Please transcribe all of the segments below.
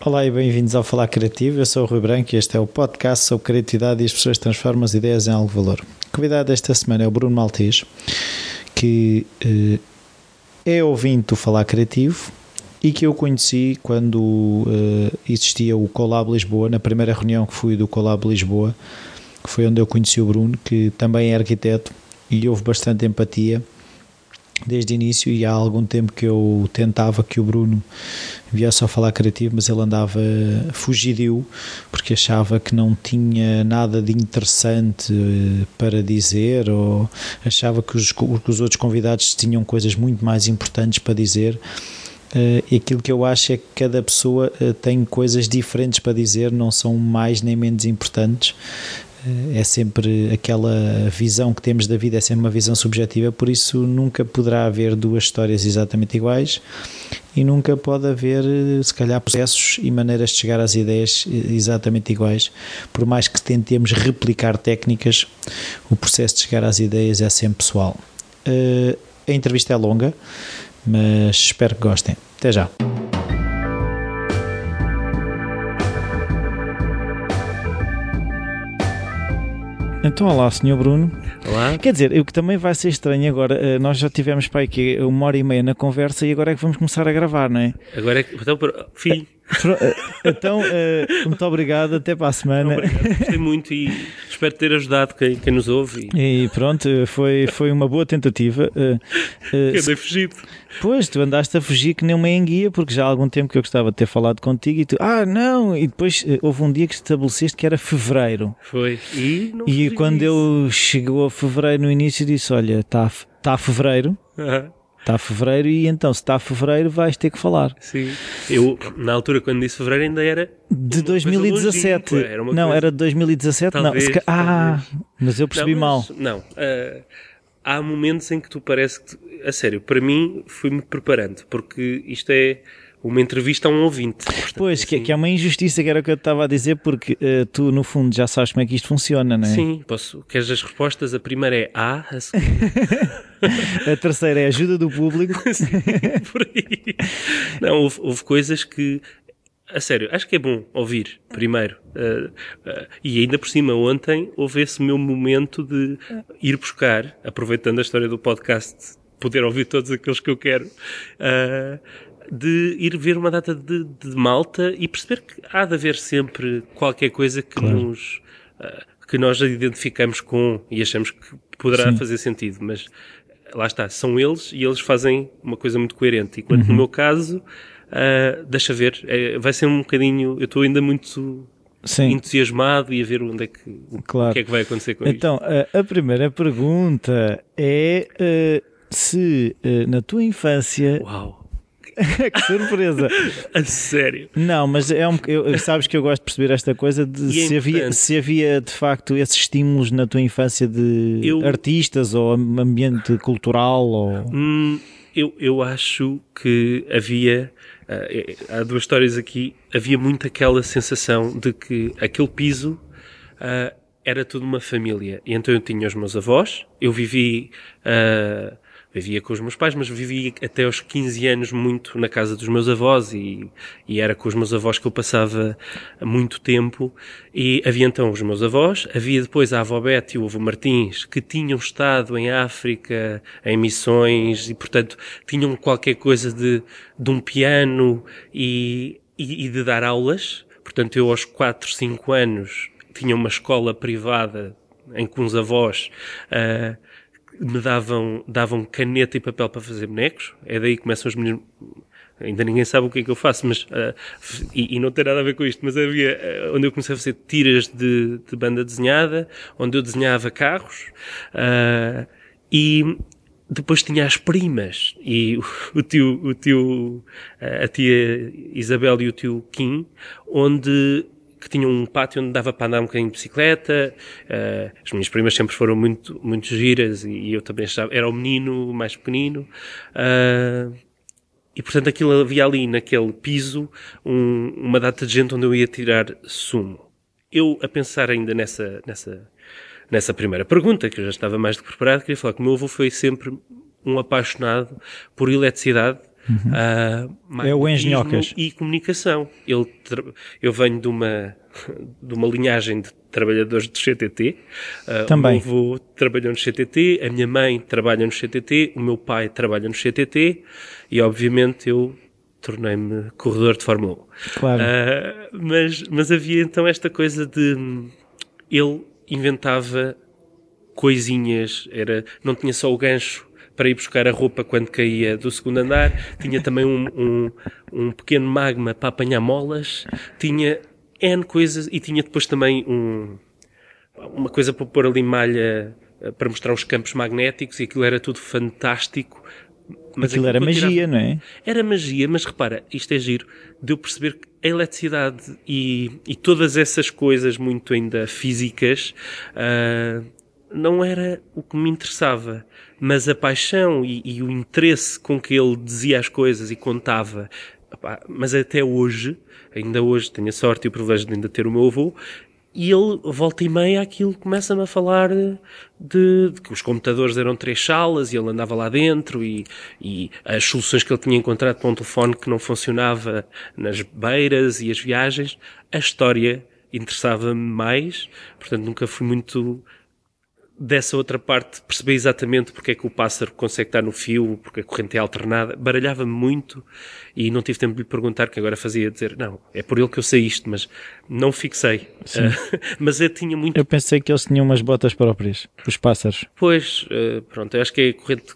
Olá e bem-vindos ao Falar Criativo. Eu sou o Rui Branco e este é o podcast sobre criatividade e as pessoas transformam as ideias em algo de valor. Convidado desta semana é o Bruno Maltês, que eh, é ouvinte do Falar Criativo e que eu conheci quando eh, existia o Colab Lisboa, na primeira reunião que fui do Colab Lisboa, que foi onde eu conheci o Bruno, que também é arquiteto e houve bastante empatia desde o início e há algum tempo que eu tentava que o Bruno viesse a falar criativo, mas ele andava fugidio porque achava que não tinha nada de interessante eh, para dizer ou achava que os, que os outros convidados tinham coisas muito mais importantes para dizer. Uh, aquilo que eu acho é que cada pessoa uh, tem coisas diferentes para dizer, não são mais nem menos importantes é sempre aquela visão que temos da vida, é sempre uma visão subjetiva, por isso nunca poderá haver duas histórias exatamente iguais e nunca pode haver, se calhar, processos e maneiras de chegar às ideias exatamente iguais. Por mais que tentemos replicar técnicas, o processo de chegar às ideias é sempre pessoal. Eh, a entrevista é longa, mas espero que gostem. Até já. Então, olá, Sr. Bruno. Olá. Quer dizer, o que também vai ser estranho agora, eh, nós já tivemos para aqui uma hora e meia na conversa e agora é que vamos começar a gravar, não é? Agora é que. Então, fim. Eh, então, eh, muito obrigado, até para a semana. Obrigado, gostei muito e espero ter ajudado quem, quem nos ouve. E pronto, foi, foi uma boa tentativa. Que andei fugido. Pois, tu andaste a fugir que nem uma enguia, porque já há algum tempo que eu gostava de ter falado contigo e tu, ah, não, e depois houve um dia que estabeleceste que era fevereiro. Foi. E, não e quando eu chegou a fevereiro no início disse, olha, está tá fevereiro. Está fevereiro e então, se está fevereiro, vais ter que falar. Sim. Eu, na altura, quando disse fevereiro, ainda era. De 2017. Era não, coisa... era de 2017. Talvez, não, ah, mas eu percebi não, mas, mal. Não. Uh, há momentos em que tu parece que. A sério, para mim, fui-me preparando, porque isto é uma entrevista a um ouvinte. Portanto, pois, assim... que, é uma injustiça, que era o que eu estava a dizer, porque uh, tu, no fundo, já sabes como é que isto funciona, não é? Sim, posso. Queres as respostas? A primeira é A, a segunda. a terceira é ajuda do público. Sim, por aí. Não, houve, houve coisas que a sério, acho que é bom ouvir primeiro. Uh, uh, e ainda por cima, ontem houve esse meu momento de ir buscar, aproveitando a história do podcast, poder ouvir todos aqueles que eu quero. Uh, de ir ver uma data de, de, malta e perceber que há de haver sempre qualquer coisa que claro. nos que nós identificamos com e achamos que poderá Sim. fazer sentido, mas lá está, são eles e eles fazem uma coisa muito coerente. Enquanto uhum. no meu caso, uh, deixa ver, é, vai ser um bocadinho, eu estou ainda muito Sim. entusiasmado e a ver onde é que, claro. o que é que vai acontecer com então. Então, a, a primeira pergunta é uh, se uh, na tua infância Uau que surpresa! A sério? Não, mas é um, eu, sabes que eu gosto de perceber esta coisa de é se, havia, se havia de facto esses estímulos na tua infância de eu, artistas ou ambiente cultural ou... Hum, eu, eu acho que havia uh, há duas histórias aqui havia muito aquela sensação de que aquele piso uh, era tudo uma família e então eu tinha os meus avós eu vivi uh, vivia com os meus pais, mas vivi até aos 15 anos muito na casa dos meus avós e, e era com os meus avós que eu passava muito tempo. E havia então os meus avós, havia depois a avó Bete e o avô Martins, que tinham estado em África, em missões, e portanto tinham qualquer coisa de, de um piano e, e, e de dar aulas. Portanto, eu aos 4, 5 anos tinha uma escola privada em que uns avós uh, me davam, davam caneta e papel para fazer bonecos. É daí que começam os meninos. Ainda ninguém sabe o que é que eu faço, mas. Uh, e, e, não tem nada a ver com isto, mas havia. Uh, onde eu comecei a fazer tiras de, de banda desenhada, onde eu desenhava carros. Uh, e depois tinha as primas e o, o tio, o tio, a tia Isabel e o tio Kim, onde que tinha um pátio onde dava para andar um bocadinho de bicicleta. Uh, as minhas primas sempre foram muito, muito giras e eu também estava, era o menino mais pequenino. Uh, e portanto aquilo havia ali naquele piso um, uma data de gente onde eu ia tirar sumo. Eu, a pensar ainda nessa, nessa, nessa primeira pergunta, que eu já estava mais do que preparado, queria falar que o meu avô foi sempre um apaixonado por eletricidade uh, É o engenhocas. e comunicação. Ele tra- eu venho de uma, de uma linhagem de trabalhadores do CTT. Uh, Também. O meu avô trabalhou no CTT, a minha mãe trabalha no CTT, o meu pai trabalha no CTT e, obviamente, eu tornei-me corredor de Fórmula 1. Claro. Ah, mas, mas havia então esta coisa de ele inventava coisinhas, era, não tinha só o gancho para ir buscar a roupa quando caía do segundo andar, tinha também um, um, um pequeno magma para apanhar molas, tinha N coisas e tinha depois também um, uma coisa para pôr ali malha eh, para mostrar os campos magnéticos e aquilo era tudo fantástico. Mas Aquilo era eu tirava- magia, não é? era magia, mas repara, isto é giro, de eu perceber que a eletricidade e, e todas essas coisas muito ainda físicas ah, não era o que me interessava, mas a paixão e, e o interesse com que ele dizia as coisas e contava, mas até hoje, ainda hoje tenho a sorte e o privilégio de ainda ter o meu avô, e ele, volta e meia, aquilo começa-me a falar de, de que os computadores eram três salas e ele andava lá dentro e, e as soluções que ele tinha encontrado para um telefone que não funcionava nas beiras e as viagens. A história interessava-me mais, portanto nunca fui muito dessa outra parte, perceber exatamente porque é que o pássaro consegue estar no fio, porque a corrente é alternada, baralhava-me muito e não tive tempo de lhe perguntar, que agora fazia dizer, não, é por ele que eu sei isto, mas não fixei. Ah, mas eu tinha muito Eu pensei que eles tinham umas botas próprias, os pássaros. Pois, eh, pronto, eu acho que a corrente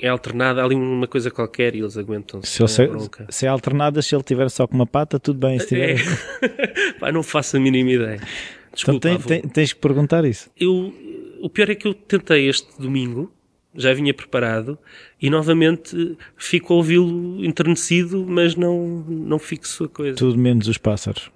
é alternada, há ali uma coisa qualquer e eles aguentam-se. Se, não é se, se é alternada, se ele tiver só com uma pata, tudo bem. Se tiver... É. Pá, não faço a mínima ideia. Então Desculpa, tem- avô. tem- tens que perguntar isso. Eu, o pior é que eu tentei este domingo, já vinha preparado, e novamente fico a ouvi-lo enternecido, mas não, não fixo a coisa. Tudo menos os pássaros.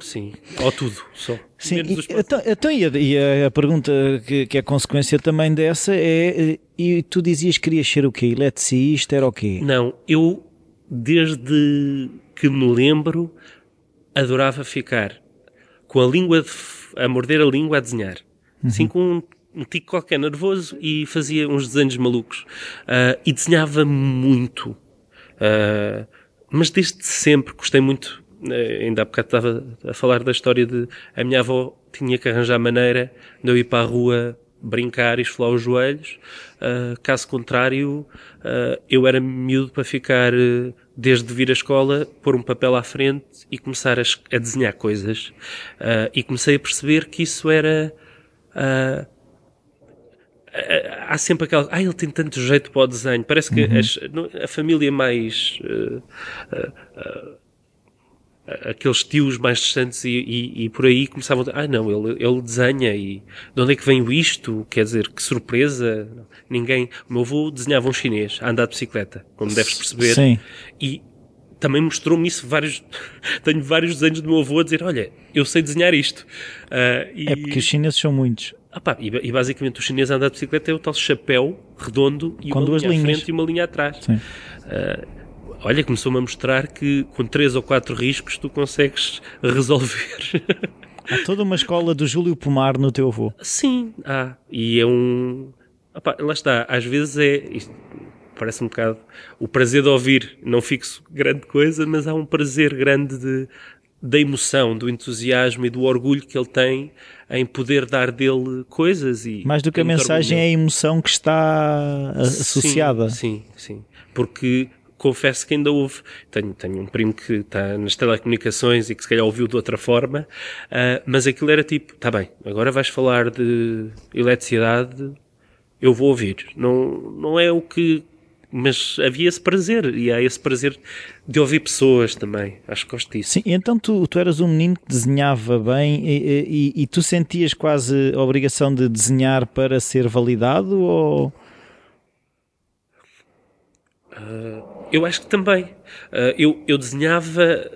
Sim, ou tudo, só. Sim, Menos os e, então, então, e, a, e a- pergunta que, que é consequência também dessa é: e tu dizias que querias ser o quê? Eletricista? Era o quê? Não, eu, desde que me lembro, adorava ficar com a língua, de a morder a língua a desenhar. Assim com um, um tico qualquer nervoso e fazia uns desenhos malucos. Ah, e desenhava muito. Ah, mas desde sempre gostei muito. eh, ainda há bocado estava a falar da história de a minha avó tinha que arranjar maneira de eu ir para a rua brincar e esfolar os joelhos. Ah, caso contrário, ah, eu era miúdo para ficar, eh, desde vir à escola, pôr um papel à frente e começar a, a desenhar coisas. E comecei a perceber que isso era. Ah, há sempre aquela. Ah, ele tem tanto jeito para o desenho. Parece que as- no- a família mais. eh, eh, aqueles tios mais distantes e, e- e por aí começavam a ah não, ele, ele desenha e de onde é que vem isto? Quer dizer, que surpresa. Ninguém. O meu avô desenhava um chinês a andar de bicicleta, como deves perceber. Sim. E também mostrou-me isso vários. Tenho vários desenhos do meu avô a dizer: Olha, eu sei desenhar isto. Ah, e, É porque os chineses são muitos. Ah pá, e, e basicamente o chinês a andar de bicicleta é o tal chapéu redondo e Com uma duas linha à linhas. frente e uma linha atrás. Sim. Ah, olha, começou-me a mostrar que com três ou quatro riscos tu consegues resolver. Há toda uma escola do Júlio Pomar no teu avô. Sim, há. E é um. Ah pá, lá está, às vezes é. isto parece um bocado. O prazer de ouvir, não fixo grande coisa, mas há um prazer grande de, da emoção, do entusiasmo e do orgulho que ele tem em poder dar dele coisas. E Mais do que a mensagem orgulho é a emoção que está associada. Sim, sim, sim. Porque confesso que ainda houve. Tenho, tenho um primo que está nas telecomunicações e que se calhar ouviu de outra forma, ah, mas aquilo era tipo: tá bem, agora vais falar de eletricidade, eu vou ouvir. Não, não é o que. Mas havia esse prazer, e há esse prazer de ouvir pessoas também. Acho que gosto disso. Sim, então tu, tu eras um menino que desenhava bem e, e- e tu sentias quase a obrigação de desenhar para ser validado ou... Eu acho que também. Ah, eu, eu desenhava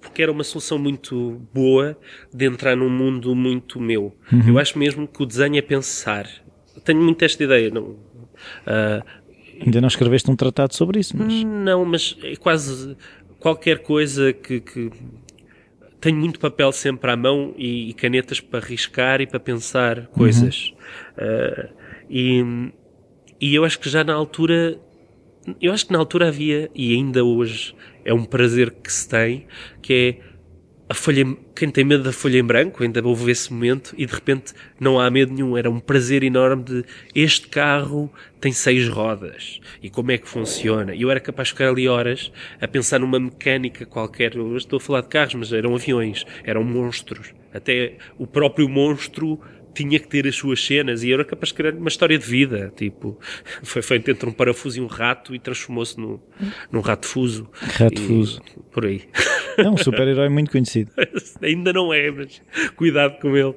porque era uma solução muito boa de entrar num mundo muito meu. Eu acho mesmo que o desenho é pensar. Tenho muito esta ideia. Não, ah, Ainda não escreveste um tratado sobre isso, mas... não, mas é quase qualquer coisa que, que- tenho muito papel sempre à mão e, e canetas para riscar e para pensar coisas. Ah, e, e eu acho que já na altura eu acho que na altura havia, e ainda hoje é um prazer que se tem, que é a folha, quem tem medo da folha em branco, ainda houve esse momento, e de repente não há medo nenhum. Era um prazer enorme de este carro tem seis rodas e como é que funciona. E eu era capaz de ficar ali horas a pensar numa mecânica qualquer. Eu estou a falar de carros, mas eram aviões, eram monstros. Até o próprio monstro tinha que ter as suas cenas e era capaz de criar uma história de vida. Tipo, foi feito entre um parafuso e um rato e transformou-se num, num rato fuso. Rato E- fuso. Por aí. É um super-herói muito conhecido. Ainda não é, mas cuidado com ele.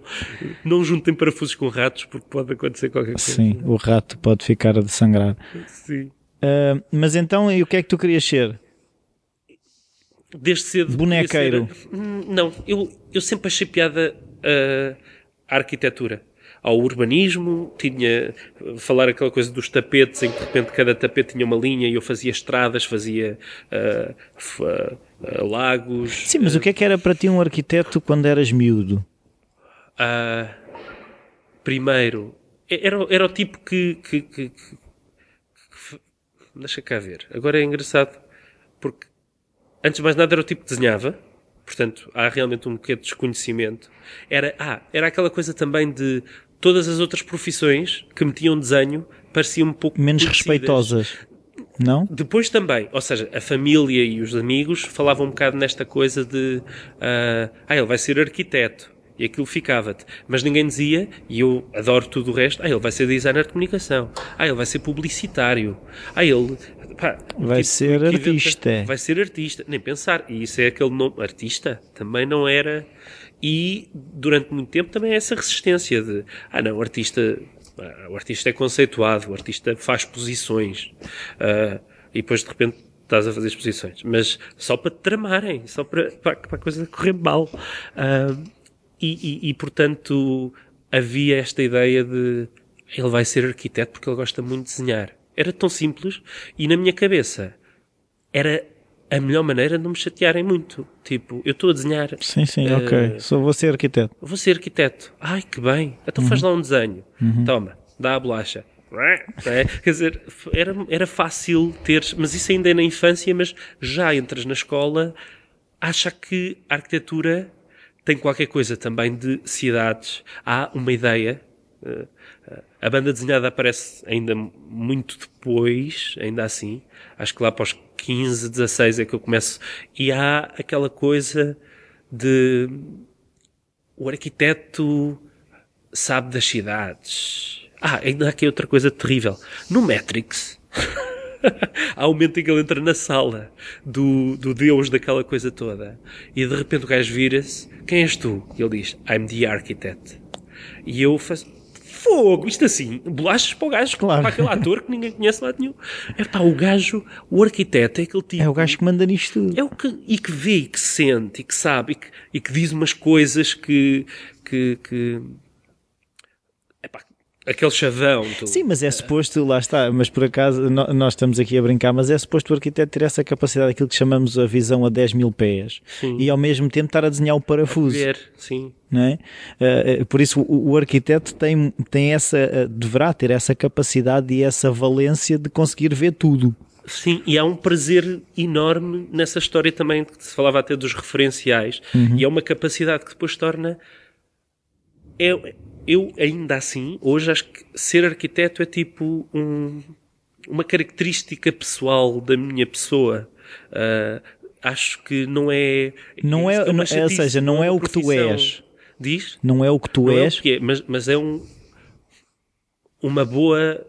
Não juntem parafusos com ratos porque pode acontecer qualquer coisa. Sim, o rato pode ficar a sangrar. Sim. Ah, mas então, e o que é que tu querias ser? Desde cedo. Bonequeiro. ser- Hum, Não, eu, eu sempre achei piada uh, à arquitetura. Ao urbanismo, tinha falar aquela coisa dos tapetes, em que de repente cada tapete tinha uma linha e eu fazia estradas, fazia uh, uh, uh, lagos. Sim, mas o que é que era para ti um arquiteto quando eras miúdo? Ah, primeiro, era, era o tipo que, que, que- que- que- Deixa cá ver. Agora é engraçado, porque antes de mais nada era o tipo que desenhava, portanto há realmente um bocadinho de desconhecimento. Era, ah, era aquela coisa também de todas as outras profissões que metiam desenho pareciam um pouco Menos conhecidas. respeitosas. Não? Depois também, ou seja, a família e os amigos falavam um bocado nesta coisa de ah, ah, ele vai ser arquiteto. E aquilo ficava-te. Mas ninguém dizia, e eu adoro tudo o resto, ah, ele vai ser designer de comunicação. Ah, ele vai ser publicitário. Ah, ele... pá, Vai ser que inventa- artista. Vai ser artista. Nem pensar. E isso é aquele nome. Artista também não era... E durante muito tempo também é essa resistência de, ah não, o artista ah, o artista é conceituado, o artista faz posições ah, e depois de repente estás a fazer exposições, mas só para te tramarem, só para, para, para a coisa correr mal. Ah, e, e, e, portanto havia esta ideia de ele vai ser arquiteto porque ele gosta muito de desenhar. Era tão simples e na minha cabeça era a melhor maneira de não me chatearem muito. Tipo, eu estou a desenhar, Sim, sim, Eh, ok. Só vou ser arquiteto. vou ser arquiteto. Ai, que bem. Então faz lá um desenho. Toma, dá a bolacha. É, Quer dizer, era, era fácil ter, mas isso ainda é na infância, mas já entras na escola, acha que a arquitetura tem qualquer coisa também de cidades. Há uma ideia. eh, eh, A banda desenhada aparece ainda muito depois, ainda assim. Acho que lá para os 15, 16 é que eu começo. E há aquela coisa de o arquiteto sabe das cidades. Ah, ainda há aqui outra coisa terrível. No Matrix, há um momento em que ele entra na sala do, do deus daquela coisa toda e de repente o gajo vira-se: Quem és tu? E ele diz: I'm the architect. E eu faço. Fogo, isto assim, bolachas para o gajo, Claro. para aquele ator que ninguém conhece lá nenhum. É pá, o gajo, o arquiteto é aquele tipo. É o gajo que manda nisto tudo. É o que, e que vê, e que sente, e que sabe, e que, e que diz umas coisas que, que, que aquele chavão. Tu, Sim, mas é suposto, lá está, mas por acaso no- nós estamos aqui a brincar, mas é suposto o arquiteto ter essa capacidade, aquilo que chamamos a visão a 10 mil pés, Sim. e ao mesmo tempo estar a desenhar o parafuso, ver, sim. não é? Eh, eh, por isso o, o arquiteto tem, tem essa, eh, deverá ter essa capacidade e essa valência de conseguir ver tudo. Sim, e há um prazer enorme nessa história também, que se falava até dos referenciais, e é uma capacidade que depois torna. Eu, eu ainda assim, hoje acho que ser arquiteto é tipo um, uma característica pessoal da minha pessoa. Ah, acho que não é. Não é- uma não- ou seja, não é uma o que tu és. Diz? Não é o que tu Não é o és, que é, mas, mas é um, uma boa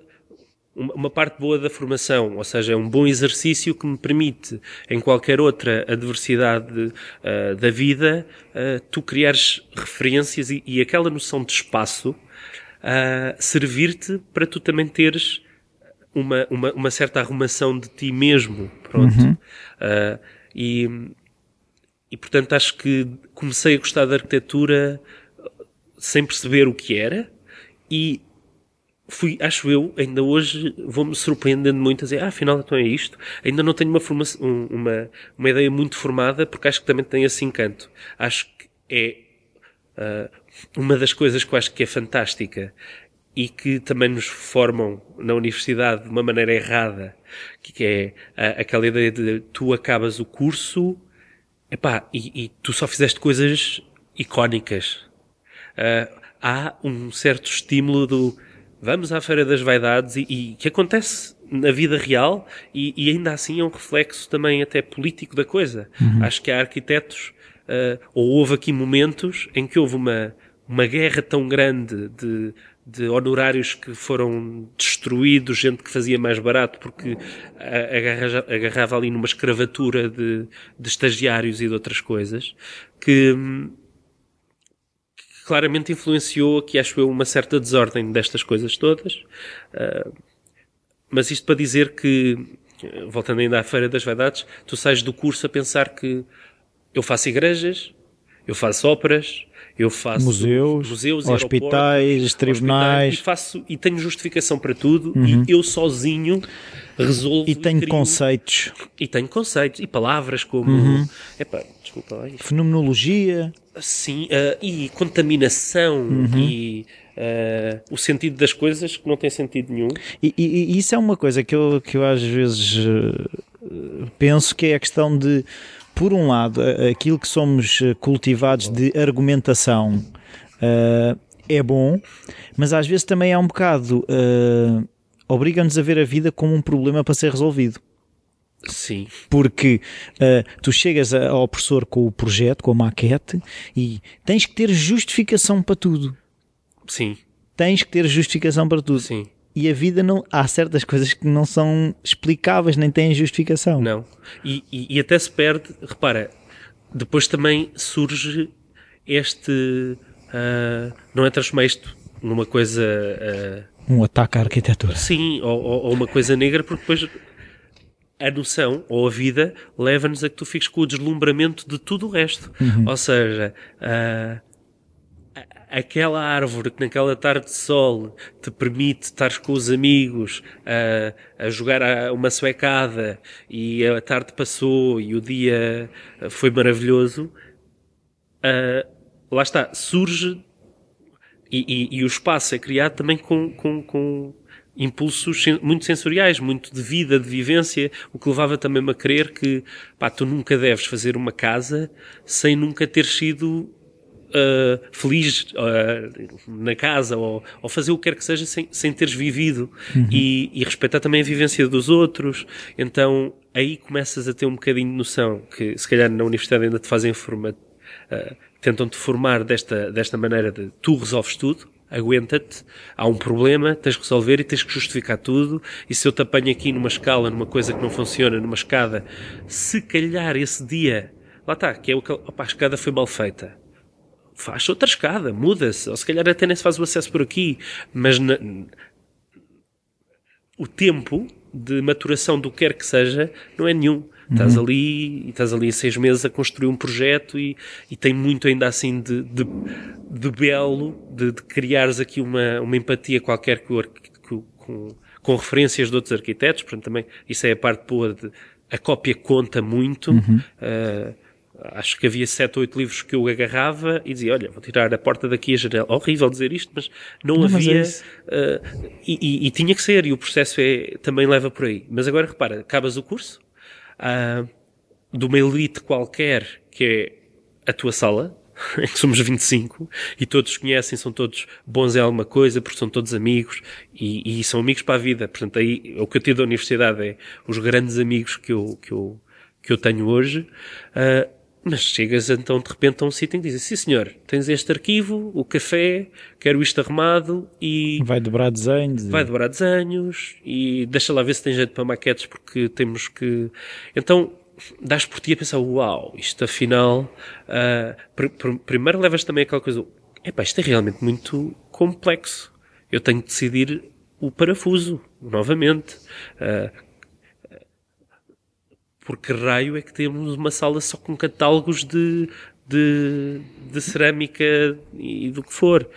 uma, parte boa da formação, ou seja, é um bom exercício que me permite, em qualquer outra adversidade ah, da vida, ah, tu criares referências e, e aquela noção de espaço ah, servir-te para tu também teres uma, uma, uma certa arrumação de ti mesmo. Pronto. Ah, e, e portanto acho que comecei a gostar da arquitetura sem perceber o que era e fui, acho eu, ainda hoje vou-me surpreendendo muito a dizer, ah, afinal então é isto. Ainda não tenho uma, formação, um- uma, uma ideia muito formada porque acho que também tem esse encanto. Acho que é ah, uma das coisas que eu acho que é fantástica e que também nos formam na universidade de uma maneira errada, que é uh, aquela ideia de tu acabas o curso epá, e, e tu só fizeste coisas icónicas. Uh, há um certo estímulo do vamos à Feira das Vaidades e, e que acontece na vida real e, e, ainda assim é um reflexo também até político da coisa. Uhum. Acho que há arquitetos, uh, ou houve aqui momentos em que houve uma, uma guerra tão grande de, de honorários que foram destruídos, gente que fazia mais barato porque agarra, agarrava ali numa escravatura de, de estagiários e de outras coisas, que, que, claramente influenciou aqui, acho eu, uma certa desordem destas coisas todas. Uh, mas isto para dizer que, voltando ainda à Feira das Vaidades, tu sais do curso a pensar que eu faço igrejas, eu faço óperas, eu faço museus, museus hospitais, tribunais e faço e tenho justificação para tudo uhum. e eu sozinho resolvo e tenho e conceitos e tenho conceitos e palavras como uhum. epá, desculpa lá, fenomenologia sim uh, e contaminação uhum. e uh, o sentido das coisas que não tem sentido nenhum. E, e, e, isso é uma coisa que eu, que eu às vezes uh, penso que é a questão de, por um lado, aquilo que somos cultivados de argumentação uh, é bom, mas às vezes também é um bocado. obriga-nos a ver a vida como um problema para ser resolvido. Sim. Porque uh, tu chegas ao professor com o projeto, com a maquete, e tens que ter justificação para tudo. Sim. Tens que ter justificação para tudo. Sim. E a vida não. Há certas coisas que não são explicáveis, nem têm justificação. Não. E, e, e até se perde. Repara, depois também surge este. Uh, não é transformar isto numa coisa. Uh, um ataque à arquitetura. Sim, ou, ou, uma coisa negra, porque depois a noção ou a vida leva-nos a que tu fiques com o deslumbramento de tudo o resto. Uhum. Ou seja, uh, aquela árvore que naquela tarde de sol te permite estar com os amigos a, a jogar uma suecada e a tarde passou e o dia foi maravilhoso, uh, lá está, surge e, e, e, o espaço é criado também com, com, com impulsos muito sensoriais, muito de vida, de vivência, o que levava também a crer que pá, tu nunca deves fazer uma casa sem nunca ter sido uh, feliz uh, na casa ou, ou, fazer o que quer que seja sem, sem teres vivido uhum. e, e, respeitar também a vivência dos outros. Então aí começas a ter um bocadinho de noção que se calhar na universidade ainda te fazem forma, uh, tentam-te formar desta, desta maneira de tu resolves tudo, aguenta-te, há um problema, tens que resolver e tens que justificar tudo. E se eu te apanho aqui numa escala, numa coisa que não funciona, numa escada, se calhar esse dia, lá está, que é o que, opa, a escada foi mal feita faz outra escada, muda-se, ou se calhar até nem se faz o acesso por aqui, mas na, o tempo de maturação do que quer que seja não é nenhum. Uhum. Estás ali, estás ali seis meses a construir um projeto e, e tem muito ainda assim de, de, de belo, de, de, criares aqui uma, uma empatia qualquer com, com, com, referências de outros arquitetos, portanto também isso é a parte boa de, a cópia conta muito, uhum. uh, acho que havia sete ou oito livros que eu agarrava e dizia, olha, vou tirar a porta daqui a janela. Horrível dizer isto, mas não, não havia... Mas é uh, e, e, e, tinha que ser, e o processo é, também leva por aí. Mas agora repara, acabas o curso, uh, de uma elite qualquer, que é a tua sala, em que somos 25 e todos conhecem, são todos bons em alguma coisa, porque são todos amigos e, e são amigos para a vida. Portanto, aí o que eu tive da universidade é os grandes amigos que eu, que eu, que eu tenho hoje. Uh, mas chegas então de repente a um sítio e dizes, sim senhor, tens este arquivo, o café, quero isto arrumado e... Vai dobrar desenhos. Vai dobrar desenhos e deixa lá ver se tem jeito para maquetes porque temos que... Então, dás por ti a pensar, uau, isto afinal... Uh, pr pr primeiro levas também aquela coisa, epá, isto é realmente muito complexo. Eu tenho que decidir o parafuso, novamente. Uh, porque raio é que temos uma sala só com catálogos de, de, de cerâmica e do que for.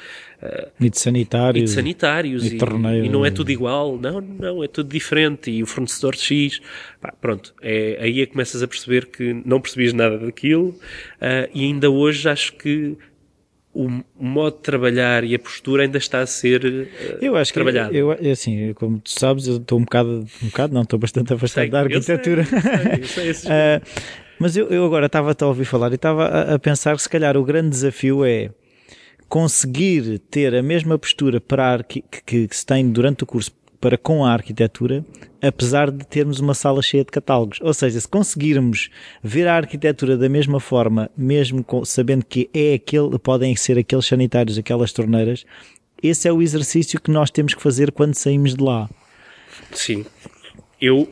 E de sanitários. E de sanitários. E, e, e, não é tudo igual. Não, não, é tudo diferente. E o fornecedor de X. Pá, pronto. É, aí é que começas a perceber que não percebias nada daquilo. Uh, e ainda hoje acho que o, modo de trabalhar e a postura ainda está a ser uh, eu acho trabalhado. Que, eu, eu, assim, como tu sabes, eu estou um bocado, um bocado, não, estou bastante afastado sei, da arquitetura. Eu sei, eu sei, uh, mas eu, eu agora estava a ouvir falar e estava a, a pensar que se calhar o grande desafio é conseguir ter a mesma postura para que, que, que se tem durante o curso para com a arquitetura, apesar de termos uma sala cheia de catálogos. Ou seja, se conseguirmos ver a arquitetura da mesma forma, mesmo com, sabendo que é aquele, podem ser aqueles sanitários, aquelas torneiras, esse é o exercício que nós temos que fazer quando saímos de lá. Sim. Eu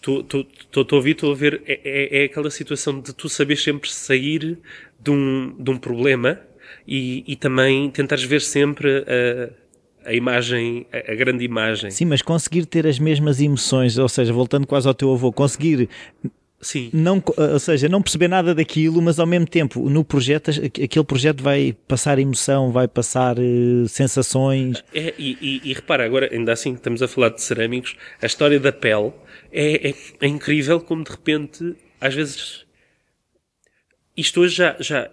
estou uh, a ouvir, estou a ver, é, é, é, aquela situação de tu saber sempre sair de um, de um problema e, e também tentares ver sempre a, a imagem, a, a, grande imagem. Sim, mas conseguir ter as mesmas emoções, ou seja, voltando quase ao teu avô, conseguir Sim. Não, ou seja, não perceber nada daquilo, mas ao mesmo tempo, no projeto, aquele projeto vai passar emoção, vai passar uh, sensações. É, e, e, e, repara, agora, ainda assim estamos a falar de cerâmicos, a história da pele é, é, é incrível como de repente, às vezes, isto hoje já, já,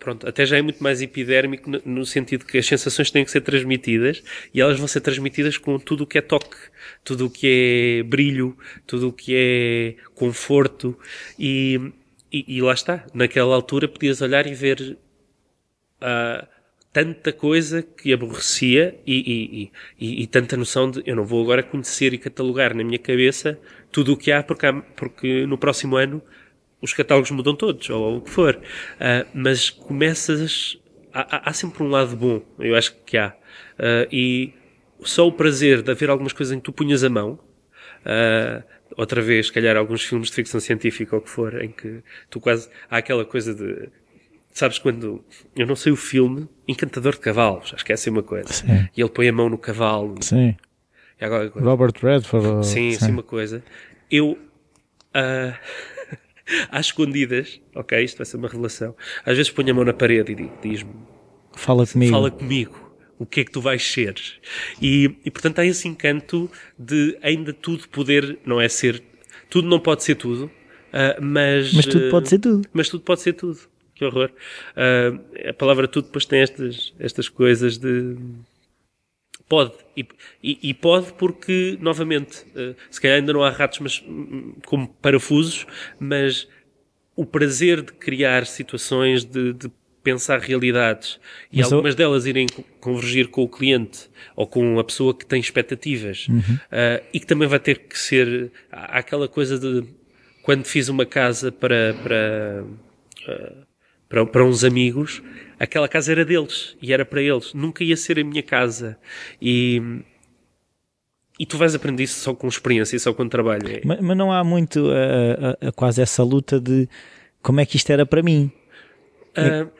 pronto, até já é muito mais epidérmico no, no, sentido que as sensações têm que ser transmitidas e elas vão ser transmitidas com tudo o que é toque, tudo o que é brilho, tudo o que é conforto e, e, e lá está. Naquela altura podias olhar e ver uh, tanta coisa que aborrecia e, e, e, tanta noção de eu não vou agora conhecer e catalogar na minha cabeça tudo o que há porque, há, porque no próximo ano os catálogos mudam todos, ou o que for. Uh, mas começas. Há, há, sempre um lado bom, eu acho que há. Uh, e só o prazer de haver algumas coisas em que tu punhas a mão. Uh, outra vez, se calhar, alguns filmes de ficção científica ou o que for, em que tu quase. Há aquela coisa de. Sabes quando. Eu não sei o filme Encantador de Cavalos, acho que é assim uma coisa. Sim. E ele põe a mão no cavalo. Sim. É Robert Redford. Sim, sim, assim uma coisa. Eu. Uh, às escondidas, ok, isto vai ser uma revelação, às vezes ponho a mão na parede e diz-me: Fala comigo. Fala comigo. O que é que tu vais ser? E, e portanto há esse encanto de ainda tudo poder, não é ser, tudo não pode ser tudo, uh, mas. Mas tudo pode ser tudo. Mas tudo pode ser tudo. Que horror. Uh, a palavra tudo depois tem estas, estas coisas de Pode. E, e, e, pode porque, novamente, uh, se calhar ainda não há ratos mas, um, como parafusos, mas o prazer de criar situações, de, de pensar realidades e mas algumas eu... delas irem convergir com o cliente ou com a pessoa que tem expectativas uhum. uh, e que também vai ter que ser há aquela coisa de quando fiz uma casa para para, uh, para, para uns amigos aquela casa era deles e era para eles. Nunca ia ser a minha casa. E, e tu vais aprender isso só com experiência e só com trabalho. Mas, mas não há muito uh, uh, quase essa luta de como é que isto era para mim. Uh,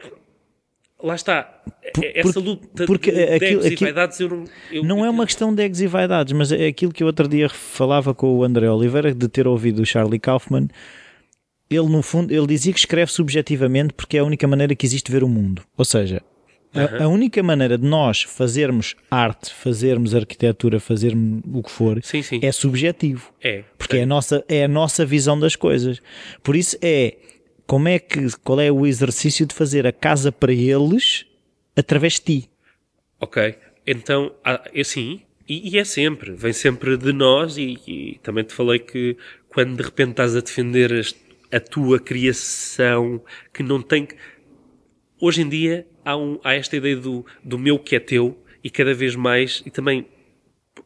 lá está. Por, essa luta porque de, aquilo, de e vaidades eu não. Eu, não eu, é uma questão de egos e vaidades, mas é aquilo que eu outro dia falava com o André Oliveira, de ter ouvido o Charlie Kaufman ele no fundo, ele dizia que escreve subjetivamente porque é a única maneira que existe de ver o mundo. Ou seja, a, a, única maneira de nós fazermos arte, fazermos arquitetura, fazermos o que for, sim, sim. é subjetivo. É. Porque é. é a, nossa, é a nossa visão das coisas. Por isso é como é que, qual é o exercício de fazer a casa para eles através de ti. Ok. Então, assim, e, e, é sempre, vem sempre de nós, e, e, também te falei que quando de repente estás a defender este a tua criação, que não tem. Hoje em dia há, um, há esta ideia do, do meu que é teu e cada vez mais, e também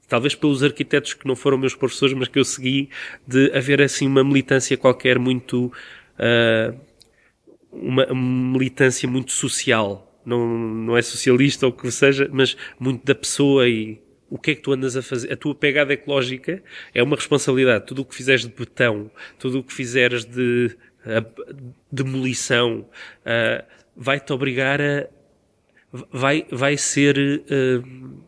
talvez pelos arquitetos que não foram meus professores, mas que eu segui, de haver assim uma militância qualquer muito. Uh, uma militância muito social. Não, não é socialista ou o que seja, mas muito da pessoa e o que é que tu andas a fazer? A tua pegada ecológica é uma responsabilidade. Tudo o que fizeres de betão, tudo o que fizeres de demolição, uh, vai-te obrigar a. Vai, vai ser uh,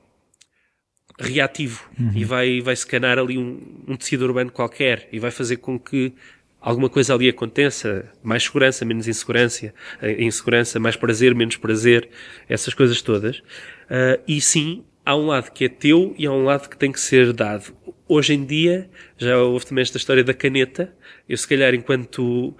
reativo uhum. e vai, vai escanar ali um, um tecido urbano qualquer e vai fazer com que alguma coisa ali aconteça, mais segurança, menos insegurança, insegurança, mais prazer, menos prazer, essas coisas todas. Uh, e sim, há um lado que é teu e há um lado que tem que ser dado. Hoje em dia, já houve também esta história da caneta. Eu, se calhar, enquanto uh,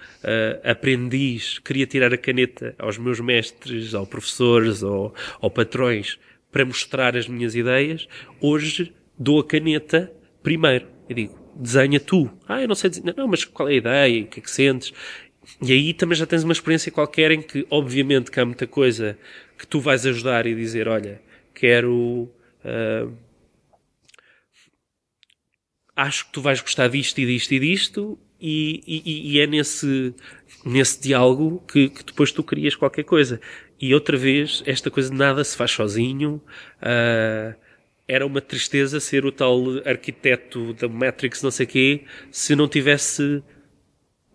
aprendiz, queria tirar a caneta aos meus mestres, aos professores ou, ou patrões para mostrar as minhas ideias. Hoje, dou a caneta primeiro. Eu digo, desenha tu. Ah, eu não sei desenhar. Não, mas qual é a ideia? O que é que sentes? E aí também já tens uma experiência qualquer em que, obviamente, que há muita coisa que tu vais ajudar e dizer, olha, quero Uh, acho que tu vais gostar disto e disto e disto, e, e, e é nesse, nesse diálogo que, que, depois tu crias qualquer coisa. E outra vez, esta coisa de nada se faz sozinho. Uh, era uma tristeza ser o tal arquiteto da Matrix, não sei quê, se não tivesse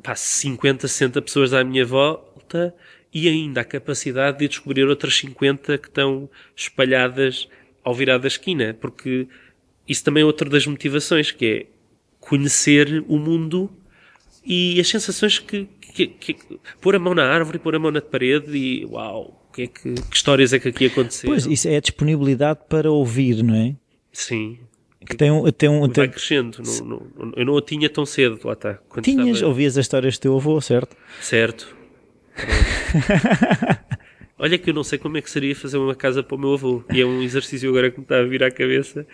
pá, 50, 60 pessoas à minha volta e ainda a capacidade de descobrir outras 50 que estão espalhadas ao virar da esquina, porque isso também é outra das motivações, que é conhecer o mundo e as sensações que, que, que, pôr a mão na árvore, pôr a mão na parede e uau, que, é que, que histórias é que aqui aconteceram? Pois, isso é a disponibilidade para ouvir, não é? Sim. Que tem um, tem um, vai tem... crescendo. Não, não, eu não a tinha tão cedo, lá está. Tinhas, estava... ouvias as histórias do teu avô, certo? Certo. Olha que eu não sei como é que seria fazer uma casa para o meu avô. E é um exercício agora que me está a vir à cabeça.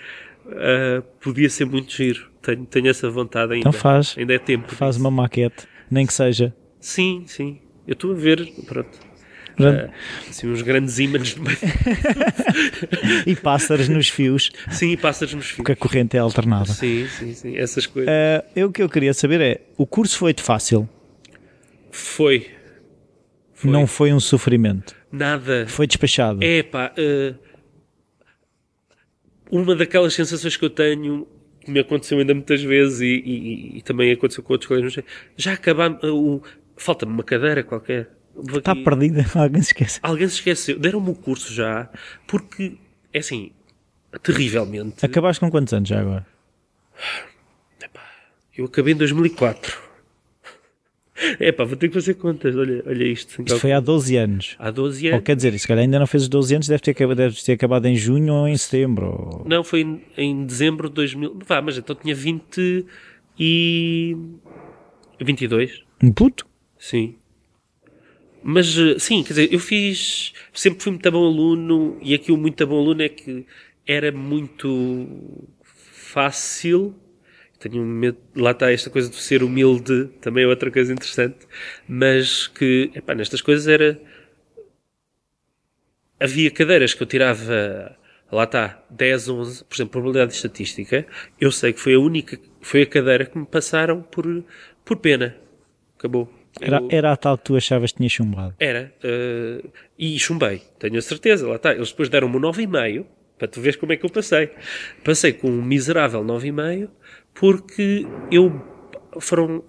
Uh, podia ser muito giro. Tenho, tenho essa vontade ainda. Então faz. Ainda é tempo. Faz disso. uma maquete, nem que seja. Sim, sim. Eu estou a ver, pronto. Uh, assim, uns grandes ímãs e pássaros nos fios. Sim, pássaros nos fios. Porque a corrente é alternada. Sim, sim, sim. Essas coisas. Uh, eu, o que eu queria saber é: o curso foi-te fácil? Foi. foi. Não foi um sofrimento? Nada. Foi despachado. É pá, uh, uma daquelas sensações que eu tenho, que me aconteceu ainda muitas vezes e, e, e também aconteceu com outros colegas, já acabamos, uh, falta-me uma cadeira qualquer. Está perdida, alguém se esquece. Alguém se esqueceu. Deram-me o curso já, porque, é assim, terrivelmente. Acabaste com quantos anos já agora? Eu acabei em 2004. É pá, vou ter que fazer contas, olha, olha isto. Isto foi há 12 anos. Há 12 anos. Ou quer dizer, se calhar ainda não fez os 12 anos, deve ter, deve ter acabado em junho ou em setembro. Não, foi em, em dezembro de 2000. Vá, mas então tinha 20 e. 22. Um puto? Sim. Mas, eh, sim, quer dizer, eu fiz. Sempre fui muito bom aluno e aqui o muito bom aluno é que era muito fácil tenho medo, lá está esta coisa de ser humilde, também é outra coisa interessante, mas que, epá, nestas coisas era, havia cadeiras que eu tirava, lá está, 10, 11, por exemplo, probabilidade estatística, eu sei que foi a única, foi a cadeira que me passaram por, por pena. Acabou. Era, era a tal que tu achavas que tinha chumbado? Era. Uh, e chumbei, tenho a certeza, lá está. Eles depois deram-me um 9,5, para tu veres como é que eu passei. Passei com um miserável 9,5 porque eu foram.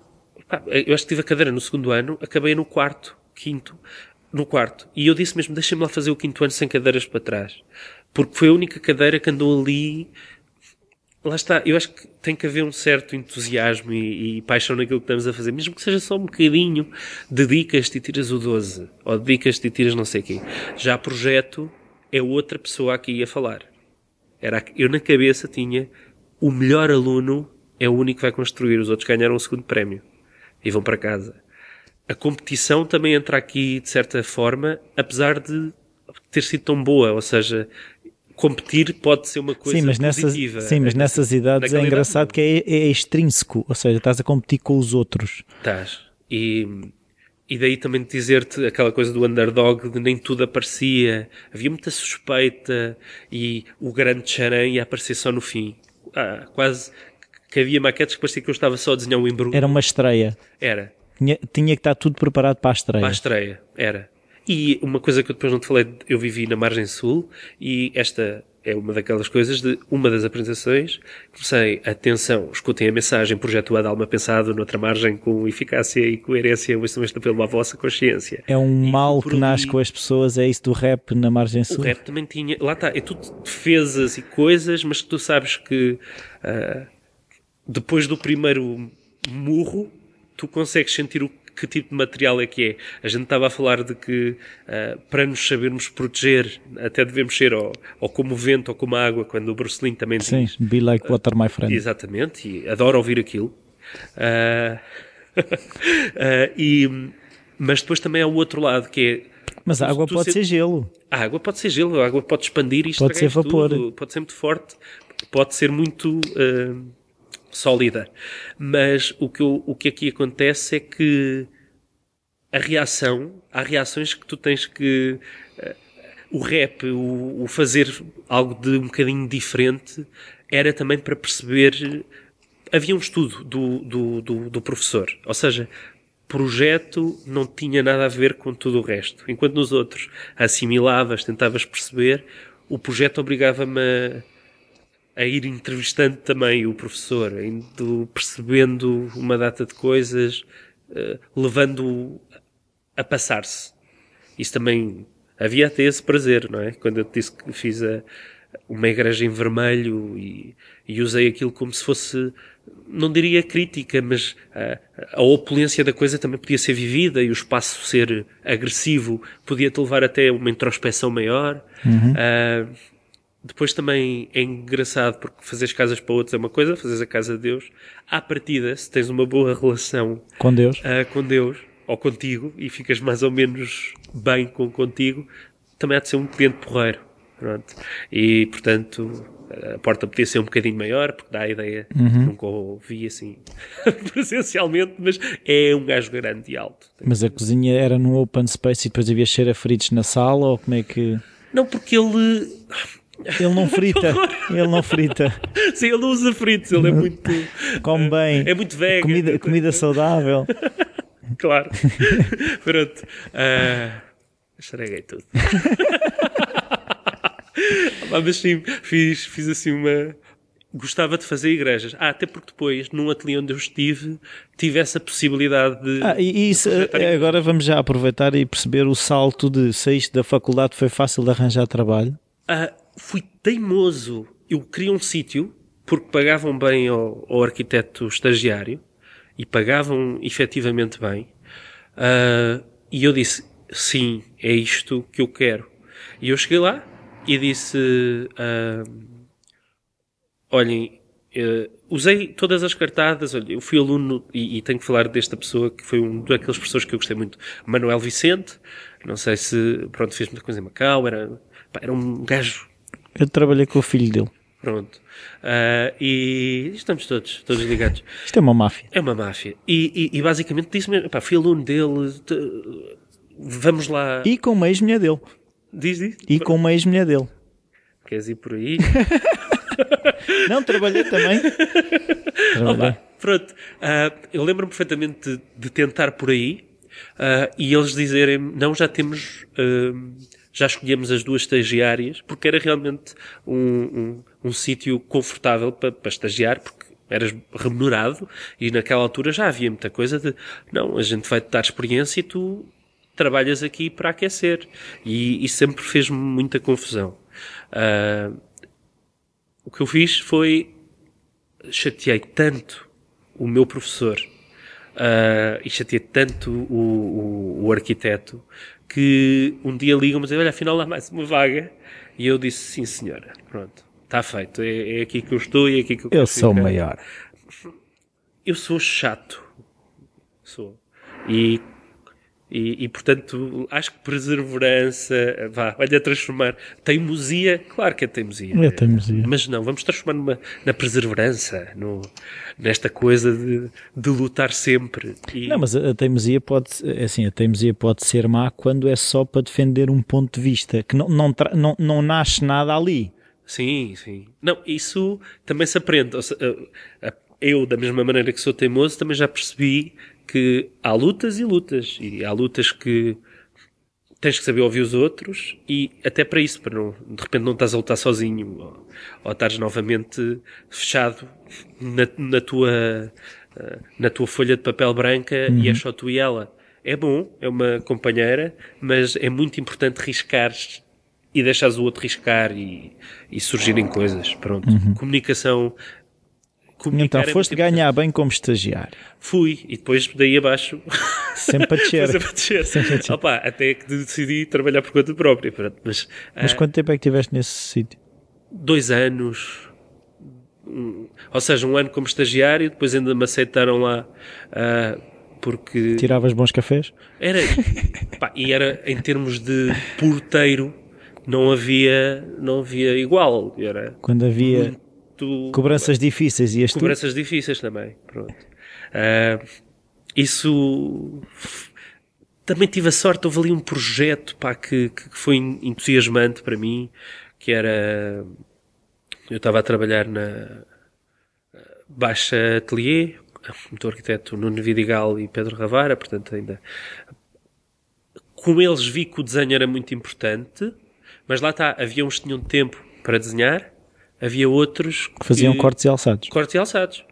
Eu acho que tive a cadeira no segundo ano, acabei no quarto, quinto, no quarto. E eu disse mesmo: deixem-me lá fazer o quinto ano sem cadeiras para trás. Porque foi a única cadeira que andou ali. Lá está, eu acho que tem que haver um certo entusiasmo e, e paixão naquilo que estamos a fazer, mesmo que seja só um bocadinho. Dedicas-te e tiras o 12, ou dedicas-te e tiras não sei quê. Já projeto é outra pessoa aqui a falar. Era, eu na cabeça tinha o melhor aluno é o único que vai construir, os outros ganharam o segundo prémio e vão para casa. A competição também entra aqui de certa forma, apesar de ter sido tão boa, ou seja, competir pode ser uma coisa sim, mas positiva. Nessas, sim, mas nessas idades é engraçado que é, é extrínseco, ou seja, estás a competir com os outros. Estás. E, e daí também dizer-te aquela coisa do underdog, de nem tudo aparecia, havia muita suspeita e o grande charan ia aparecer só no fim. Ah, quase que havia maquetes que parecia que eu estava só a desenhar um embrulho. Era uma estreia. Era. Tinha, tinha que estar tudo preparado para a estreia. Para a estreia, era. E uma coisa que eu depois não te falei, eu vivi na margem sul e esta é uma daquelas coisas de uma das apresentações. Comecei, atenção, escutem a mensagem, projeto A alma pensado noutra margem com eficácia e coerência, o instrumento pela vossa consciência. É um e mal que nasce com as pessoas, é isso do rap na margem sul? O rap também tinha, lá está, é tudo defesas e coisas, mas tu sabes que uh, depois do primeiro murro, tu consegues sentir o que tipo de material é que é. A gente estava a falar de que uh, para nos sabermos proteger até devemos ser ou, ou como o vento ou como a água, quando o Bruce Lee também Sim, diz. be like water, my friend. Exatamente, e adoro ouvir aquilo. Uh, uh, e, mas depois também há o outro lado, que é... Mas a água pode se- ser gelo. A água pode ser gelo, a água pode expandir e Pode ser isto vapor. tudo, pode ser muito forte, pode ser muito uh, sólida. Mas o que, eu- o que aqui acontece é que a reação, há reações que tu tens que. eh, o rap, o, o fazer algo de um bocadinho diferente, era também para perceber. Havia um estudo do, do, do, do professor. Ou seja, projeto não tinha nada a ver com tudo o resto. Enquanto nos outros assimilavas, tentavas perceber, o projeto obrigava-me a, a ir entrevistando também o professor, indo percebendo uma data de coisas, eh, levando-o a passar-se. Isso também havia até esse prazer, não é? Quando eu te disse que fiz a, uma igreja em vermelho e, e usei aquilo como se fosse, não diria crítica, mas a, a opulência da coisa também podia ser vivida e o espaço ser agressivo podia-te levar até uma introspeção maior. Ah, depois também é engraçado porque fazeres casas para outros é uma coisa, fazeres a casa de Deus. À partida, se tens uma boa relação Com Deus. ah, com Deus ou contigo e ficas mais ou menos bem com contigo, também há de ser um cliente porreiro. Pronto. E, portanto, a porta podia ser um bocadinho maior, porque dá a ideia, nunca o ouvi assim presencialmente, mas é um gajo grande e alto. Mas a cozinha era num open space e depois havia cheiro a fritos na sala ou como é que... Não, porque ele. Ele não frita. Ele não frita. Sim, ele não usa fritos, ele é muito. Come bem. É muito vegan. Comida, comida saudável. Claro. Pronto. Ah, estraguei tudo. Ah, Mas sim, fiz, fiz assim uma. Gostava de fazer igrejas. Ah, até porque depois, num ateliê onde eu estive, tive essa possibilidade de. Ah, e isso, eh, agora vamos já aproveitar e perceber o salto de saíste da faculdade, foi fácil de arranjar trabalho. Ah, fui teimoso. Eu queria um sítio, porque pagavam bem ao, ao arquiteto estagiário e pagavam efetivamente bem. Ah, e eu disse: sim, é isto que eu quero. E eu cheguei lá e disse: ah, olhem. eh, usei todas as cartadas, olha, eu fui aluno e, e tenho que falar desta pessoa que foi um daqueles professores que eu gostei muito, Manuel Vicente, não sei se, pronto, fez muita coisa em Macau, era, pá, era um gajo Eu trabalhei com o filho dele. Pronto. Ah, e estamos todos, todos ligados. Isto é uma máfia. É uma máfia. E, e- e basicamente disse-me, pá, fui aluno dele, te- vamos lá. E com uma ex-mulher dele. Diz, diz. E com uma ex-mulher dele. Queres ir por aí? Não, trabalhei também. Trabalhei. Opa, pronto. Ah, eu lembro-me perfeitamente de, de tentar por aí ah, e eles dizerem não, já temos, ah, já escolhemos as duas estagiárias porque era realmente um, um, um sítio confortável para, para estagiar porque eras remunerado e naquela altura já havia muita coisa de não, a gente vai te dar experiência e tu trabalhas aqui para aquecer e isso sempre fez-me muita confusão. Ah, o que eu fiz foi chateei tanto o meu professor ah, e chateei tanto o, o, o arquiteto que um dia ligam-me e dizem, olha, afinal há mais uma vaga. E eu disse, sim senhora, pronto, está feito, é, é aqui que eu estou e é aqui que eu quero Eu sou o ficar." maior. Eu sou chato. Sou. E, e, e, portanto, acho que perseverança, vá, olha, transformar teimosia, claro que é teimosia. É teimosia. Mas não, vamos transformar numa, na perseverança, no, nesta coisa de, de lutar sempre. E, Não, mas a a teimosia pode, é assim, a teimosia pode ser má quando é só para defender um ponto de vista, que não, não, não, não nasce nada ali. Sim, sim. Não, isso também se aprende. A- Eu, da mesma maneira que sou teimoso, também já percebi que há lutas e lutas. E há lutas que tens que saber ouvir os outros e até para isso, para não, de repente não estás a lutar sozinho ou, ou estás novamente fechado na, na tua, eh, na tua folha de papel branca e é só tu e ela. É bom, é uma companheira, mas é muito importante riscares e deixares o outro riscar e, e surgirem coisas. Pronto. Comunicação comunicar Então, foste ganhar bem como estagiário. Fui, e depois daí abaixo Sempre a descer. Sempre a descer. Sempre a descer. Opa, até que decidi trabalhar por conta própria. Mas, Mas ah, quanto tempo é que estiveste nesse sítio? dois anos, ou seja, um ano como estagiário, depois ainda me aceitaram lá ah, porque Tiravas bons cafés? era pá, e era em termos de porteiro não havia não havia igual era Quando havia muito cobranças difíceis e tu? cobranças difíceis também. Pronto. Ah, isso também tive a sorte, houve ali um projeto pá, que, que foi entusiasmante para mim, que era eu estava a trabalhar na Baixa Atelier, como arquiteto Nuno Vidigal e Pedro Ravara, portanto ainda com eles vi que o desenho era muito importante, mas lá está, havia uns que tinham tempo para desenhar, havia outros que Faziam cortes e alçados. cortes e alçados.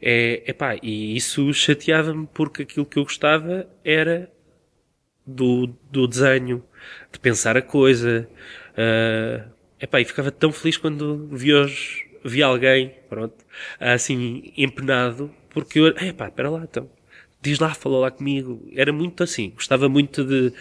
É, epá, e isso chateava-me porque aquilo que eu gostava era do, do desenho, de pensar a coisa. ah, epá, e ficava tão feliz quando vi, os, vi alguém, pronto, assim, empenado, porque eu, epá, espera lá, então, diz lá, falou lá comigo. Era muito assim, gostava muito de,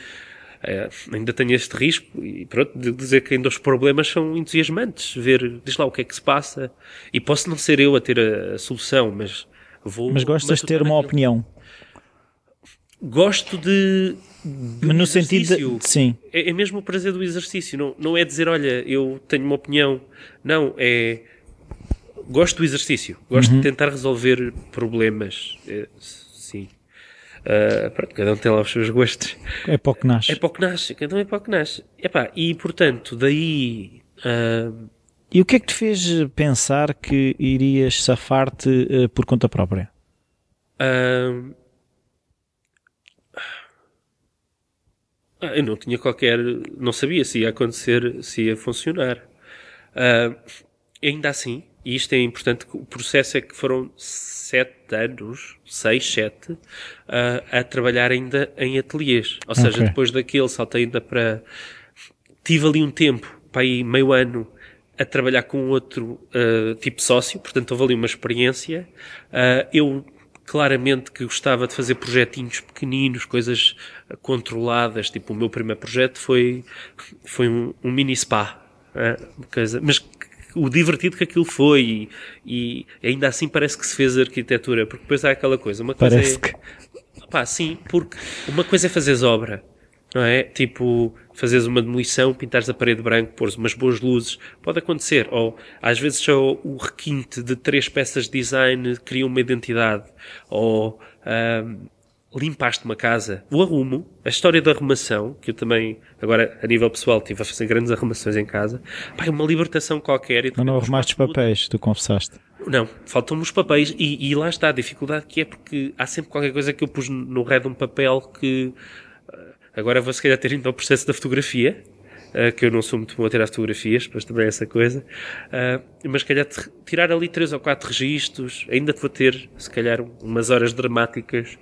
eh, ainda tenho este risco e pronto, de dizer que ainda os problemas são entusiasmantes, ver, diz lá o que é que se passa e posso não ser eu a ter a, a solução, mas vou... Mas gostas de ter uma aquilo. opinião. Gosto de... de Mas no sentido de. Sim. É, é mesmo o prazer do exercício, não, não é dizer, olha, eu tenho uma opinião. Não, é. Gosto do exercício, gosto Uhum. de tentar resolver problemas. É, Ah, pronto, cada um tem lá os seus gostos. É para o que nasce. É para o que nasce, cada um é para o que nasce. Epá, e portanto, daí. ah, E o que é que te fez pensar que irias safar-te eh, por conta própria? eu não tinha qualquer. Não sabia se ia acontecer, se ia funcionar. Ainda assim, e isto é importante, o processo é que foram sete anos, seis, sete, ah, a trabalhar ainda em ateliês. Ou seja, Ok. depois daquele saltei ainda para. Tive ali um tempo, para aí meio ano, a trabalhar com outro ah, tipo de sócio, portanto houve ali uma experiência. Ah, eu claramente que gostava de fazer projetinhos pequeninos, coisas controladas, tipo o meu primeiro projeto foi, foi um, um mini spa. uma coisa- mas o divertido que aquilo foi e, e ainda assim parece que se fez arquitetura, porque depois há aquela coisa, uma coisa Parece é, que. Pá, sim, porque uma coisa é fazeres obra, não é? Tipo, fazeres uma demolição, pintares a parede branca, pôres umas boas luzes, pode acontecer. Ou, às vezes, só o requinte de três peças de design cria uma identidade. Ou, ahm, limpaste uma casa. O arrumo, a história da arrumação, que eu também, agora, a nível pessoal, estive a fazer grandes arrumações em casa. Pá, é uma libertação qualquer. e Não, não arrumaste os papéis, tu confessaste. Não, faltam-me os papéis e, e lá está a dificuldade que é porque há sempre qualquer coisa que eu pus no ré de um papel que ah, agora vou se calhar ter indo ao processo da fotografia, ah, que eu não sou muito bom a tirar fotografias, depois também é essa coisa, Ah, mas se calhar tirar ali três ou quatro registros, ainda vou ter se calhar umas horas dramáticas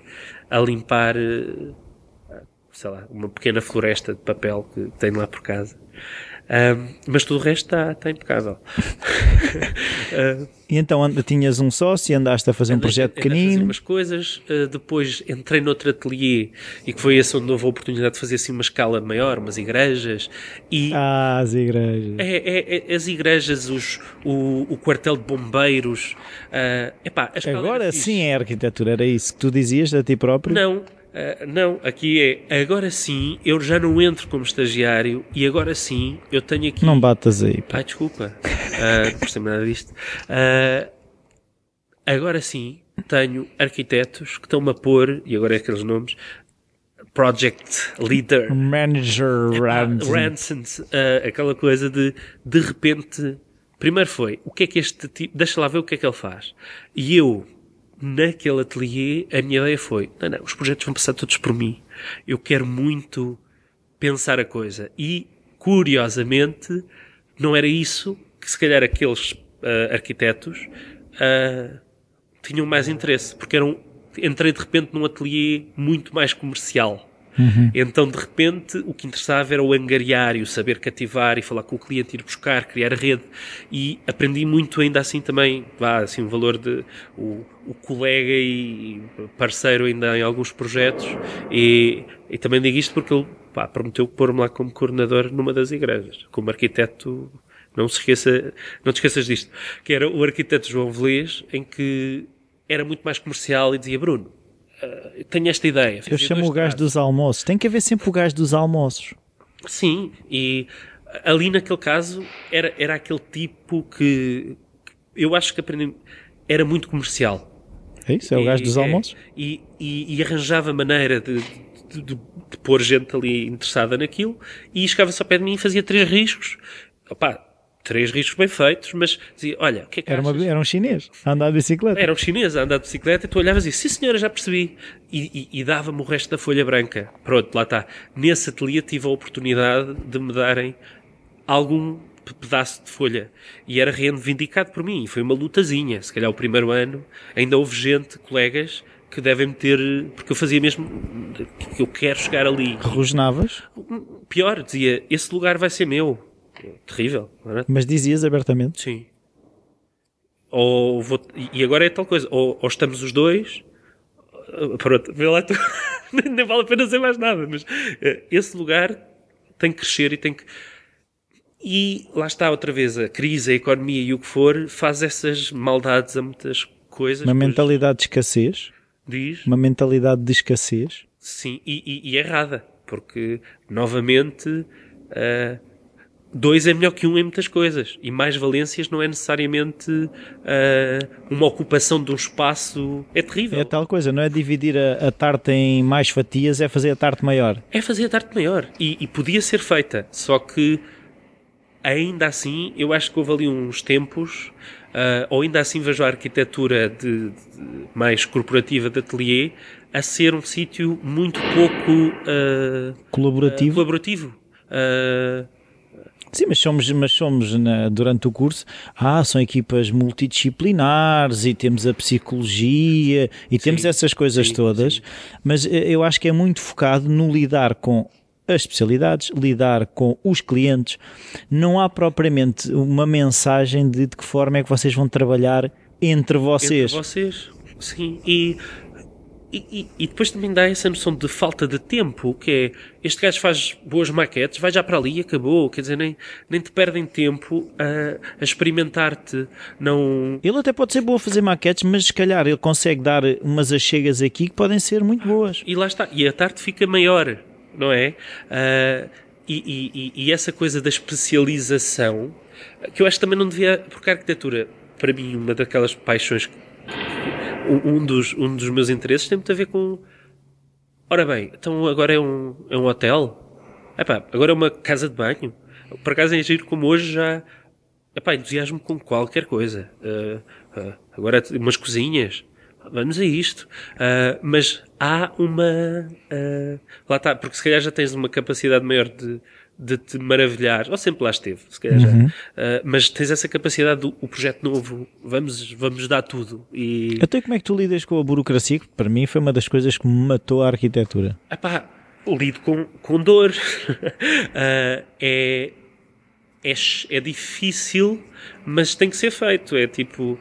a limpar ah, sei lá, uma pequena floresta de papel que tenho lá por casa. Ah, mas tudo o resto está, está impecável. Ah, E então tinhas um sócio andaste a fazer um projeto a fazer pequenino. umas coisas, uh, depois entrei noutro ateliê e que foi esse onde houve a oportunidade de fazer assim uma escala maior, umas igrejas e Ah, as igrejas. é, é- é- as igrejas, os, o, o quartel de bombeiros, uh, epá, Agora sim é arquitetura, era isso que tu dizias a ti próprio? Não, ah, não, aqui é agora sim eu já não entro como estagiário e agora sim eu tenho aqui Não batas aí. pá. Ai, desculpa. Ah, não percebo nada disto. Ah, agora sim, tenho arquitetos que estão-me a pôr, e agora é aqueles nomes, Project Leader, Manager. Ransom, ah, aquela coisa de, de repente, primeiro foi, o que é que este tipo, deixa lá ver o que é que ele faz. E eu, naquele ateliê, a minha ideia foi, não, não, os projetos vão passar todos por mim. Eu quero muito pensar a coisa. E, curiosamente, não era isso que se calhar aqueles ah, arquitetos ah, tinham mais interesse, porque eram, entrei de repente num ateliê muito mais comercial. Então, de repente, o que interessava era o angariar e o saber cativar e falar com o cliente, ir buscar, criar rede. E aprendi muito ainda assim também, vá, assim, o valor de o, o colega e parceiro ainda em alguns projetos. E, e também digo isto porque ele pá, prometeu pôr-me lá como coordenador numa das igrejas. Como arquiteto, não se esqueça, não te esqueças disto. Que era o arquiteto João Velez, em que era muito mais comercial e dizia, Bruno, uh, tenho esta ideia. Eu chamo o gajo dos almoços. Tem que haver sempre o gajo dos almoços. Sim, e ali naquele caso era, era aquele tipo que, que eu acho que aprendi, era muito comercial. É isso? É o gajo dos é, almoços? E, e- e arranjava maneira de, de, de- de pôr gente ali interessada naquilo e chegava-se ao pé de mim e fazia três riscos. Opá, três riscos bem feitos, mas dizia, olha, o que é que Era, uma- era um chinês a andar de bicicleta. Era um chinês a andar de bicicleta e tu olhavas e sim senhora, já percebi. E, e- e dava-me o resto da folha branca. Pronto, lá está. Nesse ateliê tive a oportunidade de me darem algum pe- pedaço de folha. E era reivindicado por mim. E foi uma lutazinha. Se calhar o primeiro ano ainda houve gente, colegas, que devem ter... Porque eu fazia mesmo... que eu quero chegar ali. Rosnavas, Pior, dizia, esse lugar vai ser meu. Terrível, é? mas dizias abertamente. Sim. Ou vou, e agora é tal coisa, ou, ou estamos os dois, uh, pronto, vê lá tu, nem vale a pena dizer mais nada, mas eh, esse lugar tem que crescer e tem que. E lá está outra vez a crise, a economia e o que for, faz essas maldades a muitas coisas. Uma pois mentalidade de escassez. Diz, Uma mentalidade de escassez. sim, e, e- e errada, porque novamente. ah, Dois é melhor que um em muitas coisas. E mais valências não é necessariamente ah, uma ocupação de um espaço. É terrível. É tal coisa, não é dividir a, a tarte em mais fatias, é fazer a tarte maior. É fazer a tarte maior. E, e podia ser feita. Só que, ainda assim, eu acho que houve ali uns tempos, ah, ou ainda assim vejo a arquitetura de, de- mais corporativa de atelier a ser um sítio muito pouco ah, Colaborativo. colaborativo. Sim, mas somos, mas somos na- durante o curso, ah, são equipas multidisciplinares e temos a psicologia e temos essas coisas sim, todas, mas eh, eu acho que é muito focado no lidar com as especialidades, lidar com os clientes. Não há propriamente uma mensagem de, de que forma é que vocês vão trabalhar entre vocês. Entre vocês, sim. E, e, e- e depois também dá essa noção de falta de tempo, que é, este gajo faz boas maquetes, vai já para ali e acabou. Quer dizer, nem, nem te perdem tempo a, a experimentar-te. Não... Ele até pode ser bom a fazer maquetes, mas se calhar ele consegue dar umas achegas aqui que podem ser muito boas. E lá está. E a tarde fica maior, não é? E- e- e essa coisa da especialização, que eu acho que também não devia... Porque a arquitetura, para mim, uma daquelas paixões... Um dos, um dos meus interesses tem muito a ver com... Ora bem, então agora é um, é um hotel? Epá, agora é uma casa de banho? Por acaso é giro como hoje já... Epá, entusiasmo com qualquer coisa. Ah, ah, agora umas cozinhas. Vamos a isto. Ah, mas há uma... lá está, porque se calhar já tens uma capacidade maior de, de te maravilhar. Ou sempre lá esteve, se calhar já. Ah, mas tens essa capacidade do o projeto novo. Vamos, vamos dar tudo. E... Até como é que tu lidas com a burocracia? Que para mim foi uma das coisas que me matou a arquitetura. Epá, lido com, com dor. Ah, é, é, é difícil, mas tem que ser feito. É tipo,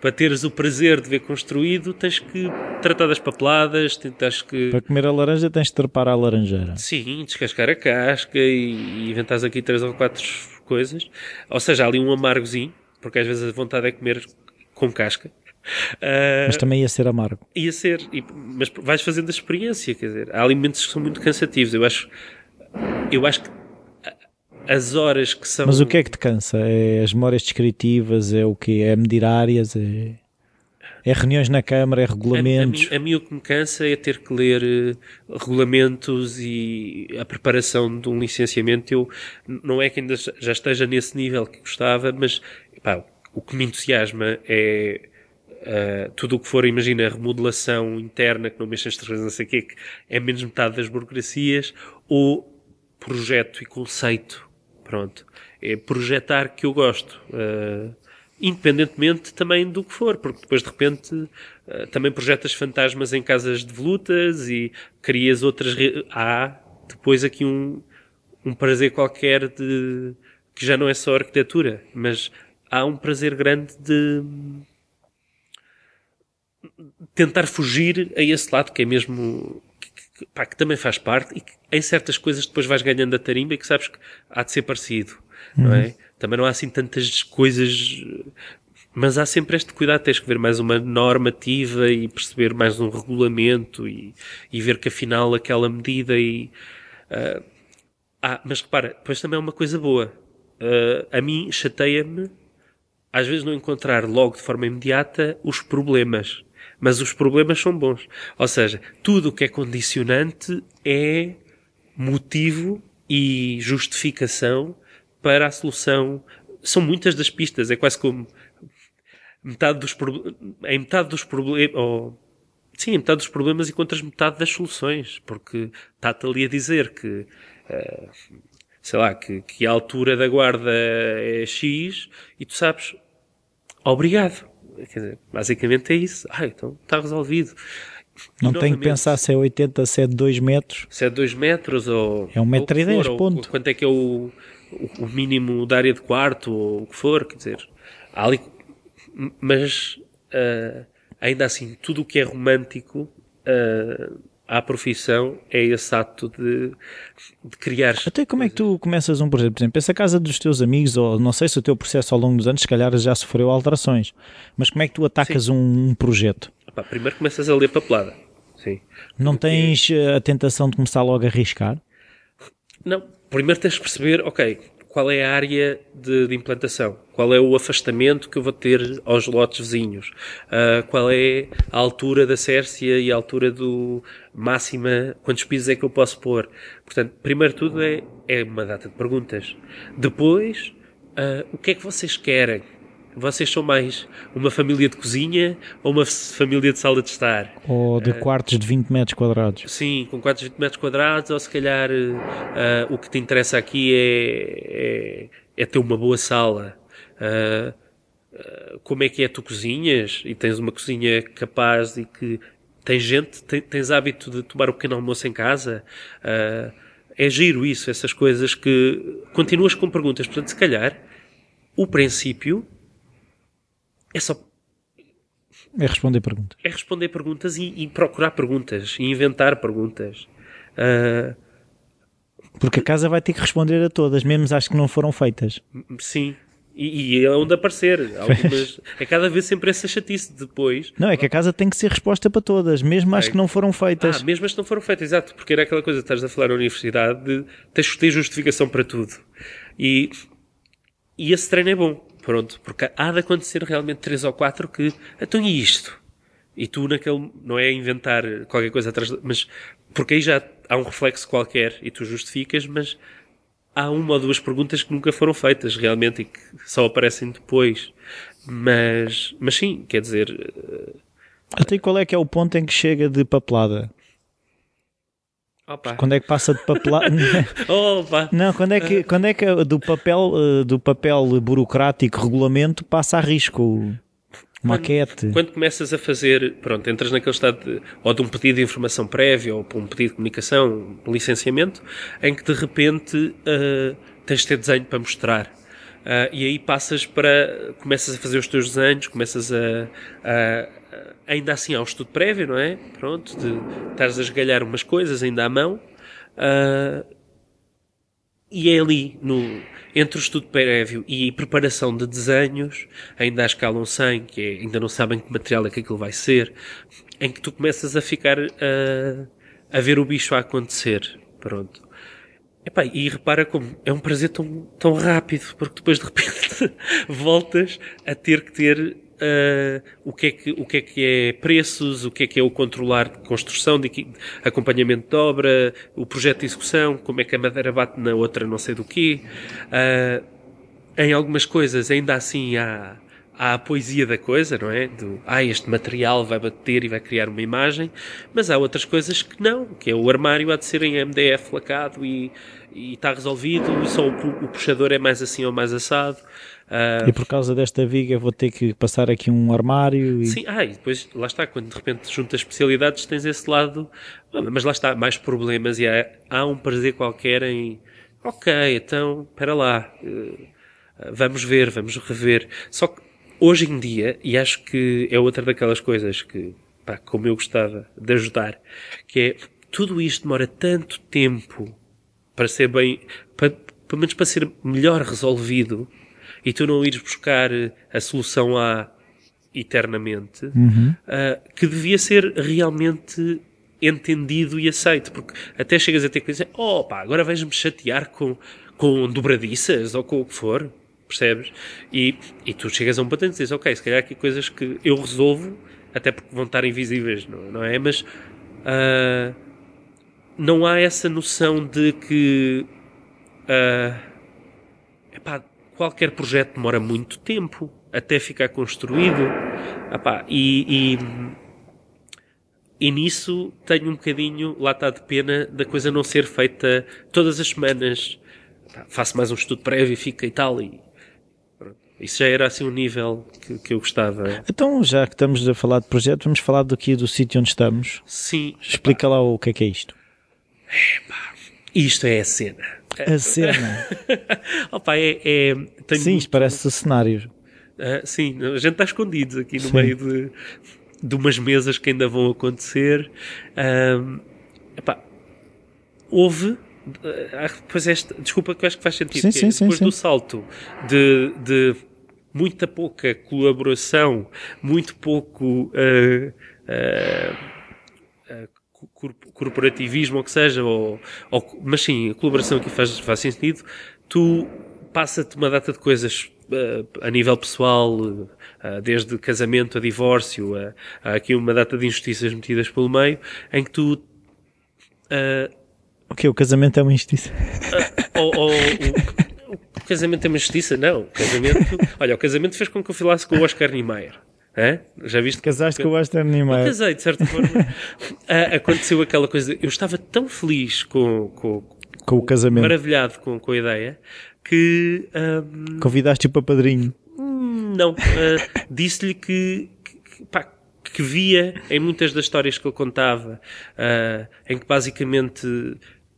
para teres o prazer de ver construído, tens que tratar das papeladas, tens que. Para comer a laranja tens de trepar à laranjeira. Sim, descascar a casca e, e inventares aqui três ou quatro coisas. Ou seja, há ali um amargozinho, porque às vezes a vontade é comer com casca. Ah, Mas também ia ser amargo. Ia ser, e- mas vais fazendo a experiência, quer dizer, há alimentos que são muito cansativos. Eu acho, eu acho que as horas que são. Mas o que é que te cansa? É as memórias descritivas? É o quê? É medir áreas? É, é reuniões na Câmara? É a, a, regulamentos? mim, a mim o que me cansa é ter que ler eh, regulamentos e a preparação de um licenciamento. Eu não é que ainda já esteja nesse nível que gostava, mas pá, o que me entusiasma é Uh, tudo o que for, imagina, remodelação interna, que não mexa as não sei o quê, que é menos metade das burocracias, ou projeto e conceito. Pronto. É projetar que eu gosto. Uh, independentemente também do que for, porque depois de repente uh, também projetas fantasmas em casas de volutas e crias outras. Há depois aqui um, um prazer qualquer de que já não é só arquitetura, mas há um prazer grande de tentar fugir a esse lado que é mesmo que, pá, que também faz parte e que em certas coisas depois vais ganhando a tarimba e que sabes que há de ser parecido, uhum. não é? Também não há assim tantas coisas, mas há sempre este cuidado, tens que ver mais uma normativa e perceber mais um regulamento e, e ver que afinal aquela medida e uh, ah, mas repara, depois também é uma coisa boa. Uh, a mim chateia-me às vezes não encontrar logo de forma imediata os problemas. Mas os problemas são bons. Ou seja, tudo o que é condicionante é motivo e justificação para a solução. São muitas das pistas. É quase como metade dos em metade dos problemas, ou sim, em metade dos problemas encontras metade das soluções, porque está-te ali a dizer que, uh, sei lá, que, que a altura da guarda é X e tu sabes, obrigado. Quer dizer, basicamente é isso. Ah, então está resolvido. Não tem que pensar se é 80, se é 2 metros. Se é 2 metros ou. É 1 metro e 10, ponto. quanto é que é o, o mínimo da área de quarto ou o que for, quer dizer. Ali, mas uh, ainda assim, tudo o que é romântico uh, à profissão é esse ato de, de criar. Até como é que tu começas um projeto? Por exemplo, essa casa dos teus amigos, ou não sei se o teu processo ao longo dos anos, se calhar já sofreu alterações, mas como é que tu atacas um, um, projeto? Epá, primeiro começas a ler papelada. Sim. Não Porque... tens eh, a tentação de começar logo a arriscar? Não. Primeiro tens de perceber, ok, qual é a área de, de, implantação, qual é o afastamento que eu vou ter aos lotes vizinhos, uh, qual é a altura da Cércia e a altura do máxima, quantos pisos é que eu posso pôr. Portanto, primeiro tudo é, é uma data de perguntas. Depois, uh, o que é que vocês querem? Vocês são mais uma família de cozinha ou uma família de sala de estar? Ou de uh, quartos de 20 metros quadrados? Sim, com quartos de 20 metros quadrados, ou se calhar uh, o que te interessa aqui é, é, é ter uma boa sala. Uh, como é que é tu cozinhas e tens uma cozinha capaz e que tens gente, tens hábito de tomar o um pequeno almoço em casa? é giro isso, essas coisas que continuas com perguntas. Portanto, se calhar, o princípio é só. É responder perguntas. É responder perguntas e, e procurar perguntas e inventar perguntas. Uh... Porque a casa vai ter que responder a todas, mesmo as que não foram feitas. Sim. E, e é onde aparecer. Algumas, é cada vez sempre essa chatice depois. Não, é que a casa tem que ser resposta para todas, mesmo as que não foram feitas. Ah, mesmo as que não foram feitas, exato. Porque era aquela coisa que estás a falar na universidade de tens justificação para tudo. E, e esse treino é bom. Pronto, porque há de acontecer realmente três ou quatro que, então isto? E tu naquele, não é inventar qualquer coisa atrás, mas, porque aí já há um reflexo qualquer e tu justificas, mas há uma ou duas perguntas que nunca foram feitas realmente e que só aparecem depois. Mas, mas sim, quer dizer. Até qual é que é o ponto em que chega de papelada? Opa. Quando é que passa de? Opa. Não, quando é que, quando é que do papel, eh, do papel burocrático, regulamento, passa a risco? Maquete. Quando, quando começas a fazer, pronto, entras naquele estado de, ou de um pedido de informação prévia ou por um pedido de comunicação, um licenciamento, em que de repente uh, tens de ter desenho para mostrar. Uh, e aí passas para. começas a fazer os teus desenhos, começas a, a ainda assim há um estudo prévio, não é? Pronto, de estares a esgalhar umas coisas ainda à mão. Uh, e é ali, no, entre o estudo prévio e preparação de desenhos, ainda à escala 100, que é, ainda não sabem que material é que aquilo vai ser, em que tu começas a ficar uh, a ver o bicho a acontecer. Pronto. Epá, e repara como é um prazer tão, tão rápido, porque depois de repente voltas a ter que ter uh, o, que é que, o que é que é preços, o que é que é o controlar de construção, de acompanhamento de obra, o projeto de execução, como é que a madeira bate na outra não sei do quê. Uh, em algumas coisas ainda assim há, há a poesia da coisa, não é? Do, ah, este material vai bater e vai criar uma imagem, mas há outras coisas que não, que é o armário há de ser em MDF lacado e, e está resolvido, só o, o puxador é mais assim ou mais assado. Uh, e por causa desta viga vou ter que passar aqui um armário. E... Sim, ah, e depois lá está, quando de repente juntas especialidades tens esse lado, mas lá está, mais problemas e há, há um prazer qualquer em, ok, então, espera lá, uh, vamos ver, vamos rever. Só que hoje em dia, e acho que é outra daquelas coisas que, pá, como eu gostava de ajudar, que é tudo isto demora tanto tempo para ser bem, para, pelo menos para ser melhor resolvido e tu não ires buscar a solução A eternamente, uhum. uh, que devia ser realmente entendido e aceito, porque até chegas a ter que dizer, oh pá, agora vais-me chatear com, com dobradiças ou com o que for, percebes? E, e tu chegas a um patente e dizes, ok, se calhar aqui coisas que eu resolvo, até porque vão estar invisíveis, não, não é? Mas uh, não há essa noção de que uh, epá, qualquer projeto demora muito tempo até ficar construído. Epá, e, e, e nisso tenho um bocadinho, lá está de pena, da coisa não ser feita todas as semanas. Epá, faço mais um estudo prévio e fica e tal. E, isso já era assim um nível que, que eu gostava. Então, já que estamos a falar de projeto, vamos falar daqui do sítio onde estamos. Sim. Explica lá o que é que é isto. Epá, isto é a cena. A cena. Opa, é, é, sim, muito... isto parece cenários. Uh, sim, a gente está escondido aqui no sim. meio de, de umas mesas que ainda vão acontecer. Uh, epá, houve. Ah, pois este, desculpa que eu acho que faz sentido. Sim, sim, depois do salto de, de muita pouca colaboração, muito pouco. Uh, corporativismo ou que seja, ou, ou, mas sim, a colaboração aqui faz, faz sentido, tu passa-te uma data de coisas uh, a nível pessoal, uh, desde casamento a divórcio, uh, há aqui uma data de injustiças metidas pelo meio, em que tu. Uh, ok, o casamento é uma injustiça. ou, ou o, o, casamento é uma injustiça? Não. O casamento, olha, o casamento fez com que eu filasse com o Oscar Niemeyer. É? Já viste? Casaste com o Western Niemeyer. Casei, de certa forma. uh, aconteceu aquela coisa. Eu estava tão feliz com, com, com o casamento. Maravilhado com, com a ideia que. Um, Convidaste-o para padrinho? Não. Uh, Disse-lhe que, que, pá, que via em muitas das histórias que ele contava, uh, em que basicamente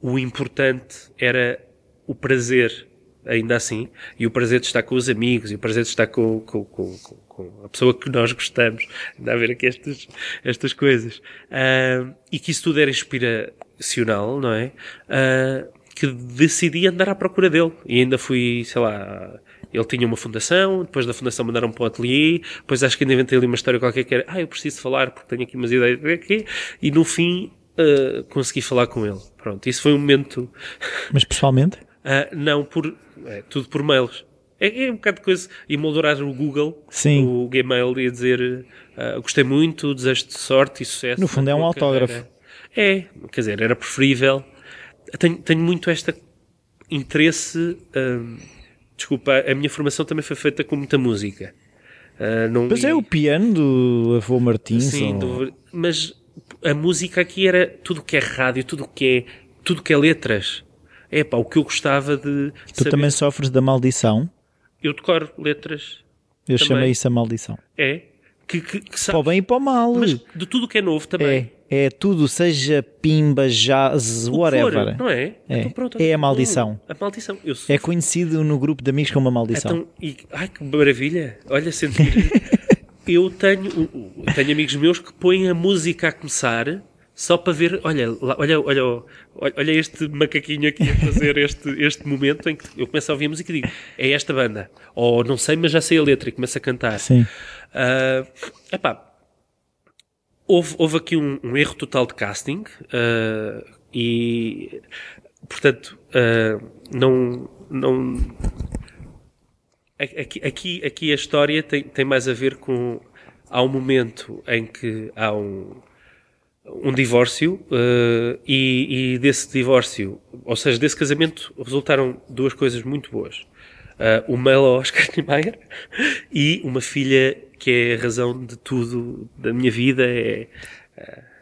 o importante era o prazer, ainda assim, e o prazer de estar com os amigos, e o prazer de estar com, com, com, com a pessoa que nós gostamos, ainda a ver aqui estas, estas coisas, uh, e que isso tudo era inspiracional, não é? Uh, que decidi andar à procura dele. E ainda fui, sei lá, ele tinha uma fundação, depois da fundação mandaram para o ateliê, depois acho que ainda inventei ali uma história qualquer que era, ah, eu preciso falar porque tenho aqui umas ideias aqui, e no fim uh, consegui falar com ele. Pronto, isso foi um momento. Mas pessoalmente? Uh, não, por, é, tudo por mails. É, é, um bocado de coisa. E moldurar o Google, Sim. o Gmail, e dizer uh, gostei muito, desejo de sorte e sucesso. No fundo é um autógrafo. É, quer dizer, era preferível tenho, tenho muito este interesse. Uh, desculpa, a minha formação também foi feita com muita música. Uh, não mas é o piano do avô Martins? Sim, ou... do, mas a música aqui era tudo o que é rádio, tudo o que é, tudo que é letras. É pá, o que eu gostava de. Tu saber. também sofres da maldição? Eu decoro letras. Eu também. chamei isso a maldição. É? Que, que, que Para o bem e para o mal. Mas de tudo o que é novo também. É é tudo, seja pimba, jazz, whatever. For, não é? É, então, pronto, é a maldição. A maldição. É conhecido no grupo de amigos como uma maldição. Então, e, ai que maravilha! Olha, sentir. eu tenho, tenho amigos meus que põem a música a começar só para ver, olha, olha, olha, olha este macaquinho aqui a fazer este, este momento em que eu começo a ouvir a música e digo, é esta banda. Ou não sei, mas já sei a letra e começo a cantar. Sim. Uh, epá, houve, houve aqui um, um, erro total de casting uh, e, portanto, uh, não, não. Aqui, aqui, aqui a história tem, tem mais a ver com. Há um momento em que há um, um divórcio uh, e, e, desse divórcio, ou seja, desse casamento, resultaram duas coisas muito boas. uh, mail ao Oscar Niemeyer e uma filha que é a razão de tudo da minha vida, é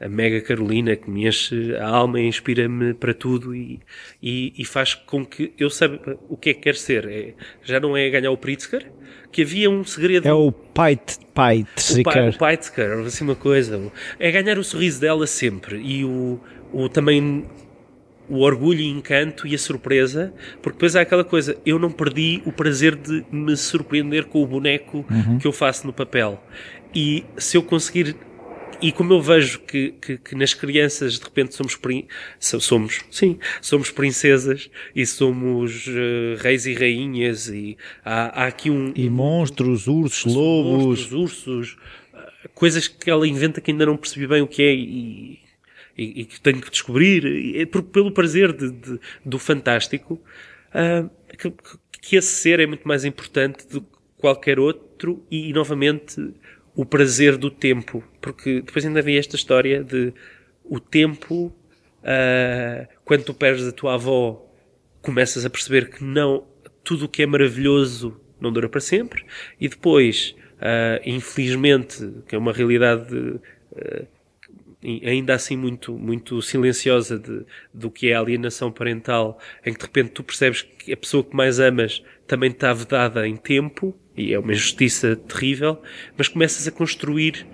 a Mega Carolina que me enche a alma e inspira-me para tudo e, e, e, faz com que eu saiba o que é que quer ser. É, já não é ganhar o Pritzker, que havia um segredo. É o Pite, Pite, o Pritzker, assim uma coisa. É ganhar o sorriso dela sempre e o, o também o orgulho e encanto e a surpresa, porque depois há aquela coisa, eu não perdi o prazer de me surpreender com o boneco uhum. que eu faço no papel. E se eu conseguir e como eu vejo que, que, que, nas crianças de repente somos somos sim somos princesas e somos uh, reis e rainhas e há, há aqui um e monstros ursos lobos. monstros, ursos uh, coisas que ela inventa que ainda não percebi bem o que é e, e, e que tenho que descobrir. E, é por, pelo prazer de, de, do fantástico uh, que, que esse ser é muito mais importante do que qualquer outro e, e novamente o prazer do tempo, porque depois ainda havia esta história de o tempo, uh, quando tu perdes a tua avó, começas a perceber que não, tudo o que é maravilhoso não dura para sempre, e depois, uh, infelizmente, que é uma realidade uh, ainda assim muito, muito silenciosa de, do que é a alienação parental, em que de repente tu percebes que a pessoa que mais amas também está vedada em tempo, e é uma injustiça terrível, mas começas a construir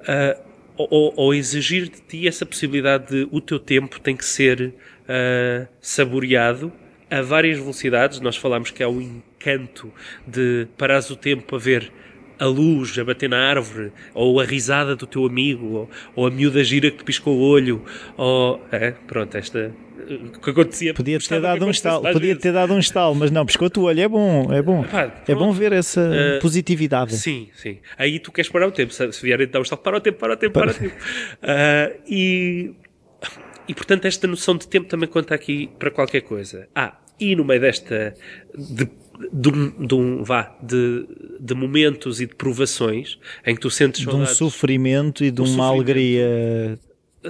uh, ou, ou, exigir de ti essa possibilidade de o teu tempo tem que ser uh, saboreado a várias velocidades. Nós falamos que há um encanto de parares o tempo a ver a luz a bater na árvore, ou a risada do teu amigo, ou, ou a miúda gira que te piscou o olho, ou. É, pronto, esta. O que acontecia. Podia ter dado um estalo, podia ter dado um estalo, mas não, piscou-te o olho, é bom, é bom. é bom ver essa uh, positividade. Sim, sim. Aí tu queres parar o tempo, se vierem dar um estalo, para o tempo, para o tempo, para, para o tempo. Uh, e. E portanto, esta noção de tempo também conta aqui para qualquer coisa. Ah, e no meio desta de de um, de um vá, de, de momentos e de provações em que tu sentes de um sofrimento e de uma alegria.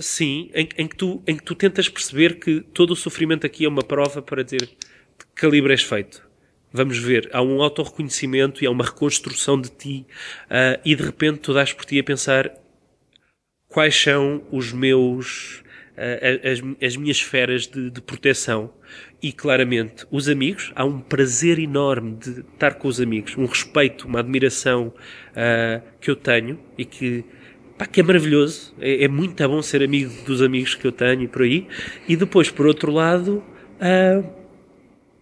Sim, em, em, que tu, em que tu tentas perceber que todo o sofrimento aqui é uma prova para dizer que calibre és feito. Vamos ver, há um autorreconhecimento e há uma reconstrução de ti uh, e de repente tu dás por ti a pensar quais são os meus uh, as, as minhas esferas de, de proteção e claramente os amigos, há um prazer enorme de estar com os amigos, um respeito, uma admiração uh, que eu tenho e que, pá, que é maravilhoso. É, é, muito bom ser amigo dos amigos que eu tenho e por aí. E depois, por outro lado, uh,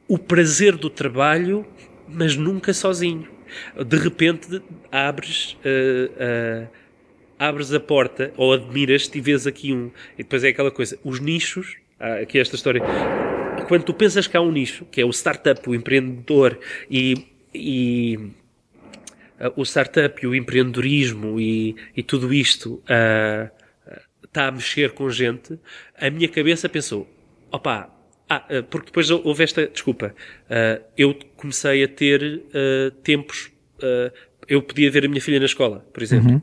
o prazer do trabalho, mas nunca sozinho. De repente abres. Uh, abres a porta ou admiras-te e vês aqui um. E depois é aquela coisa, os nichos, aqui esta história, quando tu pensas que há um nicho, que é o startup, o empreendedor e, e uh, o startup e o empreendedorismo e, e tudo isto uh, está a mexer com gente, a minha cabeça pensou, opa, ah, uh, porque depois houve esta, desculpa, uh, eu comecei a ter uh, tempos, eu podia ver a minha filha na escola, por exemplo. Uhum.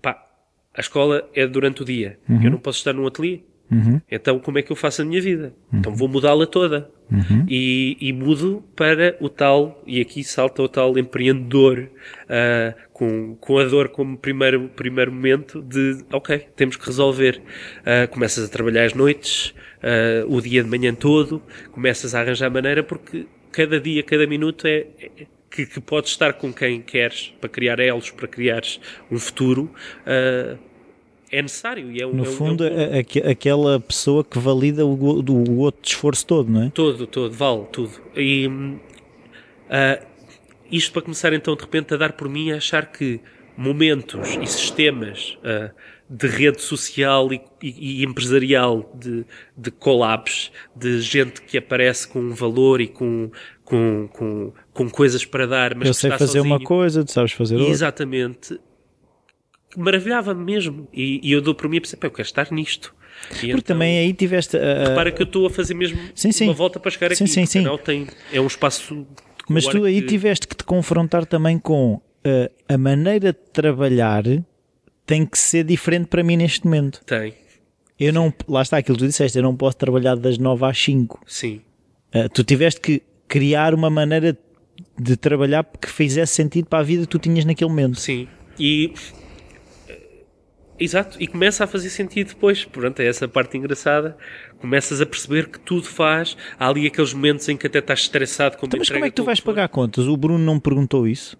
Pá, a escola é durante o dia. Uhum. Eu não posso estar num ateliê. Uhum. Então, como é que eu faço a minha vida? Uhum. Então, vou mudá-la toda. Uhum. E, e, mudo para o tal, e aqui salta o tal empreendedor, uh, com, com a dor como primeiro, primeiro momento de, ok, temos que resolver. Uh, começas a trabalhar às noites, uh, o dia de manhã todo, começas a arranjar maneira, porque cada dia, cada minuto é, é que, que podes estar com quem queres para criar elos, para criares um futuro. Uh, é necessário. E é um, no é um, fundo, é. É aquela pessoa que valida o, o, o, outro esforço todo, não é? Todo, todo, vale tudo. E uh, isto para começar então de repente a dar por mim a achar que momentos e sistemas uh, de rede social e, e, e, empresarial de, de collabs, de gente que aparece com um valor e com, com, com, com coisas para dar, mas Eu sei fazer sozinho. uma coisa, tu sabes fazer outra. Exatamente maravilhava-me mesmo. E, e, eu dou por mim a pensar, eu quero estar nisto. E Porque então, também aí tiveste. Uh, repara que eu estou a fazer mesmo sim, sim. uma volta para chegar sim, aqui. Sim, sim. Tem, é um espaço. Mas tu aí que... tiveste que te confrontar também com uh, a maneira de trabalhar tem que ser diferente para mim neste momento. Tem. Eu não, lá está aquilo que tu disseste, eu não posso trabalhar das 9 às 5. Sim. Uh, tu tiveste que criar uma maneira de trabalhar que fizesse sentido para a vida que tu tinhas naquele momento. Sim. E. Exato, e começa a fazer sentido depois. Pronto, é essa parte engraçada. Começas a perceber que tudo faz. Há ali aqueles momentos em que até estás estressado quando Então, mas como é que tu com vais pagar contas? O Bruno não me perguntou isso?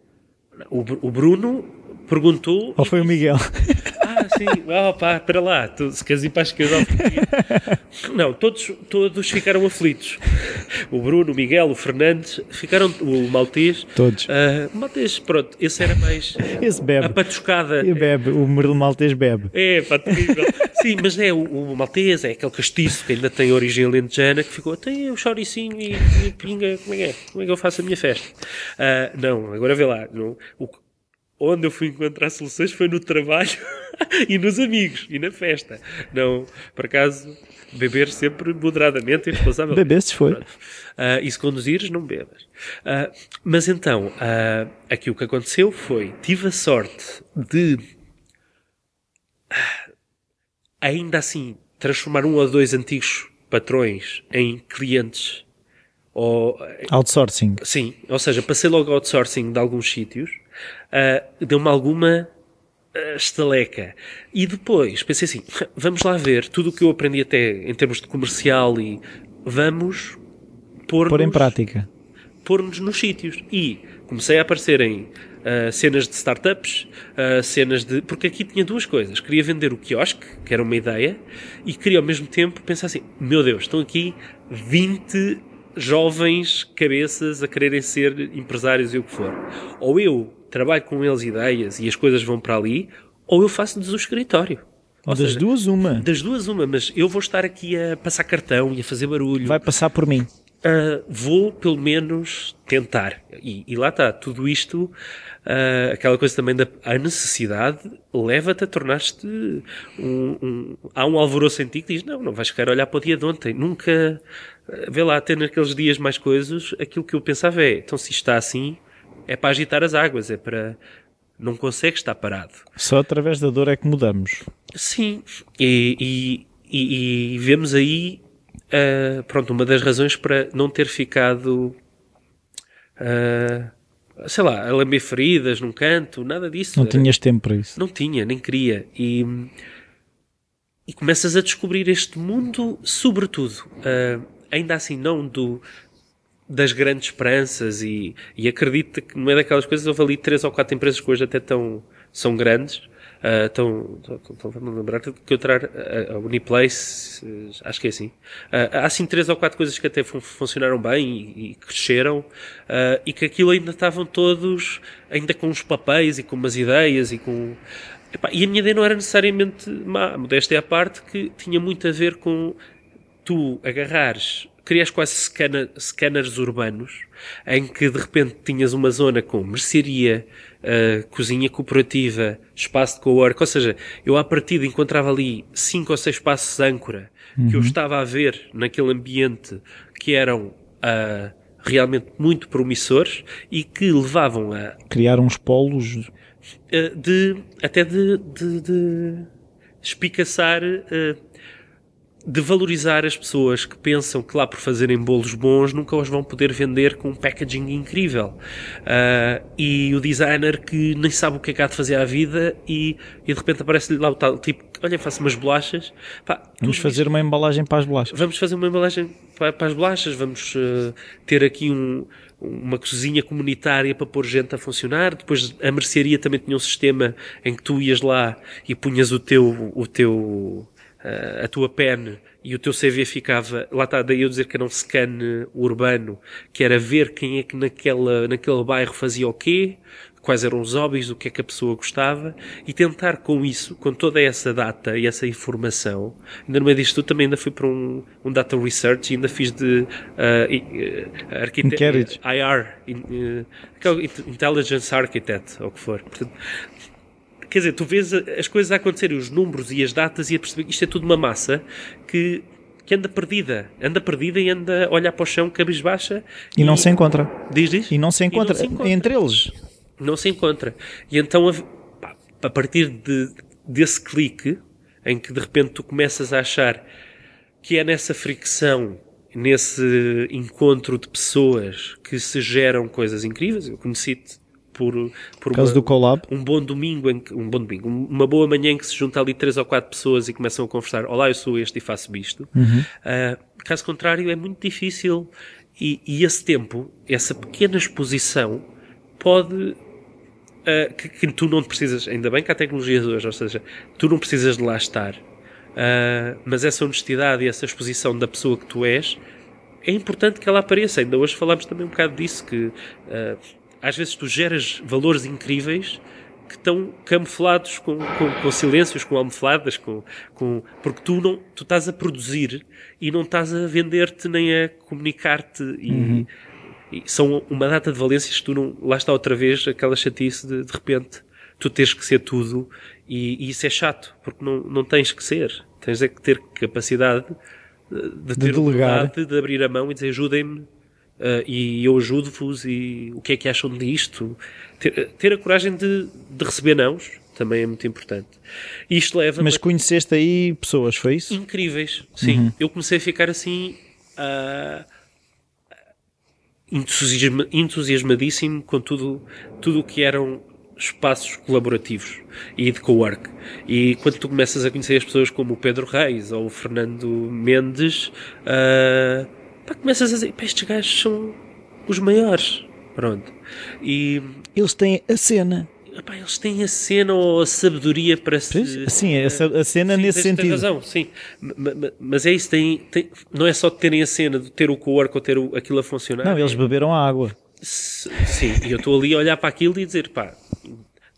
O Bruno perguntou. Ou foi o Miguel? Ah, sim, oh, pá, para lá, tu, se queres ir para a fim. Não, todos, todos ficaram aflitos. O Bruno, o Miguel, o Fernandes, ficaram, o Maltês. Todos. O Maltês, pronto, esse era mais Esse a bebe. patuscada. E bebe. O Maltês bebe. É, pá, terrível. Sim, mas é o, o maltês, é aquele castiço que ainda tem origem alentejana, que ficou, tem o choricinho e, e pinga, como é que é? Como é que eu faço a minha festa? Ah, não, agora vê lá, não, o, onde eu fui encontrar soluções foi no trabalho e nos amigos e na festa. Não, por acaso, beber sempre moderadamente e responsavelmente. Bebesses foi. Pronto. Ah, e se conduzires, não bebas. Ah, mas então, ah, aqui o que aconteceu foi, tive a sorte de ainda assim transformar um ou dois antigos patrões em clientes ou Outsourcing. sim, ou seja, passei logo outsourcing de alguns sítios, ah, deu-me alguma ah, estaleca. E depois pensei assim: vamos lá ver tudo o que eu aprendi até em termos de comercial e vamos pôr, Pôr em prática. pôr-nos nos sítios. E comecei a aparecer em ah, cenas de startups, ah, cenas de. Porque aqui tinha duas coisas. Queria vender o quiosque, que era uma ideia, e queria ao mesmo tempo pensar assim: meu Deus, estão aqui 20 jovens cabeças a quererem ser empresários e o que for. Ou eu trabalho com eles ideias e as coisas vão para ali, ou eu faço-lhes o escritório. Ou Das seja, duas, uma. das duas, uma, mas eu vou estar aqui a passar cartão e a fazer barulho. Vai passar por mim. Uh, vou pelo menos tentar. E, e lá está, tudo isto, uh, aquela coisa também da a necessidade, leva-te a tornar-te um, um- Há um alvoroço em ti que diz: não, não vais a olhar para o dia de ontem. Nunca. uh, vê lá, até naqueles dias mais coisas, aquilo que eu pensava é: então se está assim, é para agitar as águas, é para. Não consegues estar parado. Só através da dor é que mudamos. Sim, e, e- e- e vemos aí, ah, pronto, uma das razões para não ter ficado, ah, sei lá, a lamber feridas num canto, nada disso. Não Era- tinhas tempo para isso. não tinha, nem queria. E, e começas a descobrir este mundo, sobretudo, ah, ainda assim não do das grandes esperanças e, e acredito que no meio daquelas coisas houve ali três ou quatro empresas que hoje até tão, são grandes. ah, Estão, vamos lembrar que eu trago a, a Uniplace, acho que é assim. Ah, há assim três ou quatro coisas que até fun- funcionaram bem e, e cresceram ah, e que aquilo ainda estavam todos ainda com uns papéis e com umas ideias e com Epá, e a minha ideia não era necessariamente má, modéstia à parte, que tinha muito a ver com tu agarrares, crias quase scanner, scanners urbanos, em que de repente tinhas uma zona com mercearia, ah, cozinha cooperativa, espaço de co-work, ou seja, eu à partida encontrava ali cinco ou seis espaços âncora que eu estava a ver naquele ambiente que eram ah, realmente muito promissores e que levavam a Criar uns polos. eh, de até de, de, de espicaçar, eh, de valorizar as pessoas que pensam que lá por fazerem bolos bons nunca os vão poder vender com um packaging incrível. Ah, e o designer que nem sabe o que é que há de fazer à vida e, e de repente aparece-lhe lá o tal tipo, olha, faço umas bolachas. Pá, Vamos fazer uma embalagem para as bolachas. vamos fazer uma embalagem para, para as bolachas, vamos eh, ter aqui um- uma cozinha comunitária para pôr gente a funcionar. Depois a mercearia também tinha um sistema em que tu ias lá e punhas o teu, o teu, eh, a tua pen e o teu CV ficava, lá está, daí eu dizer que era um scan urbano, que era ver quem é que naquela, naquele bairro fazia o quê, quais eram os hobbies, do que é que a pessoa gostava, e tentar com isso, com toda essa data e essa informação, ainda no meio disto também ainda fui para um, um data research e ainda fiz de uh, i- uh, arquite- Inquéritos. IR, in- uh, Intelligence Architect, ou o que for. Portanto, quer dizer, tu vês as coisas a acontecerem, os números e as datas e a perceber que isto é tudo uma massa que, que anda perdida, anda perdida e anda a olhar para o chão, cabisbaixa. E não se encontra. Diz, diz? E não se encontra. se encontra. Entre eles. Não se encontra. E então, a, a partir de, desse clique, em que de repente tu começas a achar que é nessa fricção nesse encontro de pessoas que se geram coisas incríveis. Eu conheci-te por, por, uma- do collab. um bom domingo, em um bom domingo, uma boa manhã em que se junta ali três ou quatro pessoas e começam a conversar. Olá, eu sou este e faço isto. Ah, caso contrário, é muito difícil e, e esse tempo, essa pequena exposição, pode ah, que, que tu não precisas, ainda bem que há tecnologias hoje, ou seja, tu não precisas de lá estar, Ah, mas essa honestidade e essa exposição da pessoa que tu és é importante que ela apareça. Ainda hoje falámos também um bocado disso, que ah, às vezes tu geras valores incríveis que estão camuflados com, com, com silêncios, com almofadas, com, com, porque tu não tu estás a produzir e não estás a vender-te nem a comunicar-te e, e são uma data de valências que tu não, lá está outra vez aquela chatice de de repente tu tens que ser tudo e, e isso é chato, porque não, não tens que ser. Tens é que ter capacidade eh, de ter delegar. humildade, de abrir a mão e dizer ajudem-me eh, e eu ajudo-vos e o que é que acham disto? Ter, ter a coragem de, de receber nãos também é muito importante. E isto leva Mas conheceste aí pessoas, foi isso? incríveis. Sim, eu comecei a ficar assim ah, entusiasma- entusiasmadíssimo com tudo tudo o que eram espaços colaborativos e de co-work. E quando tu começas a conhecer as pessoas como o Pedro Reis ou o Fernando Mendes, ah, pá, começas a dizer, pá, estes gajos são os maiores. Pronto. E Eles têm a cena. epá, eles têm a cena ou a sabedoria para se Pois, Sim, essa, a cena Sim, nesse sentido. razão, sim. Ma- ma- Mas é isso, tem, tem- não é só de terem a cena, de ter o co-work ou ter o- aquilo a funcionar. Não, eles beberam a água. Sim, e eu estou ali a olhar para aquilo e dizer, pá,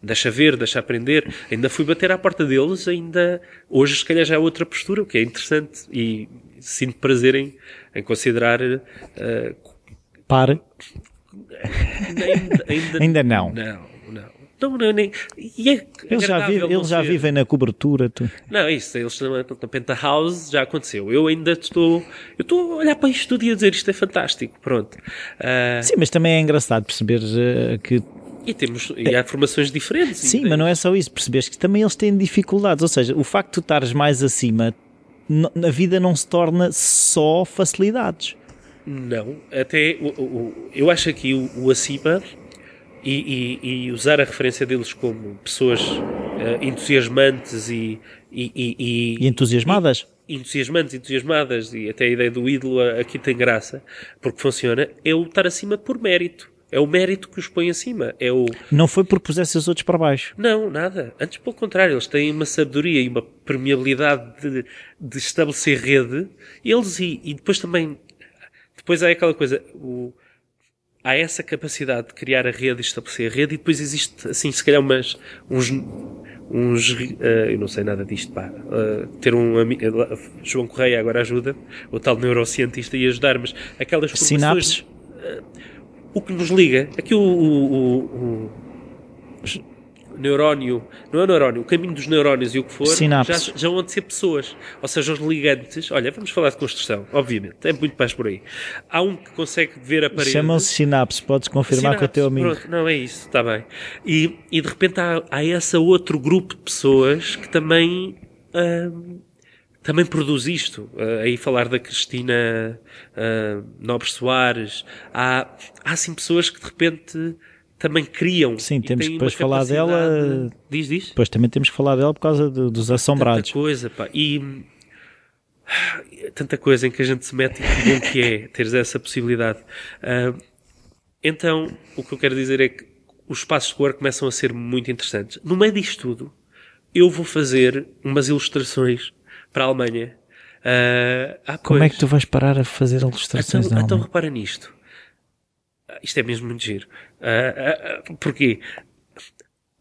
deixa ver, deixa aprender. Ainda fui bater à porta deles, ainda hoje se calhar já há outra postura, o que é interessante. E sinto prazer em, em considerar. eh, Para. ainda, ainda, Ainda não. Não, não. Não, não, nem, e é Eles já, não eles já vivem na cobertura. Tu. Não, é isso, eles estão na Penthouse, já aconteceu. Eu ainda estou. Eu estou a olhar para isto tudo e a dizer isto é fantástico. Pronto. Ah, Sim, mas também é engraçado perceber eh, que. e temos. E há formações diferentes. Sim, mas não é só isso. Percebes que também eles têm dificuldades. Ou seja, o facto de tu estares mais acima, na vida não se torna só facilidades. Não, até o, o- eu acho aqui o, o acima e, e- e usar a referência deles como pessoas ah, entusiasmantes e, e, e- entusiasmadas. entusiasmantes, entusiasmadas e até a ideia do ídolo aqui tem graça porque funciona, é o estar acima por mérito. É o mérito que os põe acima. É o Não foi porque pusesse os outros para baixo. Não, nada. Antes, pelo contrário, eles têm uma sabedoria e uma permeabilidade de, de estabelecer rede. Eles e, e depois também. Depois há aquela coisa. O, há essa capacidade de criar a rede e estabelecer a rede, e depois existe, assim, se calhar, umas, uns. uns eh, eu não sei nada disto, pá. eh, ter um amigo. João Correia agora ajuda, o tal neurocientista, e ajudar, mas aquelas formações Sinapses. O que nos liga que o, o- o- o neurónio, não é o neurónio, o caminho dos neurónios e o que for, já, já vão de ser pessoas. Ou seja, os ligantes, olha, vamos falar de construção, obviamente, é muito mais por aí. Há um que consegue ver a parede. Chamam-se sinapses. Podes confirmar com o teu amigo. Pronto, não é isso, está bem. E, e de repente há, há esse outro grupo de pessoas que também. hum, também produz isto. Ah, aí falar da Cristina ah, Nobre Soares. Há, há assim pessoas que de repente também criam. Sim, temos que depois falar dela- Diz, diz. Depois também temos que falar dela por causa dos assombrados. Tanta coisa, pá. E tanta coisa em que a gente se mete e que bom que é teres essa possibilidade. Ah, então, o que eu quero dizer é que os espaços de cor começam a ser muito interessantes. No meio disto tudo, eu vou fazer umas ilustrações para a Alemanha. Ah, Como é que tu vais parar a fazer ilustrações Então, então repara nisto. Ah, Isto é mesmo muito giro. Ah, ah, porquê?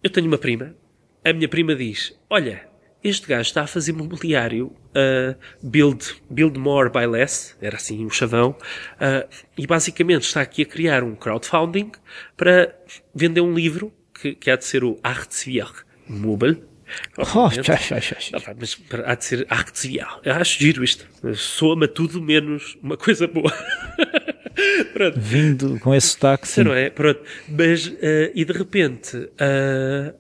Eu tenho uma prima. A minha prima diz: Olha, este gajo está a fazer mobiliário ah, build, build more by less. Era assim o chavão. ah, e basicamente está aqui a criar um crowdfunding para vender um livro que, que há de ser o Artsvier Mobile. Oh, já, já, já, já. Ah, pá, mas para- há de ser. Eu acho giro isto. Soa-me tudo menos uma coisa boa. Vindo com esse sotaque, sim. Não é? Pronto. Mas, eh, e de repente, eh,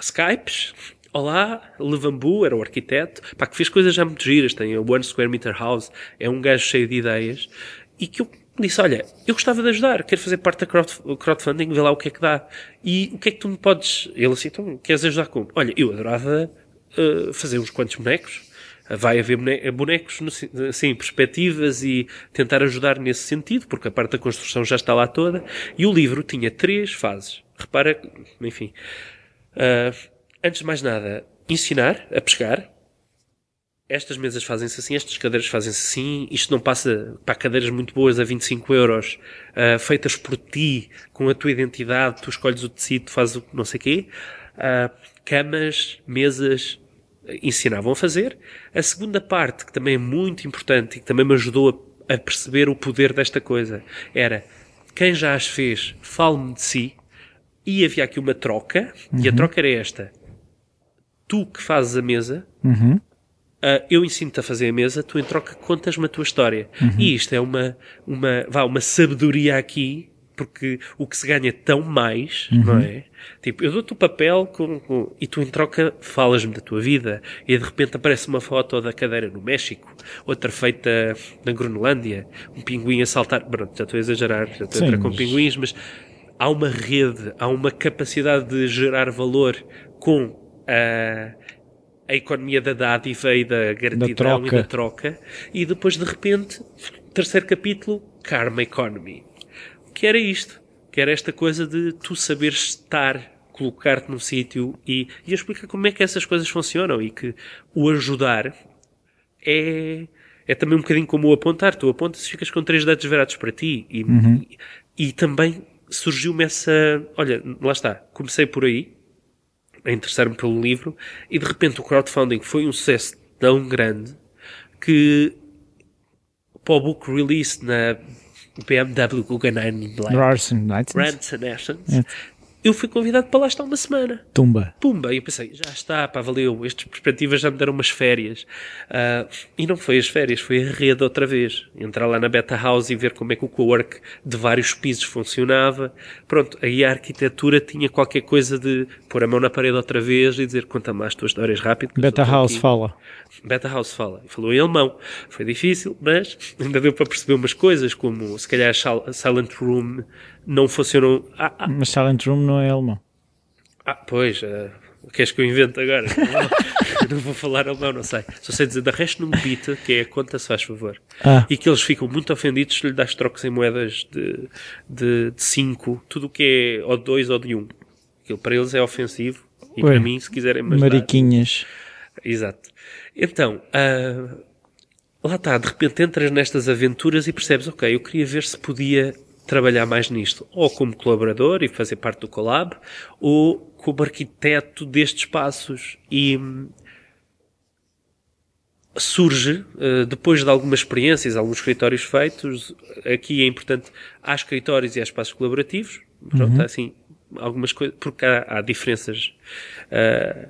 Skypes, olá, Levambu, era o arquiteto, pá, que fez coisas já muito giras, tem a One Square Meter House, é um gajo cheio de ideias, e que eu disse, olha, eu gostava de ajudar, quero fazer parte da crowdfunding, vê lá o que é que dá. E o que é que tu me podes... Ele assim, então, queres ajudar como? Olha, eu adorava uh, fazer uns quantos bonecos, vai haver bonecos, assim, perspectivas e tentar ajudar nesse sentido, porque a parte da construção já está lá toda. E o livro tinha três fases. Repara, enfim. Uh, antes de mais nada, ensinar a pescar. Estas mesas fazem-se assim, estas cadeiras fazem-se assim. Isto não passa para cadeiras muito boas a 25 euros, uh, feitas por ti, com a tua identidade. Tu escolhes o tecido, fazes o não sei o quê. Uh, camas, mesas, ensinavam a fazer. A segunda parte, que também é muito importante e que também me ajudou a, a perceber o poder desta coisa, era quem já as fez, fale-me de si. E havia aqui uma troca, uhum. e a uhum. troca era esta. Tu que fazes a mesa, uhum. Uh, eu ensino-te a fazer a mesa, tu em troca contas-me a tua história. Uhum. E isto é uma, uma, vá, uma sabedoria aqui porque o que se ganha tão mais, uhum. não é? Tipo, eu dou-te o papel com, com, e tu em troca falas-me da tua vida e de repente aparece uma foto da cadeira no México, outra feita na Groenlândia, um pinguim a saltar. Pronto, já estou a exagerar, já estou a entrar com pinguins, mas há uma rede, há uma capacidade de gerar valor com a, a economia da dádiva e da gratidão da e da troca. E depois, de repente, terceiro capítulo, Karma Economy que era isto, que era esta coisa de tu saberes estar, colocar-te num sítio e, e explicar como é que essas coisas funcionam e que o ajudar é, é também um bocadinho como o apontar. Tu apontas e ficas com três dedos virados para ti e, uhum. e, e também surgiu-me essa, olha, lá está, comecei por aí, a interessar-me pelo livro e de repente o crowdfunding foi um sucesso tão grande que para o book release na BMW Guggenheim Black. Ranson Essence. Eu fui convidado para lá estar uma semana. Tumba. Tumba. E eu pensei, já está, pá, valeu. Estas perspectivas já me deram umas férias. Uh, e não foi as férias, foi a rede outra vez. Entrar lá na Beta House e ver como é que o co-work de vários pisos funcionava. Pronto, aí a arquitetura tinha qualquer coisa de pôr a mão na parede outra vez e dizer, conta mais as tuas histórias rápido. Beta House aqui. fala. Beta House fala. E falou em alemão. Foi difícil, mas ainda deu para perceber umas coisas, como se calhar Silent Room não funcionou. Ah, ah. Mas Silent Room não é alemão. Ah, pois. Uh, queres que eu invente agora? não, não vou falar alemão, não sei. Só sei dizer da resto num beat, que é a conta, se faz favor. Ah. E que eles ficam muito ofendidos se lhe das trocos em moedas de 5, de, de cinco, tudo o que é ou de 2 ou de 1. Um. Aquilo para eles é ofensivo. E Ué, para mim, se quiserem mais. Mariquinhas. Exato. Então, uh, lá está, de repente entras nestas aventuras e percebes, ok, eu queria ver se podia trabalhar mais nisto, ou como colaborador e fazer parte do collab, ou como arquiteto destes espaços. E hum, surge, uh, depois de algumas experiências, alguns escritórios feitos, aqui é importante, há escritórios e há espaços colaborativos, pronto, uhum. assim, algumas coisas, porque há, há diferenças uh,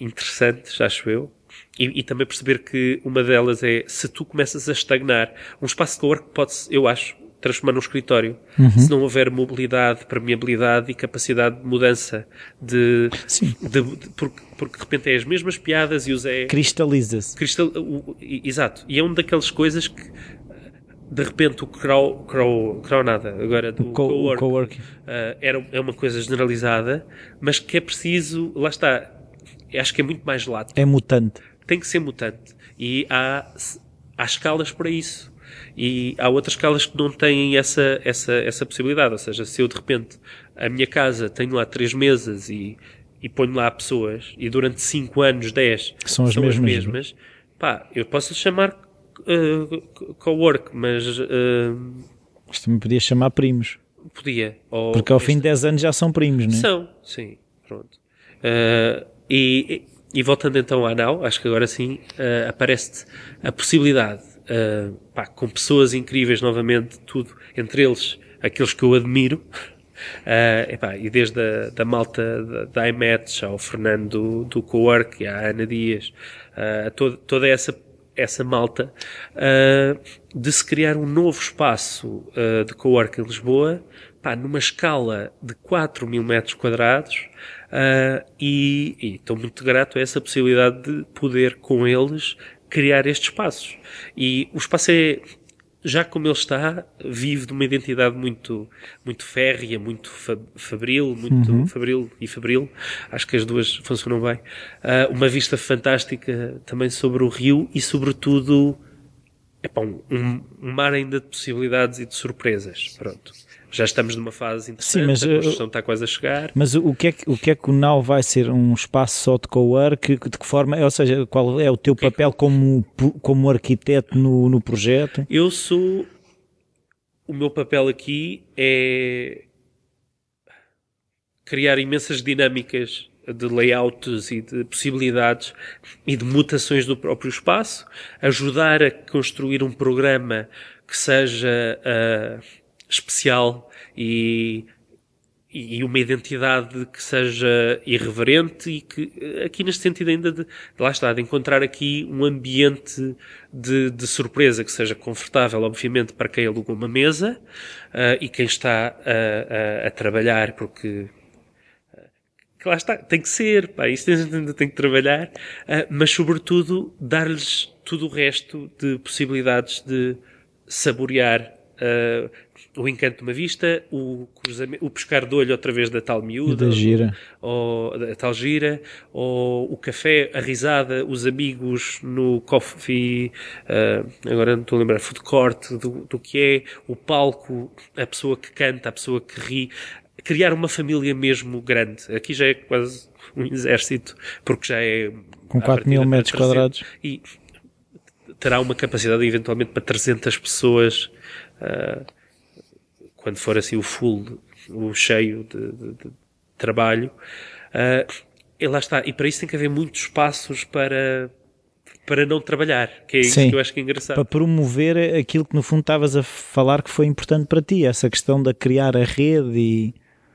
interessantes, acho eu. E, e, também perceber que uma delas é se tu começas a estagnar, um espaço de co-work pode, eu acho, transformar num escritório. Uhum. Se não houver mobilidade, permeabilidade e capacidade de mudança de, Sim. de, de porque, porque de repente é as mesmas piadas e os é cristaliza-se. Cristal, exato. E é uma daquelas coisas que de repente o crow, crow, crow nada, agora do co co-work, co uh, era, é uma coisa generalizada, mas que é preciso, lá está, acho que é muito mais lato. É mutante tem que ser mutante. E há, há escalas para isso. E há outras escalas que não têm essa, essa, essa possibilidade. Ou seja, se eu de repente, a minha casa, tenho lá três mesas e, e ponho lá pessoas, e durante cinco anos, dez, são as são mesmas, as mesmas pá, eu posso chamar uh, co-work, mas. Uh, mas também podia chamar primos. Podia. Porque ao fim de 10 anos já são primos, não é? São, sim. Pronto. Uh, e, e voltando então à Now, acho que agora sim uh, aparece a possibilidade, uh, pá, com pessoas incríveis novamente, tudo, entre eles aqueles que eu admiro, uh, epá, e desde a da malta da, da iMatch ao Fernando do, do Cowork, à Ana Dias, uh, todo, toda essa essa malta uh, de se criar um novo espaço uh, de cowork em Lisboa pá, numa escala de 4 mil metros quadrados e, e estou muito grato a essa possibilidade de poder com eles criar estes espaços. E o espaço é, já como ele está, vive de uma identidade muito, muito férrea, muito fabril, muito uhum. fabril e fabril. Acho que as duas funcionam bem. Uh, uma vista fantástica também sobre o rio e, sobretudo, epá, um, um mar ainda de possibilidades e de surpresas. Pronto já estamos numa fase interessante, Sim, mas, a construção uh, está quase a chegar. Mas o que, é que, o que é que o Now vai ser? Um espaço só de co-work? De que forma? Ou seja, qual é o teu papel é que... como, como arquiteto no, no projeto? Eu sou... O meu papel aqui é criar imensas dinâmicas de layouts e de possibilidades e de mutações do próprio espaço, ajudar a construir um programa que seja uh, especial e, e uma identidade que seja irreverente e que, aqui neste sentido ainda de, lá está, de encontrar aqui um ambiente de, de surpresa que seja confortável, obviamente, para quem aluga uma mesa uh, e quem está a, a, a trabalhar, porque que lá está, tem que ser, pá, isto ainda tem que trabalhar, mas sobretudo dar-lhes tudo o resto de possibilidades de saborear uh, o encanto de uma vista, o, o pescar de olho outra vez da tal miúda, da gira. Ou, ou da tal gira, ou o café, a risada, os amigos no coffee, uh, agora não estou a lembrar, food court, do, do que é, o palco, a pessoa que canta, a pessoa que ri, criar uma família mesmo grande. Aqui já é quase um exército, porque já é... Com 4 mil metros quadrados. E terá uma capacidade eventualmente para 300 pessoas uh, quando for assim o full, o cheio de, de, de trabalho. Uh, e lá está. E para isso tem que haver muitos espaços para, para não trabalhar, que é isso Sim, que eu acho que é engraçado. Para promover aquilo que no fundo estavas a falar que foi importante para ti, essa questão de criar a rede e...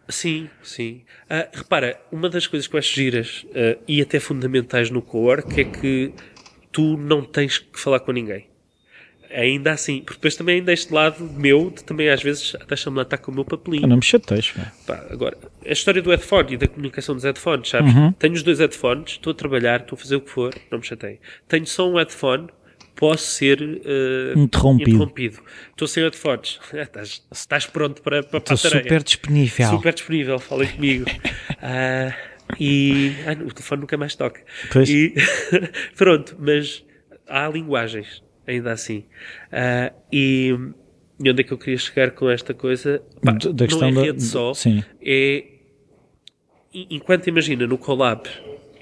Sim, sim. Uh, repara, uma das coisas que eu acho giras uh, e até fundamentais no co-work é que tu não tens que falar com ninguém ainda assim, porque depois também ainda este lado meu, de também às vezes deixa-me lá estar com o meu papelinho. Eu não me chateias, Pá, agora, a história do headphone e da comunicação dos headphones, sabes? Uhum. Tenho os dois headphones, estou a trabalhar, estou a fazer o que for, não me chatei. Tenho só um headphone, posso ser uh, interrompido. interrompido. Estou sem headphones. estás, estás pronto para, para, para Estou super disponível. Super disponível, falem comigo. uh, e ai, o telefone nunca mais toca. Pois. E pronto, mas há linguagens ainda assim. Uh, e, e, onde é que eu queria chegar com esta coisa? Pá, da questão não é rede da, só, sim. é enquanto imagina no collab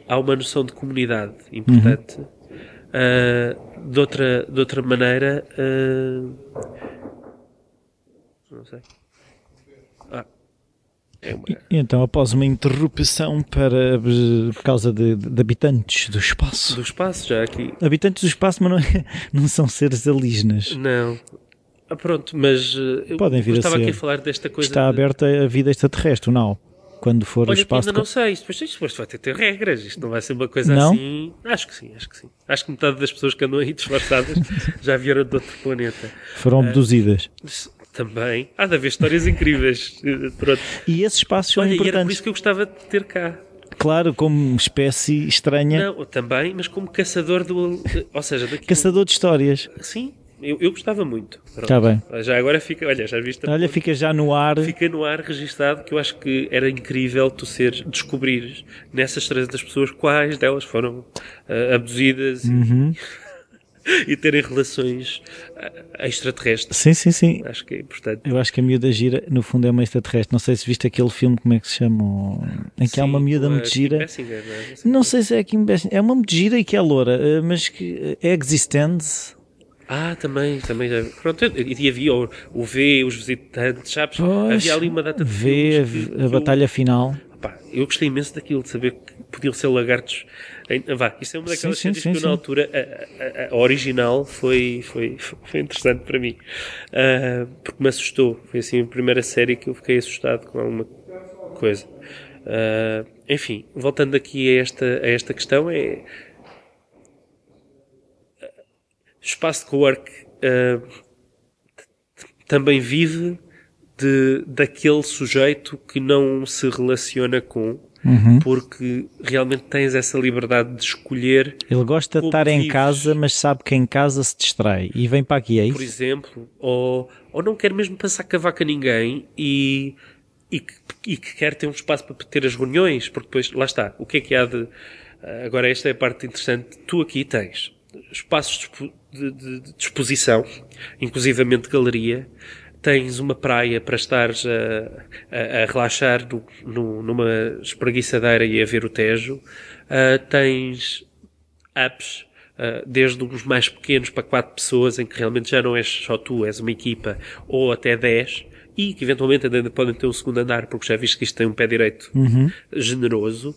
há uma noção de comunidade importante, uhum. uh, de, outra, de outra maneira, uh, não sei. É uma... e, então, após uma interrupção para, por causa de, de, habitantes do espaço. Do espaço, já aqui. Habitantes do espaço, mas não, é, não são seres alienígenas. Não. Ah, pronto, mas eh, Podem vir eu estava a ser. aqui a falar desta coisa. Está de... aberta a vida extraterrestre, não? Quando for Olha, o espaço. Ainda não sei, isto, isto, isto vai ter, ter regras, isto não vai ser uma coisa não? assim. Acho que sim, acho que sim. Acho que metade das pessoas que andam aí disfarçadas já vieram de outro planeta. Foram uh, abduzidas. Também. Há de haver histórias incríveis. Pronto. E esses espaços são Olha, importantes. E era por isso que eu gostava de ter cá. Claro, como espécie estranha. Não, também, mas como caçador do. Ou seja, daquilo... Caçador de histórias. Sim, eu, eu gostava muito. Está bem. Já agora fica, olha, já viste. Olha, fica já no ar. Fica no ar registado que eu acho que era incrível tu ser, descobrires nessas 300 pessoas quais delas foram uh, abduzidas. Uhum. E... e terem relações eh, extraterrestres. Sim, sim, sim. Acho que é importante. Eu acho que a miúda gira, no fundo, é uma extraterrestre. Não sei se viste aquele filme, como é que se chama? Em que sim, há uma miúda muito gira. Bessinger, não, é? não sei se é Kim Bessinger. É uma muito gira e que é loura, eh, mas que é existente. Ah, também, também. Pronto, e havia o, o V, os visitantes, sabes? Pois, havia ali uma data de V, a, a batalha final. Opa, eu gostei imenso daquilo, de saber que podiam ser lagartos Vá, isso é uma daquelas sim, sim, que sim, na altura a, a, a, original foi, foi, foi interessante para mim. Uh, porque me assustou. Foi assim a primeira série que eu fiquei assustado com alguma coisa. Uh, enfim, voltando aqui a esta, a esta questão, é. Espaço de co-work uh, também vive de, daquele sujeito que não se relaciona com, porque realmente tens essa liberdade de escolher. Ele gosta de estar em casa, mas sabe que em casa se distrai e vem para aqui, é por isso? exemplo, ou, ou não quer mesmo passar cavaco a ninguém e, e, que, e que quer ter um espaço para ter as reuniões, porque depois, lá está, o que é que há de. ah, Agora, esta é a parte interessante. Tu aqui tens espaços de de, de- de disposição, inclusivamente galeria, tens uma praia para estares a, a- a relaxar no, no- numa espreguiçadeira e a ver o Tejo, Ah, tens apps, uh, desde uns mais pequenos para quatro pessoas, em que realmente já não és só tu, és uma equipa, ou até 10, e que eventualmente ainda podem ter um segundo andar, porque já viste que isto tem um pé direito generoso.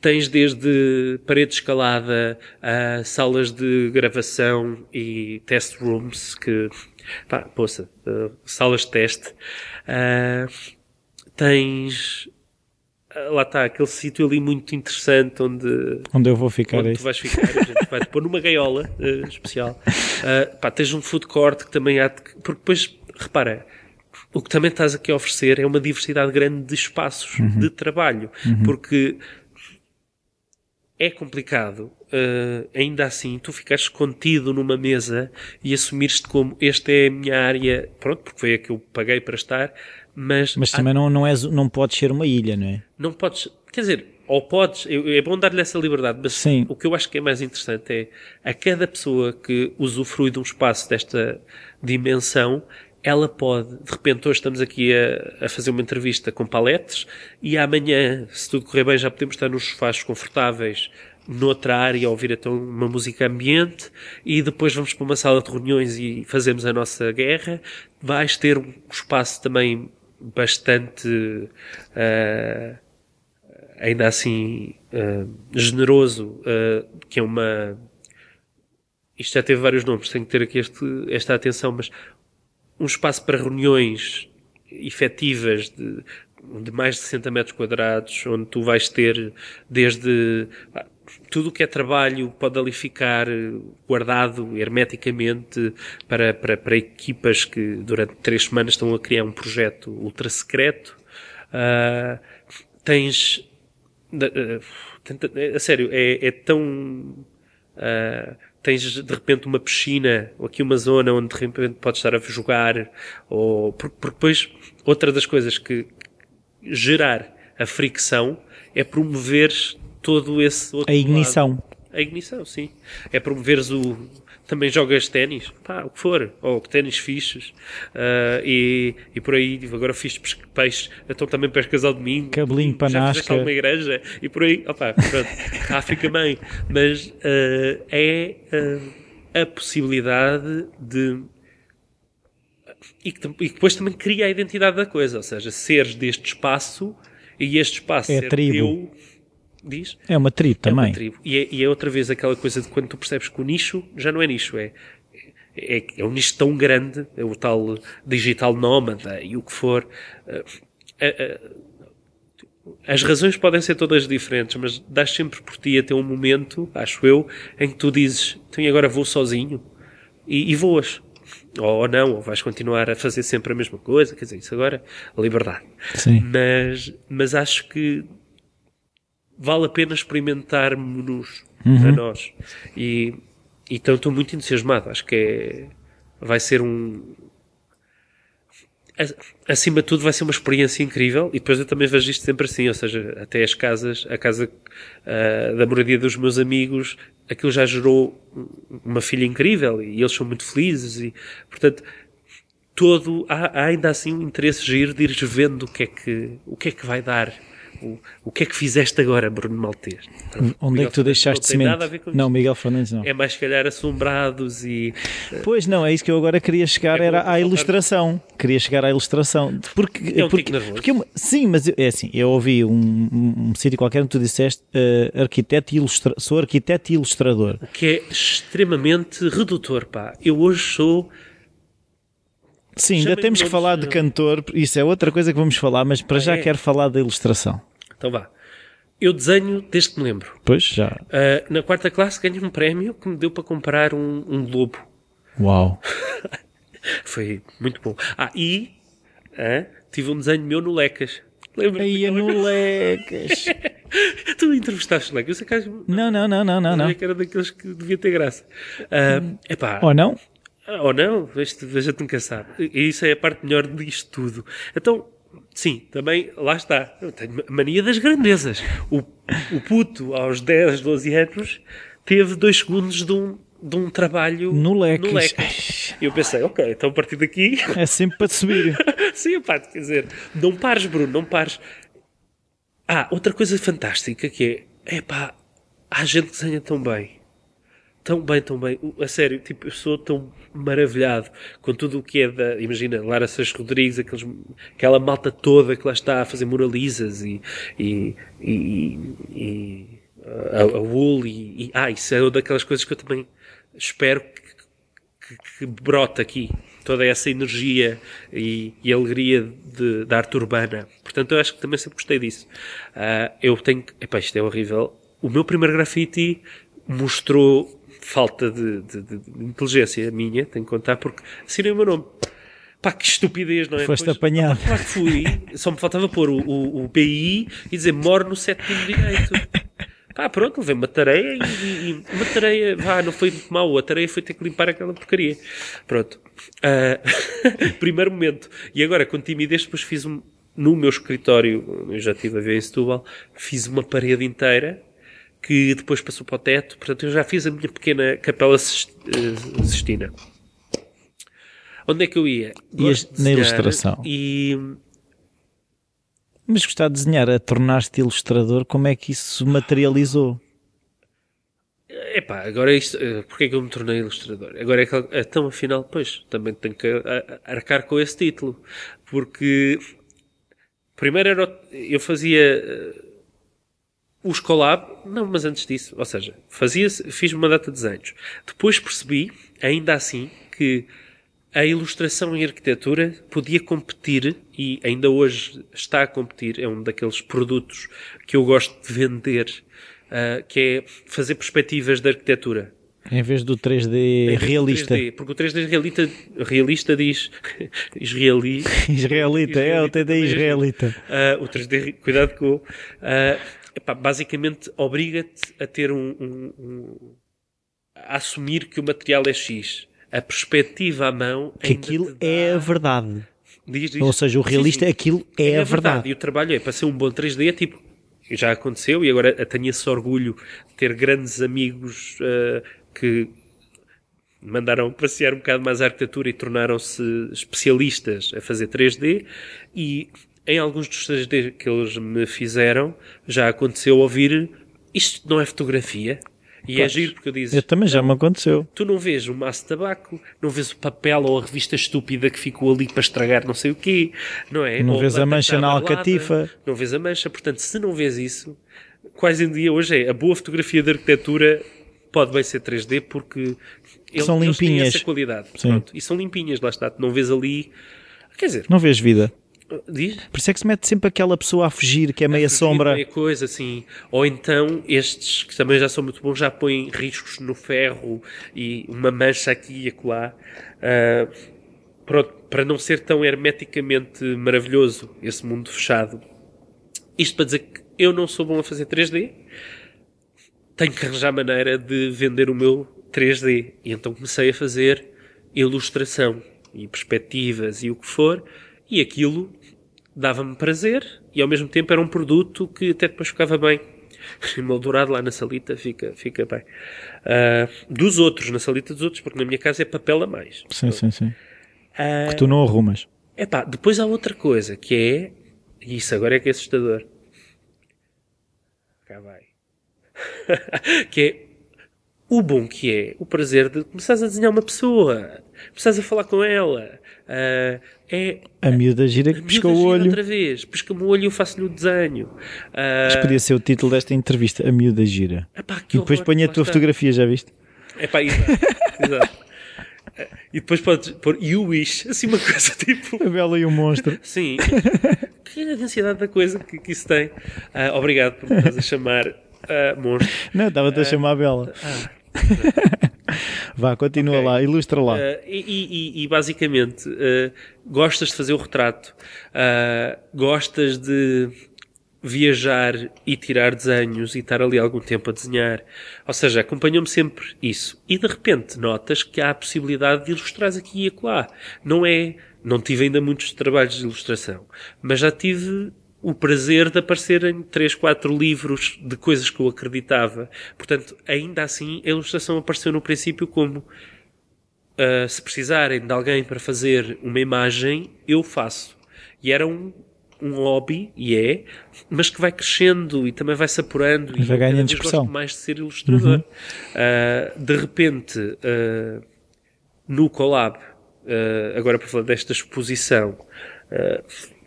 Tens desde parede de escalada a salas de gravação e test rooms, que, pá, poça, uh, salas de teste. Uh, tens, uh, lá está, aquele sítio ali muito interessante onde Onde eu vou ficar onde é tu vais ficar, a gente vai te pôr numa gaiola eh, especial. Ah, pá, tens um food court que também há, de- porque depois, repara, o que também estás aqui a oferecer é uma diversidade grande de espaços de trabalho, porque é complicado, ah, ainda assim, tu ficares contido numa mesa e assumires-te como esta é a minha área, pronto, porque foi a que eu paguei para estar, mas, Mas há- também não, não, és, não podes ser uma ilha, não é? não podes, quer dizer, ou podes, é bom dar-lhe essa liberdade, mas Sim. o que eu acho que é mais interessante é a cada pessoa que usufrui de um espaço desta dimensão, ela pode, de repente hoje estamos aqui a, a fazer uma entrevista com paletes e amanhã, se tudo correr bem, já podemos estar nos sofás confortáveis noutra área a ouvir então uma música ambiente e depois vamos para uma sala de reuniões e fazemos a nossa guerra. Vais ter um espaço também bastante ah, ainda assim ah, generoso, ah, que é uma. Isto já teve vários nomes, tenho que ter aqui este, esta atenção, mas um espaço para reuniões efetivas de, de mais de 60 metros quadrados, onde tu vais ter desde tudo o que é trabalho pode ali ficar eh, guardado hermeticamente para, para, para equipas que durante três semanas estão a criar um projeto ultra secreto. Ah, tens eh, eh, a sério, é, é tão. ah, tens de repente uma piscina ou aqui uma zona onde de repente podes estar a jogar, ou porque, porque depois outra das coisas que gerar a fricção é promoveres todo esse outro A ignição. lado. A ignição, sim. É promoveres o. Também jogas ténis, pá, o que for, ou ténis fixes, ah, e, e por aí, agora fiz peixe, então também pescas ao domingo. Cabelinho para já fizeste alguma igreja, e por aí, opá, pronto, cá fica bem. Mas ah, é ah, a possibilidade de. E que, e depois também cria a identidade da coisa, ou seja, seres deste espaço e este espaço É ser tribo. teu. Diz? É uma tribo É uma também. tribo. E é, e é outra vez aquela coisa de quando tu percebes que o nicho já não é nicho, é, é, é um nicho tão grande, é o tal digital nómada e o que for. eh, eh, eh, as razões podem ser todas diferentes, mas dás sempre por ti até um momento, acho eu, em que tu dizes, então agora vou sozinho e, e voas. Ou, ou não, ou vais continuar a fazer sempre a mesma coisa, quer dizer, isso agora, liberdade. Sim. Mas, mas acho que vale a pena experimentarmos-nos a nós. E então estou muito entusiasmado. Acho que é, vai ser um. Acima de tudo, vai ser uma experiência incrível. E depois eu também vejo isto sempre assim. Ou seja, até as casas, a casa ah, da moradia dos meus amigos, aquilo já gerou uma filha incrível e eles são muito felizes. E, portanto, todo há, há ainda assim um interesse giro de ires vendo o que é que, o que, é que vai dar. O, o que é que fizeste agora, Bruno Maltês? Onde é que tu deixaste não tem nada a semente? ver com Não. Miguel Fernandes não. É mais, se calhar, assombrados e. Pois não, é isso que eu agora queria chegar, É era à ilustração. Queria chegar à ilustração. Porque, É um porque, nervoso. porque eu- sim, mas eu- é assim, eu ouvi um, um, um sítio qualquer onde tu disseste eh, arquiteto e ilustra, sou arquiteto e ilustrador. O que é extremamente redutor, pá. Eu hoje sou. Sim, ainda temos que falar de eh, cantor, isso é outra coisa que vamos falar, mas para já é? quero falar da ilustração. Então vá. Eu desenho desde que me lembro. Pois, já. Ah, na quarta classe ganhei um prémio que me deu para comprar um, um globo. Uau. Foi muito bom. Ah, e ah, tive um desenho meu no Lecas. Lembra? Aí é no Lecas. Tu entrevistaste o Lecas. Eu sei que acho- Não, não, não, não, não. não. que era daqueles que devia ter graça. Ah, epá, Ou não? Ou não, veja-te veja-te nunca sabe. E isso é a parte melhor disto tudo. Então, sim, também, lá está. Eu tenho mania das grandezas. O, o puto, aos 10, 12 anos, teve dois segundos de um, de um trabalho No Lecas. Lecas. E eu pensei, ok, então a partir daqui... É sempre para subir. sim, pá, quer dizer, não pares, Bruno, não pares. Ah, outra coisa fantástica que é, é pá, há gente que desenha tão bem. Tão bem, tão bem. A sério, tipo, eu sou tão maravilhado com tudo o que é da. Imagina, Lara Seixas Rodrigues, aqueles, aquela malta toda que lá está a fazer moralizas e. e, e, e a, a Wool e, e. Ah, isso é daquelas coisas que eu também espero que, que, que brota aqui. Toda essa energia e, e alegria de, da arte urbana. Portanto, eu acho que também sempre gostei disso. Ah, eu tenho. Epá, isto é horrível. O meu primeiro grafite mostrou falta de, de- de- inteligência minha, tenho que contar, porque assinei o meu nome. Pá, que estupidez, não é? Foste Depois- apanhado. Claro que fui. Só me faltava pôr o, o, o BI e dizer moro no sétimo direito. Pá, pronto, levei uma tareia e, e- uma tareia, vá, não foi muito mau. A tareia foi ter que limpar aquela porcaria. Pronto. Ah, primeiro momento. E agora, com timidez, depois fiz um, no meu escritório, eu já estive a ver em Setúbal, fiz uma parede inteira que depois passou para o teto. Portanto, eu já fiz a minha pequena capela eh, Sistina. Onde é que eu ia? Ias na ilustração. E Mas gostar de desenhar, a tornar-te ilustrador, como é que isso se materializou? Epá, agora isto, eh, porque é que eu me tornei ilustrador? Agora é que, então afinal, pois, também tenho que a- arcar com esse título, porque primeiro era, eu fazia eh, os collab, não, mas antes disso, ou seja, fazia, fiz uma data de desenhos. Depois percebi, ainda assim, que a ilustração em arquitetura podia competir e ainda hoje está a competir, é um daqueles produtos que eu gosto de vender, ah, que é fazer perspectivas de arquitetura. Em vez do 3D Em vez do realista. 3D, porque o 3D realista, realista diz israeli, Israelita, é o 3D israelita. ah, o 3D, cuidado com. o- ah, epá, basicamente obriga-te a ter um, um- um- a assumir que o material é X. A perspectiva à mão Que aquilo dá- é a verdade. Diz, diz. Ou seja, o Sim, realista, sim. aquilo é, a verdade. E o trabalho é para ser um bom 3D, é tipo, já aconteceu e agora tenho esse orgulho de ter grandes amigos ah, que mandaram passear um bocado mais a arquitetura e tornaram-se especialistas a fazer 3D e em alguns dos 3D que eles me fizeram já aconteceu ouvir isto não é fotografia e é giro porque eu disse Eu também já me aconteceu. Tu não vês o maço de tabaco, não vês o papel ou a revista estúpida que ficou ali para estragar não sei o quê, não é? Não Ou vês a mancha na alcatifa. Não vês a mancha, portanto, se não vês isso, quase em dia hoje é a boa fotografia de arquitetura pode bem ser 3D porque eles, São eles têm limpinhas. essa qualidade. Sim. Pronto, e são limpinhas, lá está. Não vês ali. Quer dizer, Não vês vida. Diz? Por isso é que se mete sempre aquela pessoa a fugir, que é meia sombra. Meia coisa assim. Ou então estes que também já são muito bons já põem riscos no ferro e uma mancha aqui e acolá. ah, pronto, para não ser tão hermeticamente maravilhoso esse mundo fechado. Isto para dizer que eu não sou bom a fazer 3D. Tenho que arranjar maneira de vender o meu 3D. E então comecei a fazer ilustração e perspectivas e o que for. E aquilo dava-me prazer e ao mesmo tempo era um produto que até depois ficava bem. Moldurado lá na salita fica, fica bem. Ah, dos outros, na salita dos outros, porque na minha casa é papel a mais. Sim, sim, sim. Ah, Que tu não arrumas. Epá, depois há outra coisa que é. E isso agora é que é assustador. Cá vai. que é o bom que é o prazer de começares a desenhar uma pessoa, começares a falar com ela. Ah, é A miúda gira que pisca o olho. outra vez, pisca-me o olho e eu faço-lhe o desenho. Ah, Mas podia ser o título desta entrevista, A Miúda Gira. epá, E depois põe a tua está. fotografia, já viste? Epá, exato, exato. E depois podes pôr You Wish, assim uma coisa tipo. A Bela e o Monstro. Sim. que densidade da coisa que, que isso tem. Ah, obrigado por me estás a chamar ah, monstro. Não, estava-te a chamar a Bela. Vá, continua Ok. lá, ilustra lá. Uh, e, e- e, basicamente, uh, gostas de fazer o retrato, uh, gostas de viajar e tirar desenhos e estar ali algum tempo a desenhar. Ou seja, acompanhou-me sempre isso. E de repente notas que há a possibilidade de ilustrar aqui e acolá. Não é, não tive ainda muitos trabalhos de ilustração, mas já tive o prazer de aparecer em 3, 4 livros de coisas que eu acreditava. Portanto, ainda assim, a ilustração apareceu no princípio como Uh, se precisarem de alguém para fazer uma imagem, eu faço. E era um, um hobby, e é, mas que vai crescendo e também vai se apurando. E vai cada ganhando expressão. gosto mais de ser ilustrador. Uh, de repente, uh, no Collab, agora para falar desta exposição,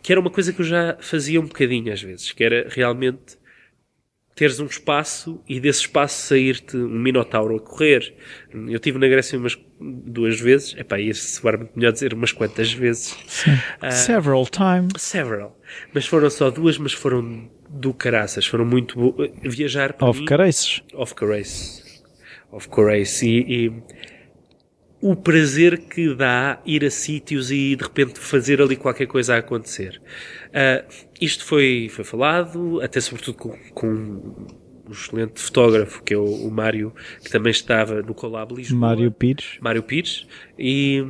que era uma coisa que eu já fazia um bocadinho às vezes, que era realmente teres um espaço e desse espaço sair-te um minotauro a correr. Eu estive na Grécia umas duas vezes, epá, ia soar muito melhor dizer umas quantas vezes. Ah, Several times. Several. Mas foram só duas, mas foram do caraças. Foram muito bo... Viajar para Of mim... careces. Of Carace. Of Carace. E, e o prazer que dá ir a sítios e de repente fazer ali qualquer coisa a acontecer. Ah, isto foi, foi falado, até sobretudo com, com um excelente fotógrafo, que é o, o Mário, que também estava no Collab Lisboa. Mário Pires. Mário Pires, e,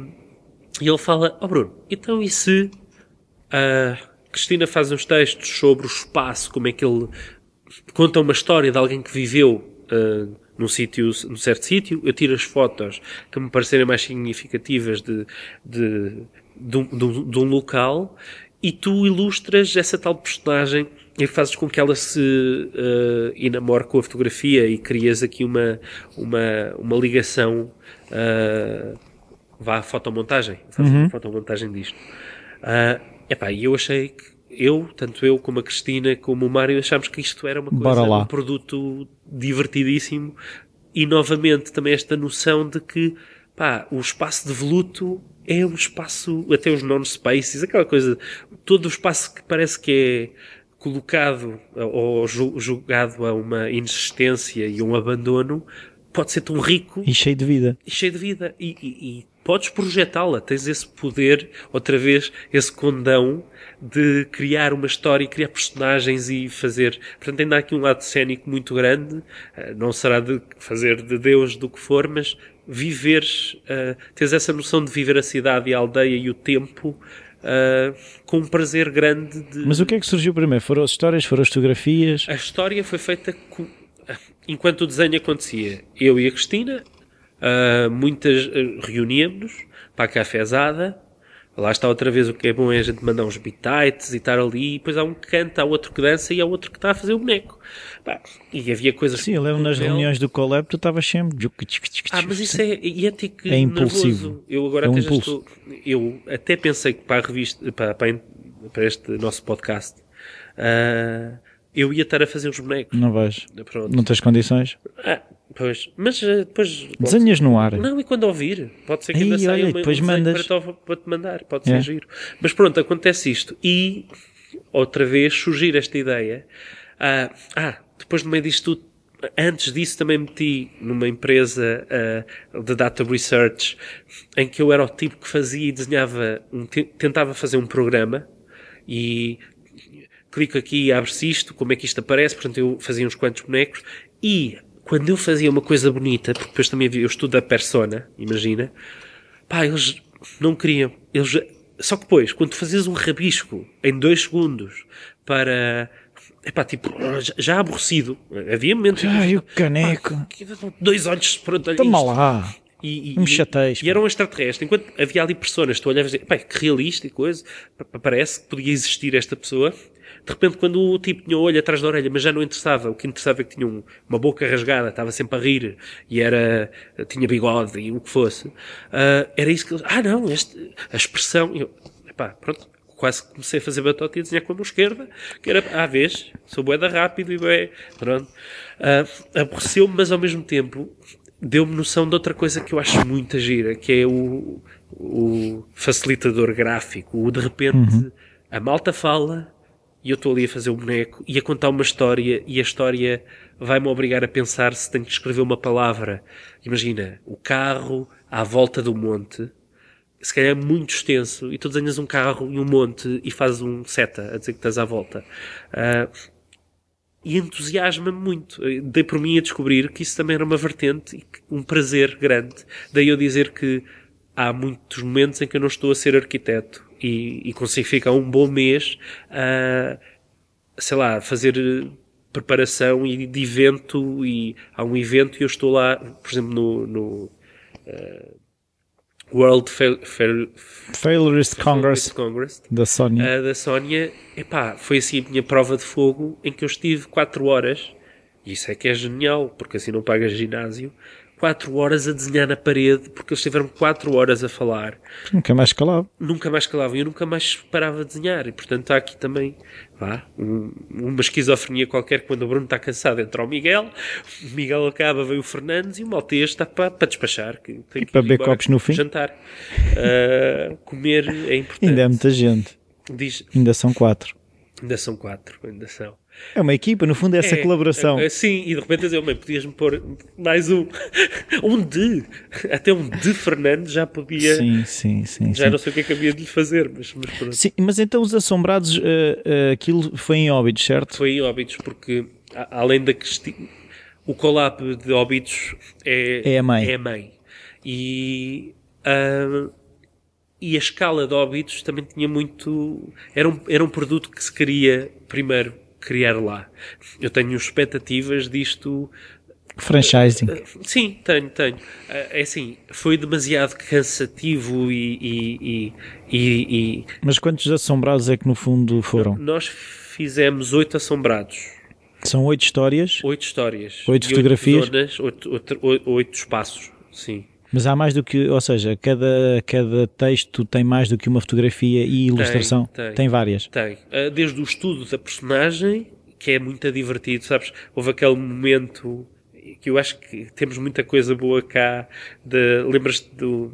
e ele fala, ó Bruno, então e se a Cristina faz uns textos sobre o espaço, como é que ele conta uma história de alguém que viveu uh, num sítio, num certo sítio, eu tiro as fotos que me parecerem mais significativas de, de, de, um, de um- local e tu ilustras essa tal personagem e fazes com que ela se uh, enamore com a fotografia e crias aqui uma, uma, uma ligação uh, vá à fotomontagem, fazes uma fotomontagem disto. Uh, epá, e eu achei que eu, tanto eu como a Cristina, como o Mário, achámos que isto era uma coisa, lá. um produto divertidíssimo e novamente também esta noção de que pá, o espaço de voluto é um espaço, até os non-spaces, aquela coisa, todo o espaço que parece que é colocado ou ju- julgado a uma inexistência e um abandono, pode ser tão rico E cheio de vida. e cheio de vida. E, e- e podes projetá-la, tens esse poder, outra vez, esse condão de criar uma história, criar personagens e fazer. Portanto, ainda há aqui um lado cénico muito grande. Eh, Não será de fazer de Deus do que for, mas viveres, eh, tens essa noção de viver a cidade e a aldeia e o tempo. eh, com um prazer grande de, Mas o que é que surgiu primeiro? Foram as histórias, foram as fotografias? a história foi feita co- enquanto o desenho acontecia. Eu e a Cristina, ah, muitas ah, reuníamos para a cafezada. Lá está outra vez o que é bom é a gente mandar uns bitites e estar ali. E depois há um que canta, há outro que dança e há outro que está a fazer o boneco. Pá, e havia coisas. Sim, eu lembro nas com ele. reuniões do Collab, tu estavas sempre. Ah, mas isso é, e é tique É impulsivo. nervoso. Eu agora É um até já impulso. estou. Eu até pensei que para a revista, para, para, este nosso podcast, ah, eu ia estar a fazer os bonecos. Não vais. Pronto. Não tens condições? Ah, pois. Mas eh, depois. Desenhas no ar. Não, e quando ouvir? Pode ser que ainda saia uma, depois um mandas. Para, te, para te mandar. Pode É. ser giro. Mas pronto, acontece isto. E outra vez surgir esta ideia. Ah, ah, depois no meio disto tudo. Antes disso também meti numa empresa ah, de data research em que eu era o tipo que fazia e desenhava, um, te- tentava fazer um programa e clico aqui e abre-se isto, como é que isto aparece, portanto eu fazia uns quantos bonecos e quando eu fazia uma coisa bonita, porque depois também eu estudo a persona, imagina, pá, eles não queriam, eles, só que depois, quando tu fazias um rabisco em dois segundos para, epá, tipo, já- aborrecido, havia momentos... Ai, o caneco. Pá, dois olhos, pronto, Toma lá. E, e, me e, e era um extraterrestre. Enquanto havia ali personas, tu olhavas e dizia, "Pá, que realista e coisa, pa- pa- parece que podia existir esta pessoa. De repente, quando o tipo tinha o olho atrás da orelha, mas já não interessava, o que interessava é que tinha um- uma boca rasgada, estava sempre a rir, e era, tinha bigode e o que fosse, ah, era isso que eles, ah não, este, a expressão, eu, epá, pronto, quase comecei a fazer batota e a desenhar com a mão esquerda, que era, à vez, sou boeda rápido e bué, pronto. Ah, aborreceu-me, mas ao mesmo tempo deu-me noção de outra coisa que eu acho muito gira, que é o, o facilitador gráfico, o de repente a malta fala e eu estou ali a fazer um boneco e a contar uma história e a história vai-me obrigar a pensar se tenho que escrever uma palavra. Imagina, o carro à volta do monte, se calhar é muito extenso, e tu desenhas um carro e um monte e fazes um seta a dizer que estás à volta. Uh, e entusiasma-me muito. Dei por mim a descobrir que isso também era uma vertente e um prazer grande. Daí eu dizer que há muitos momentos em que eu não estou a ser arquiteto e, e consigo ficar um bom mês a, sei lá, fazer preparação e de evento e há um evento e eu estou lá, por exemplo, no, no uh, World Fail, Fail, Failurist Congress, Congress da Sónia. Uh, da Sónia, epá, foi assim a minha prova de fogo em que eu estive 4 horas, e isso é que é genial, porque assim não pagas ginásio, 4 horas a desenhar na parede, porque eles estiveram 4 horas a falar. Nunca mais calava. Nunca mais calava. Eu nunca mais parava de desenhar. E, portanto, há aqui também vá, um, uma esquizofrenia qualquer. Quando o Bruno está cansado, entra o Miguel. O Miguel acaba, vem o Fernandes e o Maltês está para, para despachar. Que tem e para beber copos no fim. Jantar. Uh, comer é importante. Ainda é muita gente. Diz, ainda são 4. Ainda são 4. Ainda são. É uma equipa, no fundo, é essa é, colaboração. É, sim, e de repente dizer, mãe, podias-me pôr mais um. um de. Até um de Fernando já podia. Sim, sim, sim. Já sim. não sei o que é que havia de lhe fazer, mas, mas pronto. Sim, mas então os assombrados, uh, uh, aquilo foi em óbitos, certo? Foi em óbitos, porque a, além da questão. O collab de óbitos é, é a mãe. É a mãe. E. Uh, e a escala de óbitos também tinha muito. Era um, era um produto que se queria primeiro criar lá. Eu tenho expectativas disto. Franchising. Sim, tenho, tenho. É assim, foi demasiado cansativo e, e, e, e, Mas quantos assombrados é que no fundo foram? Nós fizemos oito assombrados. São oito histórias? Oito histórias. Oito fotografias? Oito, zonas, oito, oito, oito espaços, sim. Mas há mais do que, ou seja, cada, cada texto tem mais do que uma fotografia e ilustração? Tem, tem, tem várias? Tem. Desde o estudo da personagem, que é muito divertido, sabes? Houve aquele momento que eu acho que temos muita coisa boa cá. De, Lembras-te do.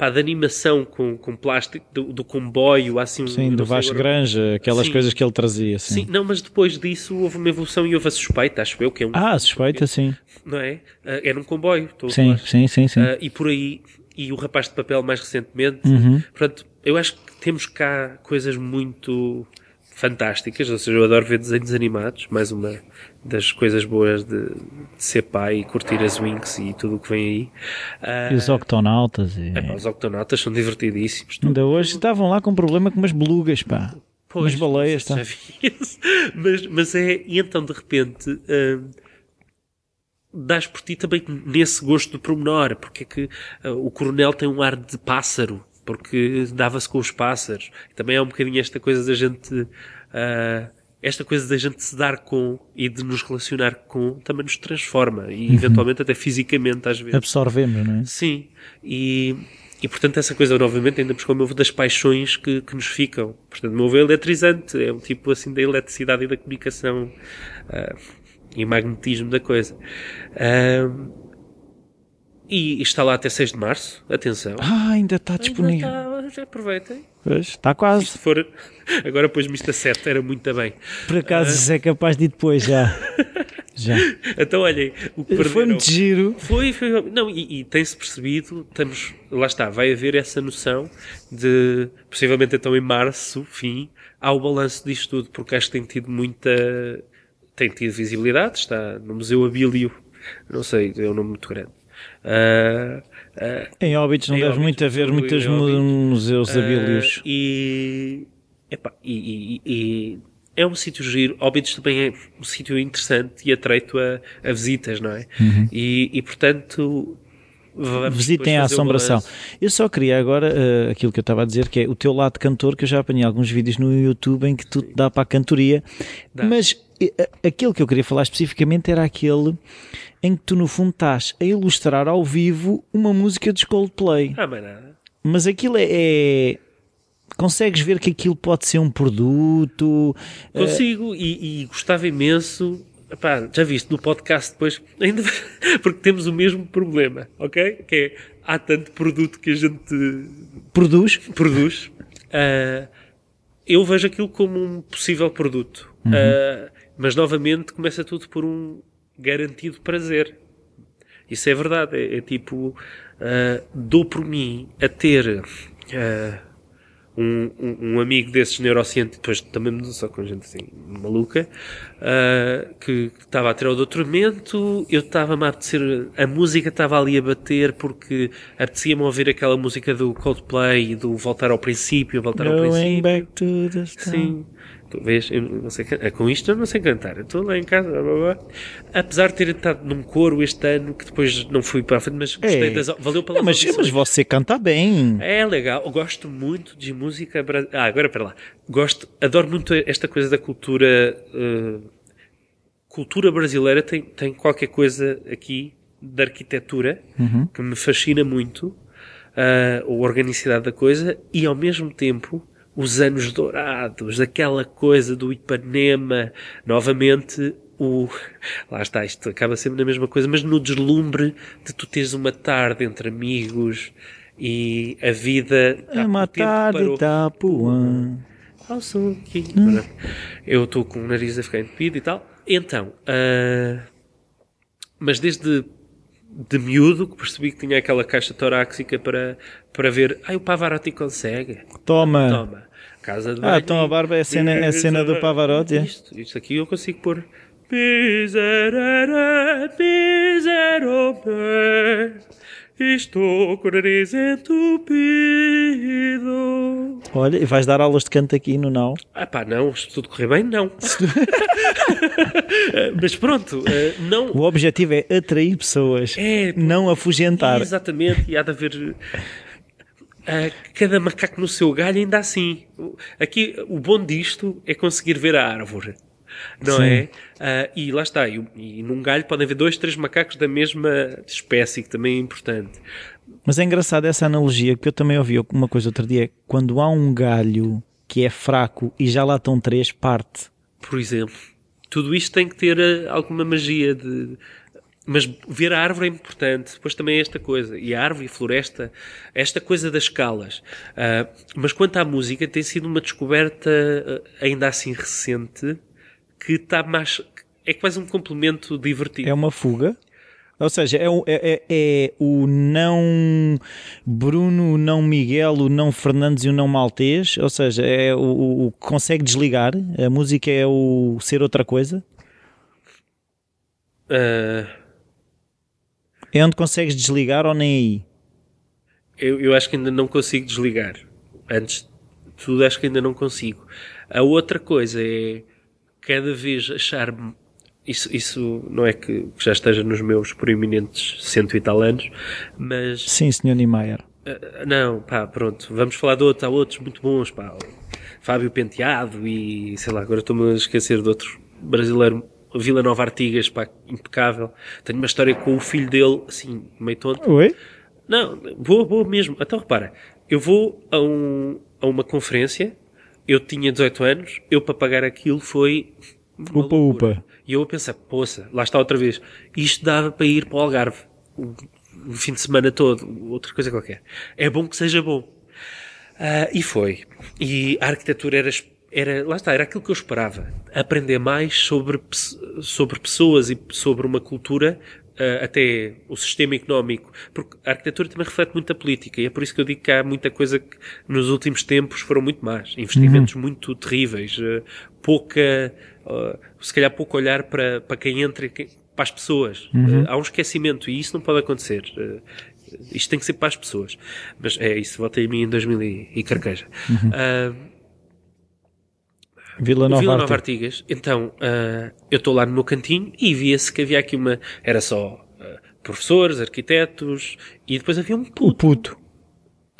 Pá, de animação com, com plástico, do, do comboio, assim... Sim, do Vasco agora. Granja, aquelas sim. coisas que ele trazia, sim. Sim, não, mas depois disso houve uma evolução e houve a suspeita, acho eu, que é um... Ah, a suspeita, sim. Não é? Uh, era um comboio, estou sim, sim, sim, sim. Uh, e por aí, e o Rapaz de Papel mais recentemente. Uhum. Portanto, eu acho que temos cá coisas muito fantásticas, ou seja, eu adoro ver desenhos animados, mais uma das coisas boas de, de ser pai e curtir as Winx e tudo o que vem aí. Uh, e os octonautas. E... É, pá, os octonautas são divertidíssimos. Ainda hoje estavam lá com um problema com umas belugas, pá. Pois, umas baleias, tá? mas, mas é, e então de repente... Uh, dás por ti também nesse gosto do promenor, porque é que uh, o coronel tem um ar de pássaro, porque dava-se com os pássaros. Também é um bocadinho esta coisa da gente, uh, esta coisa da gente se dar com e de nos relacionar com, também nos transforma e uhum. eventualmente até fisicamente às vezes. Absorvemos, não é? Sim. E, e portanto essa coisa novamente ainda buscou o meu das paixões que, que nos ficam. Portanto, o meu é eletrizante, é um tipo assim da eletricidade e da comunicação. Uh, e magnetismo da coisa. Um, e está lá até 6 de março, atenção. Ah, ainda está disponível. Ainda está, aproveitem. Pois, está quase. Se for, agora pôs-me isto a 7, era muito bem. Por acaso, uh, é capaz de ir depois já. já. Então, olhem, o que Foi muito giro. Foi, foi. Não, e, e tem-se percebido, estamos, lá está, vai haver essa noção de, possivelmente então em março, fim, há o balanço disto tudo, porque acho que tem tido muita tem tido visibilidade, está no Museu Abílio, não sei, é um nome muito grande. Uh, uh, em Óbitos não deve muito haver muitos museus abílios. Uh, e, epá, e, e, e, é um sítio giro. Óbitos também é um sítio interessante e atreito a, a visitas, não é? Uhum. E, e, portanto, Visitem a assombração. Eu só queria agora uh, aquilo que eu estava a dizer, que é o teu lado cantor, que eu já apanhei alguns vídeos no YouTube em que tu dá para a cantoria, dá. mas aquele que eu queria falar especificamente era aquele em que tu no fundo estás a ilustrar ao vivo uma música de Coldplay. Ah, mas nada. Mas aquilo é, é consegues ver que aquilo pode ser um produto. Consigo uh... e, e, gostava imenso. Epá, já viste no podcast depois, ainda porque temos o mesmo problema, ok? Que é há tanto produto que a gente produz. Produz. Uh, eu vejo aquilo como um possível produto. Uh, mas novamente começa tudo por um garantido prazer. Isso é verdade. É, é tipo, uh, dou por mim a ter uh, um, um, um, amigo desses neurocientistas, depois também só com gente assim maluca, uh, que estava a ter o doutoramento, eu estava-me a apetecer, a música estava ali a bater porque apetecia-me ouvir aquela música do Coldplay, do Voltar ao Princípio, Voltar ao Princípio. Back to the Sim. Tu vês, eu não sei, com isto eu não sei cantar. Eu estou lá em casa, blá, blá, blá. apesar de ter estado num coro este ano, que depois não fui para a frente, mas gostei é. das, valeu pelas mas, mas você canta bem. É legal, eu gosto muito de música brasileira. Ah, agora para lá. Gosto, adoro muito esta coisa da cultura. Uh, cultura brasileira tem, tem qualquer coisa aqui da arquitetura uhum. que me fascina muito, uh, a organicidade da coisa, e ao mesmo tempo os anos dourados, aquela coisa do Ipanema, novamente o. Lá está, isto acaba sempre na mesma coisa, mas no deslumbre de tu teres uma tarde entre amigos e a vida. É uma tarde parou. Itapuã. Hum. Eu estou com o nariz a ficar entupido e tal. Então, uh, mas desde de miúdo que percebi que tinha aquela caixa torácica para, para ver. Ai, o Pavarotti consegue. Toma. Toma. Casa de Ah, então a barba é a cena, é a cena do Pavarotti. É? Isto, isto aqui eu consigo pôr. Miserere, miserere, estou com o nariz entupido. Olha, e vais dar aulas de canto aqui no Não? Ah pá, não, se tudo correr bem, não. Mas pronto, eh, não. O objetivo é atrair pessoas, é, não afugentar. Exatamente, e há de haver Uh, cada macaco no seu galho, ainda assim. Aqui, o bom disto é conseguir ver a árvore. Não Sim. é? Uh, e lá está. E, e, num galho podem haver dois, três macacos da mesma espécie, que também é importante. Mas é engraçado essa analogia, que eu também ouvi uma coisa outro dia. Quando há um galho que é fraco e já lá estão três, parte. Por exemplo. Tudo isto tem que ter ah, alguma magia de mas ver a árvore é importante. Depois também é esta coisa. E a árvore e a floresta, esta coisa das escalas. Uh, mas quanto à música, tem sido uma descoberta uh, ainda assim recente que está mais. É quase um complemento divertido. É uma fuga? Ou seja, é, o, é, é, é, o não Bruno, o não Miguel, o não Fernandes e o não Maltês. Ou seja, é o, o consegue desligar. A música é o ser outra coisa. Uh, é onde consegues desligar ou nem aí? Eu, eu acho que ainda não consigo desligar. Antes de tudo, acho que ainda não consigo. A outra coisa é cada vez achar-me. Isso, isso não é que já esteja nos meus proeminentes cento e tal anos, mas. Sim, Sr. Niemeyer. Uh, não, pá, pronto. Vamos falar de outros. Há outros muito bons, pá. Fábio Penteado e sei lá, agora estou-me a esquecer de outro brasileiro Vila Nova Artigas, pá, impecável. Tenho uma história com o filho dele, assim, meio tonto. Oi? Não, boa, boa mesmo. Então repara, eu vou a, um, a uma conferência, eu tinha 18 anos, eu para pagar aquilo foi. Upa, upa. E eu a pensar, poça, lá está outra vez. Isto dava para ir para o Algarve. O, o fim de semana todo, outra coisa qualquer. É bom que seja bom. Uh, e foi. E a arquitetura era era, lá está, era aquilo que eu esperava. Aprender mais sobre, sobre pessoas e sobre uma cultura, uh, até o sistema económico. Porque a arquitetura também reflete muito a política e é por isso que eu digo que há muita coisa que nos últimos tempos foram muito más. Investimentos uhum. muito terríveis, uh, pouca, uh, se calhar pouco olhar para, para quem entra, para as pessoas. Uhum. há um esquecimento e isso não pode acontecer. isto tem que ser para as pessoas. Mas é isso, votei em mim em 2000 e, e carqueja. Uhum. Vila Nova, Vila Nova Artigas. Então, uh, eu estou lá no meu cantinho e via-se que havia aqui uma. Era só uh, professores, arquitetos e depois havia um puto. O puto.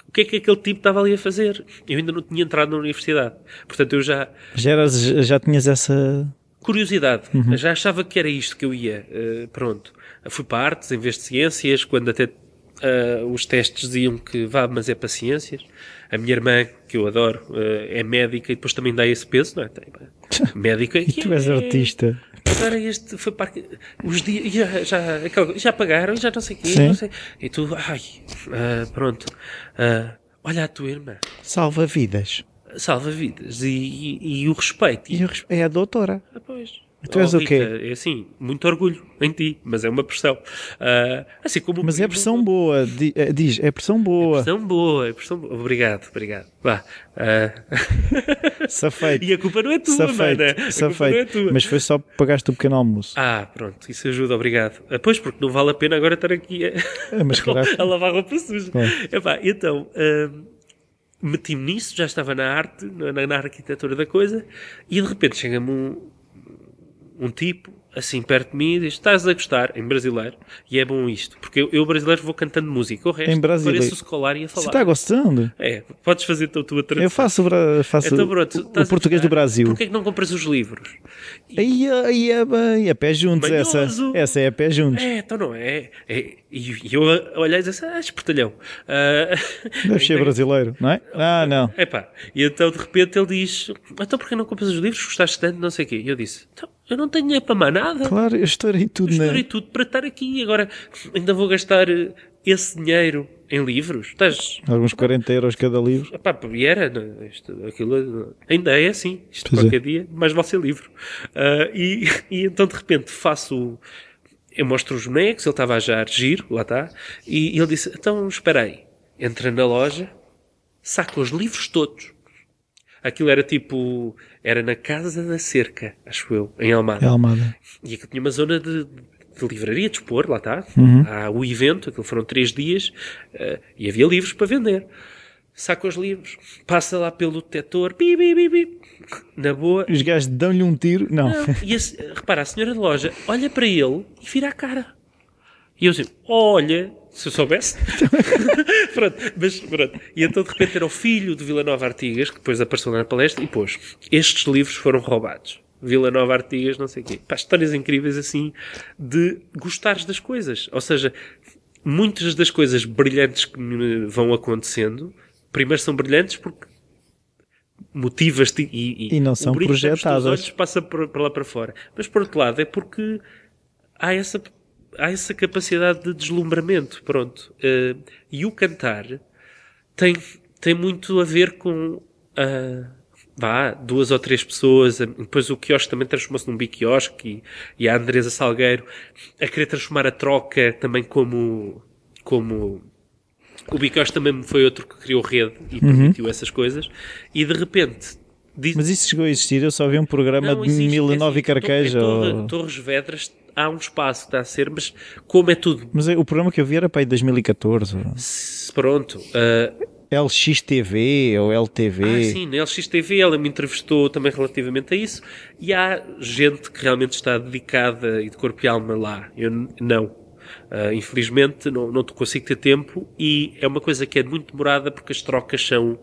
O que é que aquele tipo estava ali a fazer? Eu ainda não tinha entrado na universidade. Portanto, eu já. Já, eras, já tinhas essa. Curiosidade. Uhum. Já achava que era isto que eu ia. Uh, pronto. Fui para artes em vez de ciências, quando até os testes diziam que vá, mas é para ciências. A minha irmã, que eu adoro, uh, é médica e depois também dá esse peso, não é? Tem, médica. e tu és é, artista. Agora este foi para os dias já, já, já pagaram, já não sei o quê, não sei. E tu, ai, uh, pronto. Uh, olha a tua irmã. Salva vidas. salva vidas e, e, e o respeito. E eu respe- é a doutora. Ah, pois. Tu és o quê? É assim, muito orgulho em ti, mas é uma pressão. Ah, assim como Mas é pressão boa. eh, Diz, é pressão boa. Pressão boa, é pressão boa. Obrigado, obrigado. Vá. Safeito. e a culpa não é tua, mano. Safeito. É tua. Mas foi só porque pagaste o pequeno almoço. Ah, pronto, isso ajuda, obrigado. Ah, pois, porque não vale a pena agora estar aqui a, É, a lavar roupa suja. Claro. Epá, então, hum, meti-me nisso, já estava na arte, na, na arquitetura da coisa, e de repente chega-me um, um tipo, assim, perto de mim, e diz, estás a gostar, em brasileiro, e é bom isto, porque eu, eu brasileiro, vou cantando música, o resto, Em brasileiro? pareço escolar e a Você falar. está gostando? É, podes fazer a tua tradução. Eu faço, faço Então, pronto, o- o a português do. Brasil. Porquê é que não compras os livros? Aí, aí é é pé juntos essa. Essa é pé juntos. É, então não é. é e e eu olhei e disse, ah, espertalhão. Ah, Deve ser brasileiro, não é? Ah, não. Epá, e então de repente ele diz: Então porquê não compras os livros? Gostaste tanto, não sei o quê. E eu disse: Então, eu não tenho dinheiro para mais nada. Claro, eu estourei tudo Eu na. estourei tudo para estar aqui. Agora ainda vou gastar eh, esse dinheiro em livros. Estás. Alguns 40 euros cada livro. Epá, e era, não, isto, aquilo ainda é assim. Isto Pois é. qualquer dia, mais vale ser livro. Ah, e, e então de repente faço. Eu mostro os bonecos, ele estava a já giro, lá está, e ele disse: Então espera aí, entra na loja, saca os livros todos. Aquilo era tipo. Era na Casa da Cerca, acho eu, em Almada. É Almada. E aquilo tinha uma zona de, de livraria, de expor, lá está. Uhum. Há o evento, aquilo foram três dias, eh, e havia livros para vender. Saca os livros, passa lá pelo detector, bi, bi, bi, bi. na boa. Os gajos dão-lhe um tiro. Não. Não, e a repara, a senhora de loja olha para ele e vira a cara. E eu assim, olha, se eu soubesse. pronto, mas pronto. E então de repente era o filho de Vila Nova Artigas, que depois apareceu na palestra, e pôs, estes livros foram roubados. Vila Nova Artigas, não sei o quê. Pá, histórias incríveis assim de gostares das coisas. Ou seja, muitas das coisas brilhantes que me vão acontecendo, primeiro são brilhantes porque motivas-te e, E não são projetadas. olhos passa por lá para fora. Mas por outro lado, é porque há essa, há essa capacidade de deslumbramento, pronto. Eh, e o cantar tem, tem muito a ver com ah, vá, duas ou três pessoas. eh, Depois o quiosque também transformou-se num biquiosque e, e a Andresa Salgueiro a querer transformar a troca também como, como o Biquiosque também foi outro que criou rede e permitiu essas coisas. E de repente diz, Mas isso chegou a existir. Eu só vi um programa não, de existe, é Milenov e assim, Torre- Carqueja. em Torre- ou- Torres Vedras há um espaço que está a ser, mas como é tudo Mas é- o programa que eu vi era para aí 2014. ou- s- pronto. ah, LXTV ou LTV. ah, sim, na LXTV ela me entrevistou também relativamente a isso e há gente que realmente está dedicada e de corpo e alma lá. Eu não. Ah, infelizmente não, não consigo ter tempo e é uma coisa que é muito demorada porque as trocas são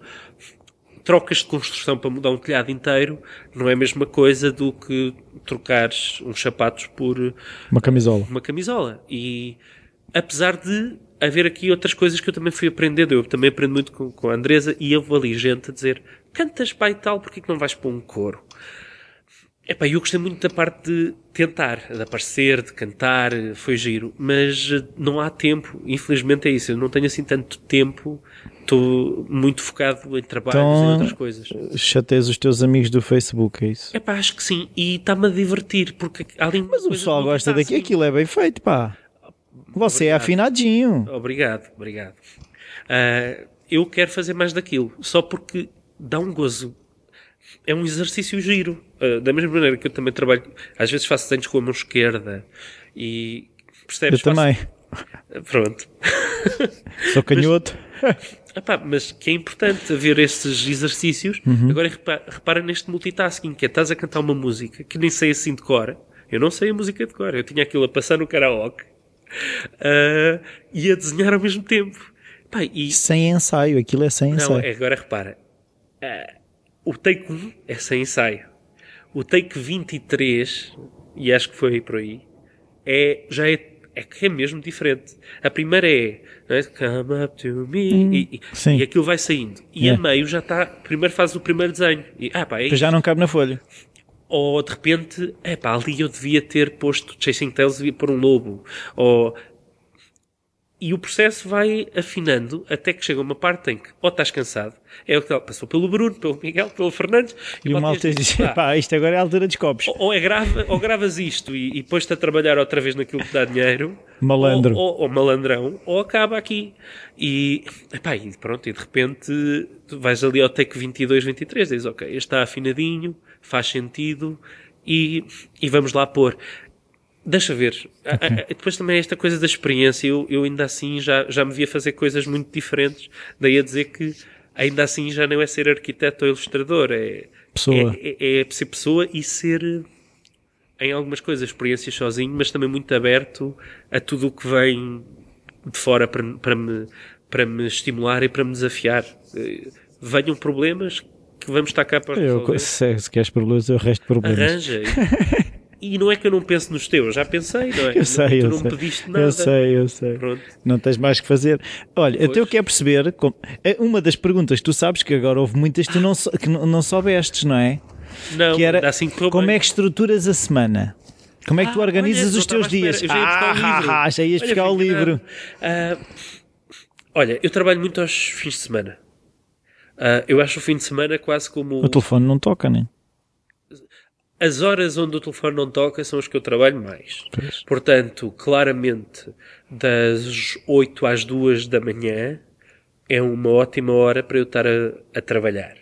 trocas de construção para mudar um telhado inteiro não é a mesma coisa do que trocares uns sapatos por Uma camisola. uma camisola. E apesar de haver aqui outras coisas que eu também fui aprendendo, eu também aprendo muito com, com a Andresa e eu ali gente a dizer cantas pai tal, porque que não vais para um coro? Epá, eu gostei muito da parte de tentar, de aparecer, de cantar, foi giro, mas eh, não há tempo, infelizmente é isso, eu não tenho assim tanto tempo, estou muito focado em trabalhos e Então- outras coisas. Chateias os teus amigos do Facebook, é isso? Epá, acho que sim, e está-me a divertir, porque além Mas o pessoal gosta daqui, aquilo é bem feito, pá. Você é Obrigado. afinadinho. Obrigado, obrigado. Ah, eu quero fazer mais daquilo, só porque dá um gozo. É um exercício giro. Ah, da mesma maneira que eu também trabalho, às vezes faço desenhos com a mão esquerda e Eu percebes? Faço- também. Pronto. Sou canhoto. Epá, mas que é importante haver esses exercícios. Uhum. Agora repara, repara neste multitasking, que é estás a cantar uma música que nem sei assim de cor. Eu não sei a música de cor. Eu tinha aquilo a passar no karaoke ah, e a desenhar ao mesmo tempo. Pá, e Sem ensaio, aquilo é sem Não, ensaio. é- agora repara. Ah, o take 1 é sem ensaio. O take 23, e acho que foi por aí, é, já é, é que é mesmo diferente. A primeira é, é? Come up to me, e, e- sim. e aquilo vai saindo. E É. a meio já está, primeiro faz o primeiro desenho. E, ah, pá, é já não cabe na folha. ou de repente, é pá, ali eu devia ter posto Chasing Tails, devia pôr um lobo. Ou e o processo vai afinando até que chega uma parte em que ou estás cansado, é o que passou pelo Bruno, pelo Miguel, pelo Fernandes, e, e o malta diz: pá, isto agora é a altura dos copos. Ou, ou, é grava, ou gravas isto e, e pões-te a trabalhar outra vez naquilo que dá dinheiro, malandro, ou, ou, ou malandrão, ou acaba aqui. E, epá, e pronto, e de repente tu vais ali ao take 22, 23, dizes: Ok, este está afinadinho, faz sentido e, e vamos lá pôr. Deixa ver. Okay. Depois também esta coisa da experiência, eu, eu ainda assim já, já me via fazer coisas muito diferentes. Daí a dizer que ainda assim já não é ser arquiteto ou ilustrador, é pessoa. É, é, é ser pessoa e ser em algumas coisas experiências sozinho, mas também muito aberto a tudo o que vem de fora para, para, me, para me estimular e para me desafiar. Eh, venham problemas que vamos estar cá para resolver. Eu, se, se queres problemas, eu resto problemas. Arranja. E não é que eu não pense nos teus, já pensei, não é? Eu sei, tu eu não sei. me pediste nada. Eu sei, eu sei. Pronto. Não tens mais que fazer. Olha, Pois. até eu quero perceber. Como, é uma das perguntas, tu sabes que agora houve muitas que tu não, que não, soubestes, não é? Não, que era assim correu como bem. é que estruturas a semana? Como é que tu Ah, organizas olha, os teus dias? já livro. ah, já ias Olha, buscar o livro. Ah, olha, eu trabalho muito aos fins de semana. Ah, eu acho o fim de semana quase como O telefone não toca, nem. As horas onde o telefone não toca são as que eu trabalho mais. Portanto, claramente, das 8 às 2 da manhã é uma ótima hora para eu estar a, a trabalhar.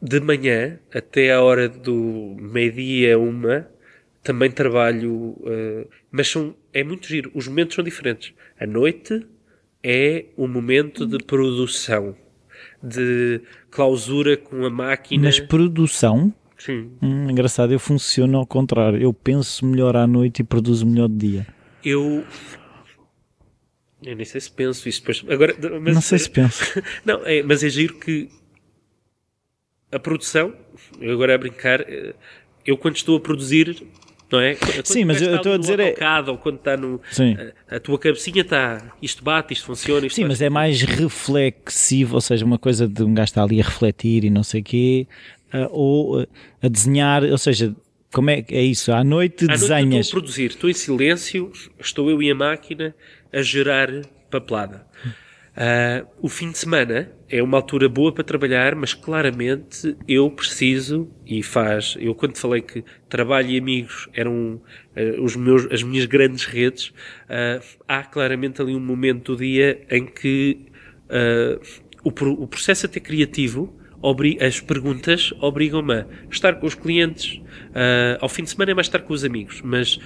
De manhã até à hora do meio-dia, uma, também trabalho, eh, mas são, é muito giro. Os momentos são diferentes. A noite é o momento de produção, de clausura com a máquina. Mas produção, Sim. hum, engraçado, eu funciono ao contrário. Eu penso melhor à noite e produzo melhor de dia. Eu. Eu nem sei se penso isso depois. Agora, mas, não sei se penso. Não, é, mas é giro que a produção, eu agora a brincar, eh, eu quando estou a produzir, não é? Quando Sim, mas eu estou a dizer é- ou quando está no. Sim. A, a tua cabecinha está. Isto bate, isto funciona. Isto Sim, mas é mais reflexivo, ou seja, uma coisa de um gajo estar ali a refletir e não sei o quê, ou a desenhar, ou seja, como é que é isso? À noite À noite eu desenhas. estou a produzir, estou em silêncio, estou eu e a máquina a gerar papelada. Ah, o fim de semana é uma altura boa para trabalhar, mas claramente eu preciso e faz. Eu quando falei que trabalho e amigos eram ah, os meus, as minhas grandes redes, ah, há claramente ali um momento do dia em que o, o processo até criativo as perguntas obrigam-me a estar com os clientes. ah, ao fim de semana é mais estar com os amigos, mas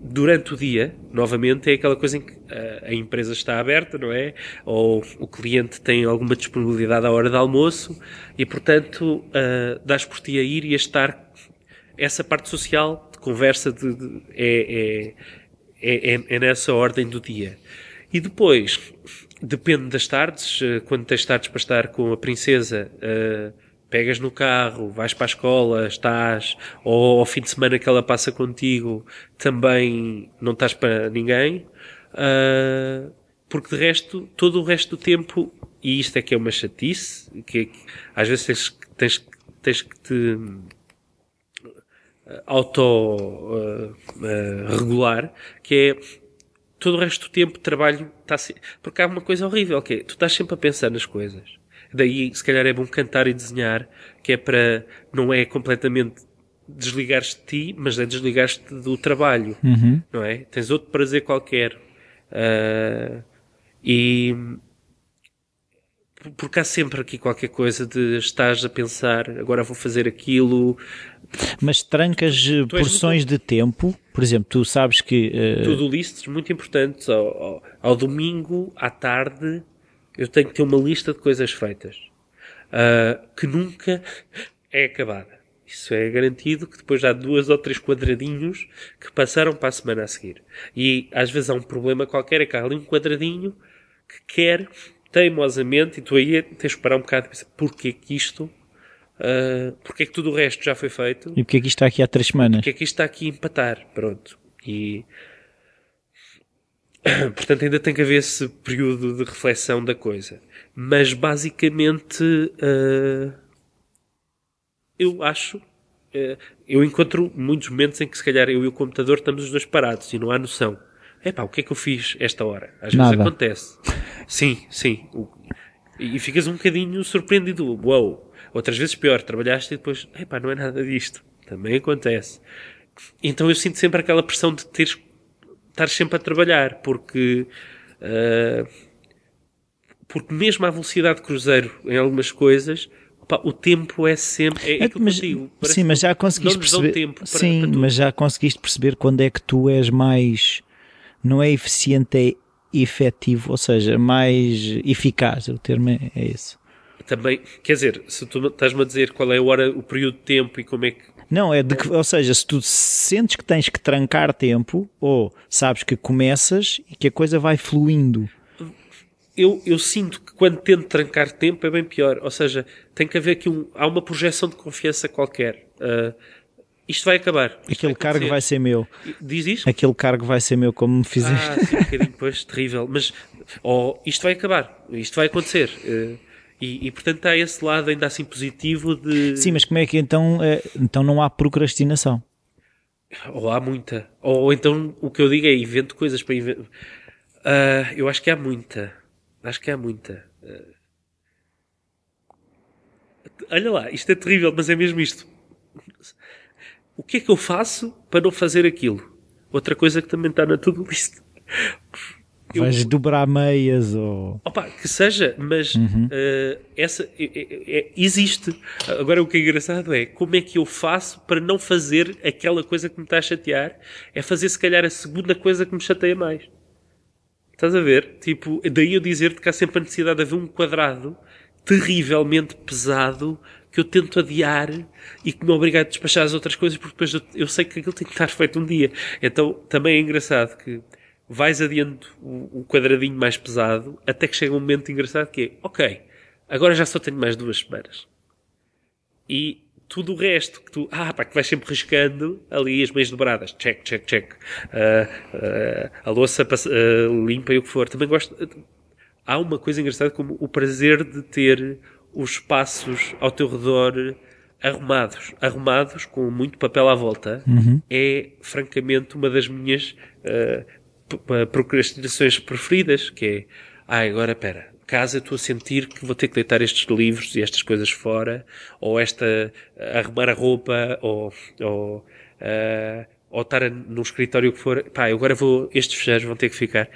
durante o dia, novamente, é aquela coisa em que ah, a empresa está aberta, não é? Ou o cliente tem alguma disponibilidade à hora de almoço e, portanto, ah, dás por ti a ir e a estar. Essa parte social de conversa de, de- é, é, é, é- é nessa ordem do dia. E depois, depende das tardes, eh, quando tens tardes para estar com a princesa, eh, pegas no carro, vais para a escola, estás, ou ao fim de semana que ela passa contigo, também não estás para ninguém, ah, porque de resto, todo o resto do tempo, e isto é que é uma chatice, que, é que às vezes tens, tens, tens que te auto uh, uh, que é todo o resto do tempo trabalho se... porque há uma coisa horrível que é, tu estás sempre a pensar nas coisas. Daí, se calhar é bom cantar e desenhar, que é para, não é completamente desligares-te de ti, mas é desligares-te do trabalho, Uhum. não é? Tens outro prazer qualquer. Uh, e porque há sempre aqui qualquer coisa de estás a pensar, agora vou fazer aquilo, Mas trancas eh, Tu porções de tempo, por exemplo, tu sabes que eh, tudo lists muito importantes. Ao, ao, ao domingo, à tarde, eu tenho que ter uma lista de coisas feitas ah, que nunca é acabada. Isso é garantido que depois há duas ou três quadradinhos que passaram para a semana a seguir. E às vezes há um problema qualquer, é que há ali um quadradinho que quer teimosamente, e tu aí tens que parar um bocado e pensar, porquê que isto, ah, porquê que tudo o resto já foi feito e porque é que isto está aqui há três semanas? que é que isto está aqui a empatar, pronto. E portanto ainda tem que haver esse período de reflexão da coisa. Mas basicamente eh, eu acho eh, eu encontro muitos momentos em que se calhar eu e o computador estamos os dois parados e não há noção. epá, o que é que eu fiz esta hora? Às Nada. vezes acontece. Sim, sim. O- E ficas um bocadinho surpreendido. Uou! Outras vezes pior, trabalhaste e depois, epá, não é nada disto. Também acontece. Então eu sinto sempre aquela pressão de teres, estar sempre a trabalhar, porque, ah, porque mesmo à velocidade de cruzeiro em algumas coisas, pá, o tempo é sempre. É, é aquilo mas. Parece sim, mas já conseguiste perceber. tempo para- sim, para mas já conseguiste perceber quando é que tu és mais. Não é eficiente, é efetivo, ou seja, mais eficaz. O termo é, é esse. Também, quer dizer, se tu estás-me a dizer qual é a hora, o período de tempo e como é que. Não, é de que, ou seja, se tu sentes que tens que trancar tempo, ou sabes que começas e que a coisa vai fluindo. Eu, eu sinto que quando tento trancar tempo é bem pior. Ou seja, tem que haver aqui um. Há uma projeção de confiança qualquer. Ah, isto vai acabar. Isto Aquele cargo acontecer. vai ser meu. Diz isto? Aquele cargo vai ser meu, como me fizeste. Ah, sim, um bocadinho depois, terrível. Mas, oh, isto vai acabar. Isto vai acontecer. Eh, e, e, portanto, há esse lado ainda assim positivo de. Sim, mas como é que então, é, então não há procrastinação? Ou há muita. Ou então o que eu digo é invento coisas para inventar. eu acho que há muita. Acho que há muita. Ah, olha lá, isto é terrível, mas é mesmo isto. O que é que eu faço para não fazer aquilo? Outra coisa que também está na to-do list. Eu- Vais dobrar meias ou. Opa, que seja, mas eh, essa é- é- é- existe. Agora o que é engraçado é como é que eu faço para não fazer aquela coisa que me está a chatear, é fazer se calhar a segunda coisa que me chateia mais. Estás a ver? Tipo, daí eu dizer-te que há sempre a necessidade de haver um quadrado terrivelmente pesado que eu tento adiar e que me obriga a despachar as outras coisas porque depois eu, eu sei que aquilo tem que estar feito um dia. Então também é engraçado que vais adiando o, o quadradinho mais pesado até que chega um momento engraçado que é ok, agora já só tenho mais duas semanas. E tudo o resto que tu, ah, pá, que vais sempre riscando ali as meias dobradas, check, check, check. Ah, ah, a louça passa- ah, limpa e o que for. Também gosto. Há uma coisa engraçada como o prazer de ter os espaços ao teu redor arrumados. Arrumados com muito papel à volta é, francamente, uma das minhas procrastinações preferidas, que é, ah, agora, pera, casa estou a sentir que vou ter que deitar estes livros e estas coisas fora, ou esta, arrumar a roupa, ou, ou, ah, ou estar num escritório que for, pá, agora vou, estes fecheiros vão ter que ficar.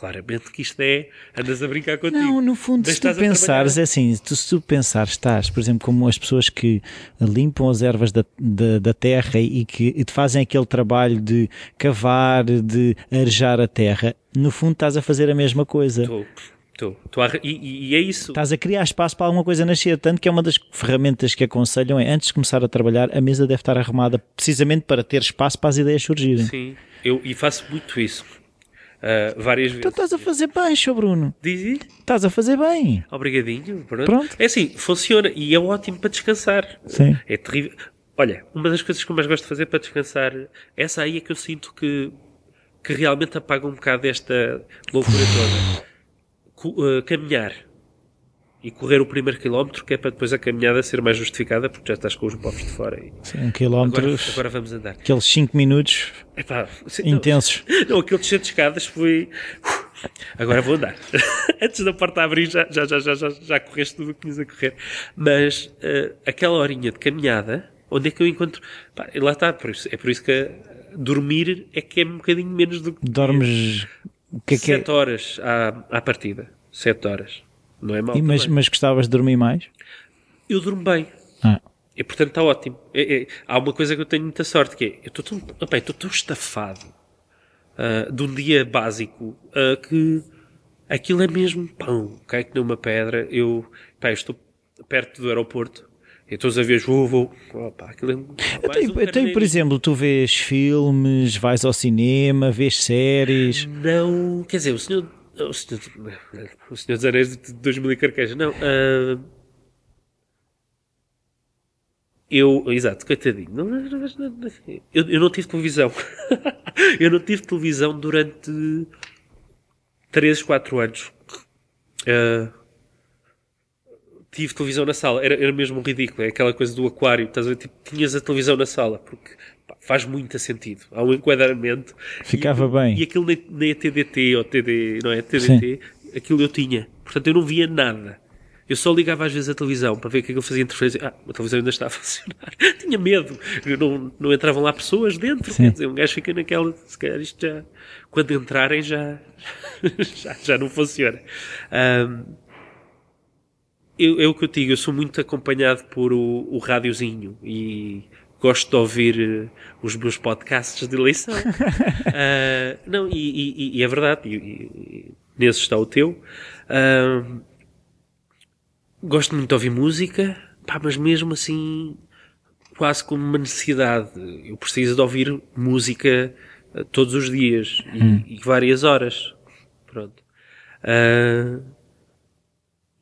Claramente que isto é, andas a brincar contigo. Não, no fundo, Mas se tu pensares, é assim, tu, se tu pensares, estás, por exemplo, como as pessoas que limpam as ervas da, da, da terra e que e te fazem aquele trabalho de cavar, de arejar a terra, no fundo estás a fazer a mesma coisa. Estou, estou, estou a, e, e- e é isso. Estás a criar espaço para alguma coisa nascer, tanto que é uma das ferramentas que aconselham é, antes de começar a trabalhar, a mesa deve estar arrumada precisamente para ter espaço para as ideias surgirem. Sim, eu, e faço muito isso. Ah, várias vezes. Então estás a fazer bem, Sr. Bruno. Diz isso? Estás a fazer bem. Obrigadinho. Pronto. Pronto. É assim, funciona e é ótimo para descansar. Sim. É terrível. Olha, uma das coisas que eu mais gosto de fazer para descansar, essa aí é que eu sinto que, que realmente apaga um bocado esta loucura toda. Ah, caminhar e correr o primeiro quilómetro, que é para depois a caminhada ser mais justificada, porque já estás com os bofos de fora. E Sim, um agora, quilómetro, agora vamos andar. aqueles 5 minutos Epá, não, intensos. Não, aquele descer de escadas foi. Agora vou andar. Antes da porta abrir, já, já, já, já, já, já correste tudo o que tinhas a correr. Mas eh, aquela horinha de caminhada, onde é que eu encontro. Pá, lá está, por isso, é por isso que eh, dormir é que é um bocadinho menos do que. Dormes. O que é que é? Sete horas à, à partida. Sete horas. Não é mal. E, mas, também. mas gostavas de dormir mais? Eu durmo bem. Ah, E portanto está ótimo. É- é- há uma coisa que eu tenho muita sorte que é, eu estou tão, opa, eu estou tão estafado ah, de um dia básico ah, que aquilo é mesmo pão, cai que numa pedra. Eu, pá, eu estou perto do aeroporto. Então os aviões vou, vou. Opa, aquilo é mais Então, um então, por carneirinho. exemplo, tu vês filmes, vais ao cinema, vês séries. Não, quer dizer, o senhor. O senhor, o senhor dos Anéis de 2000 e carqueja, não. ah, eu, exato, coitadinho. Não, não, não, eu, eu não tive televisão. eu não tive televisão durante 3, 4 anos. Ah, tive televisão na sala. Era, era mesmo ridículo. É aquela coisa do aquário. Estás a ver? Tipo, tinhas a televisão na sala. Porque faz muito sentido. Há um enquadramento. Ficava e, bem. E aquilo nem, é TDT ou TD, não é? TDT. Sim. Aquilo eu tinha. Portanto, eu não via nada. Eu só ligava às vezes a televisão para ver o que aquilo fazia interferência. Ah, a televisão ainda está a funcionar. Tinha medo. Não, não entravam lá pessoas dentro. Sim. Quer dizer, um gajo fica naquela. Se calhar isto já. Quando entrarem já. já, já não funciona. Um, eu, é o que eu digo, eu sou muito acompanhado por o, o rádiozinho e gosto de ouvir uh, os meus podcasts de eleição. uh, não, e, e, e, é verdade, e, e, nesse está o teu. Uh, gosto muito de ouvir música, pá, mas mesmo assim, quase como uma necessidade. Eu preciso de ouvir música todos os dias hum. e, várias horas. Pronto. Uh,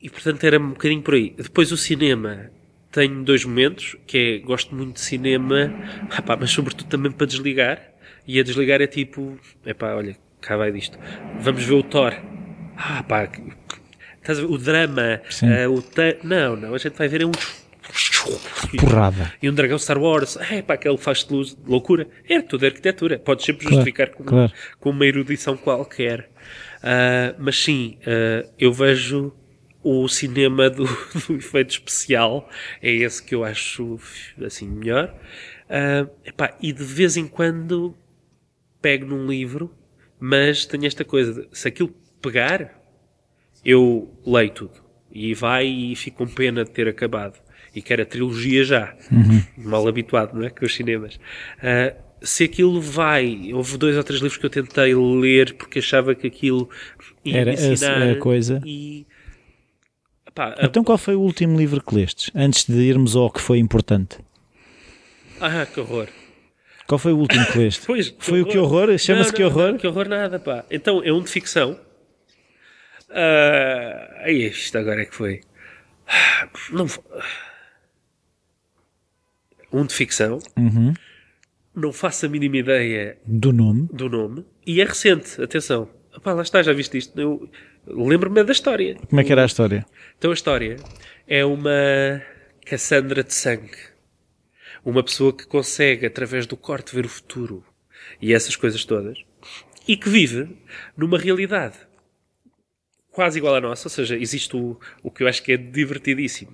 e portanto era um bocadinho por aí. Depois o cinema, tenho dois momentos, que é, gosto muito de cinema, ah pá, mas sobretudo também para desligar. E a desligar é tipo, é pá, olha, cá vai disto. Vamos ver o Thor. Ah pá, estás a ver? O drama, uh, o não, não, a gente vai ver é um porrada. E um dragão Star Wars, é pá, aquele faz de luz, loucura. É tudo arquitetura. Podes sempre justificar claro, com, claro. com uma erudição qualquer. Uh, mas sim, uh, eu vejo o cinema do, do, efeito especial é esse que eu acho assim melhor. Uh, epá, e de vez em quando pego num livro, mas tenho esta coisa: de, se aquilo pegar, eu leio tudo. E vai e fico com pena de ter acabado. E quero a trilogia já. Uhum. Mal habituado, não é? Com os cinemas. Uh, se aquilo vai, houve dois ou três livros que eu tentei ler porque achava que aquilo ia Era ensinar a coisa. E Pá, então, qual foi o último livro que lestes? Antes de irmos ao que foi importante. Ah, que horror. Qual foi o último que leste? Pois, foi horror. o que horror? Chama-se que horror? Não, que horror nada, pá. Então, é um de ficção. Uh, isto agora é que foi. Não, um de ficção. Uhum. Não faço a mínima ideia do nome. Do nome. E é recente, atenção. Pá, lá está, já viste isto. Eu, Lembro-me da história. Como é que era a história? Então a história é uma Cassandra de sangue. Uma pessoa que consegue, através do corte, ver o futuro. E essas coisas todas. E que vive numa realidade quase igual à nossa. Ou seja, existe o, o que eu acho que é divertidíssimo.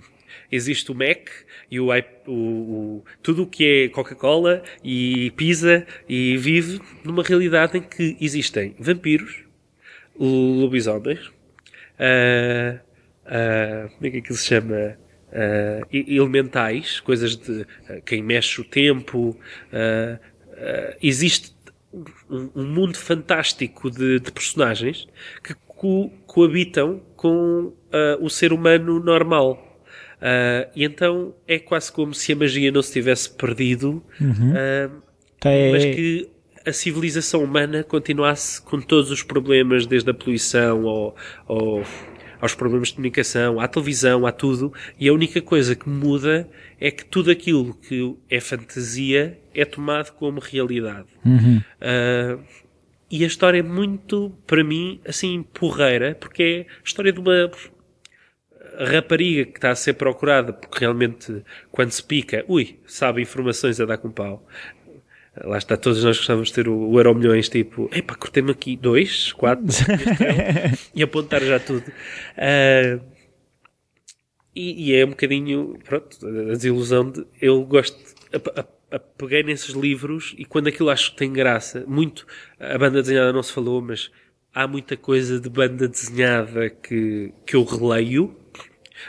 Existe o Mac e o, o, o tudo o que é Coca-Cola e pizza e vive numa realidade em que existem vampiros, lobisomens, uh, uh, como é que aquilo se chama? Uh, elementais, coisas de quem mexe o tempo. Existe um, um, mundo fantástico de, de personagens que co coabitam com o ser humano normal. e então é quase como se a magia não se tivesse perdido, uhum. mas que a civilização humana continuasse com todos os problemas, desde a poluição ao, ao, aos problemas de comunicação, à televisão, a tudo, e a única coisa que muda é que tudo aquilo que é fantasia é tomado como realidade. Uhum. Uh, e a história é muito, para mim, assim, porreira, porque é a história de uma rapariga que está a ser procurada, porque realmente, quando se pica, ui, sabe informações a dar com pau. Lá está, todos nós gostávamos de ter o, o Euro Milhões, tipo, epá, cortei-me aqui dois, quatro, e apontar já tudo. Uh, e, e, é um bocadinho, pronto, a desilusão de, eu gosto, a, a, peguei nesses livros e quando aquilo acho que tem graça, muito, a banda desenhada não se falou, mas há muita coisa de banda desenhada que, que eu releio.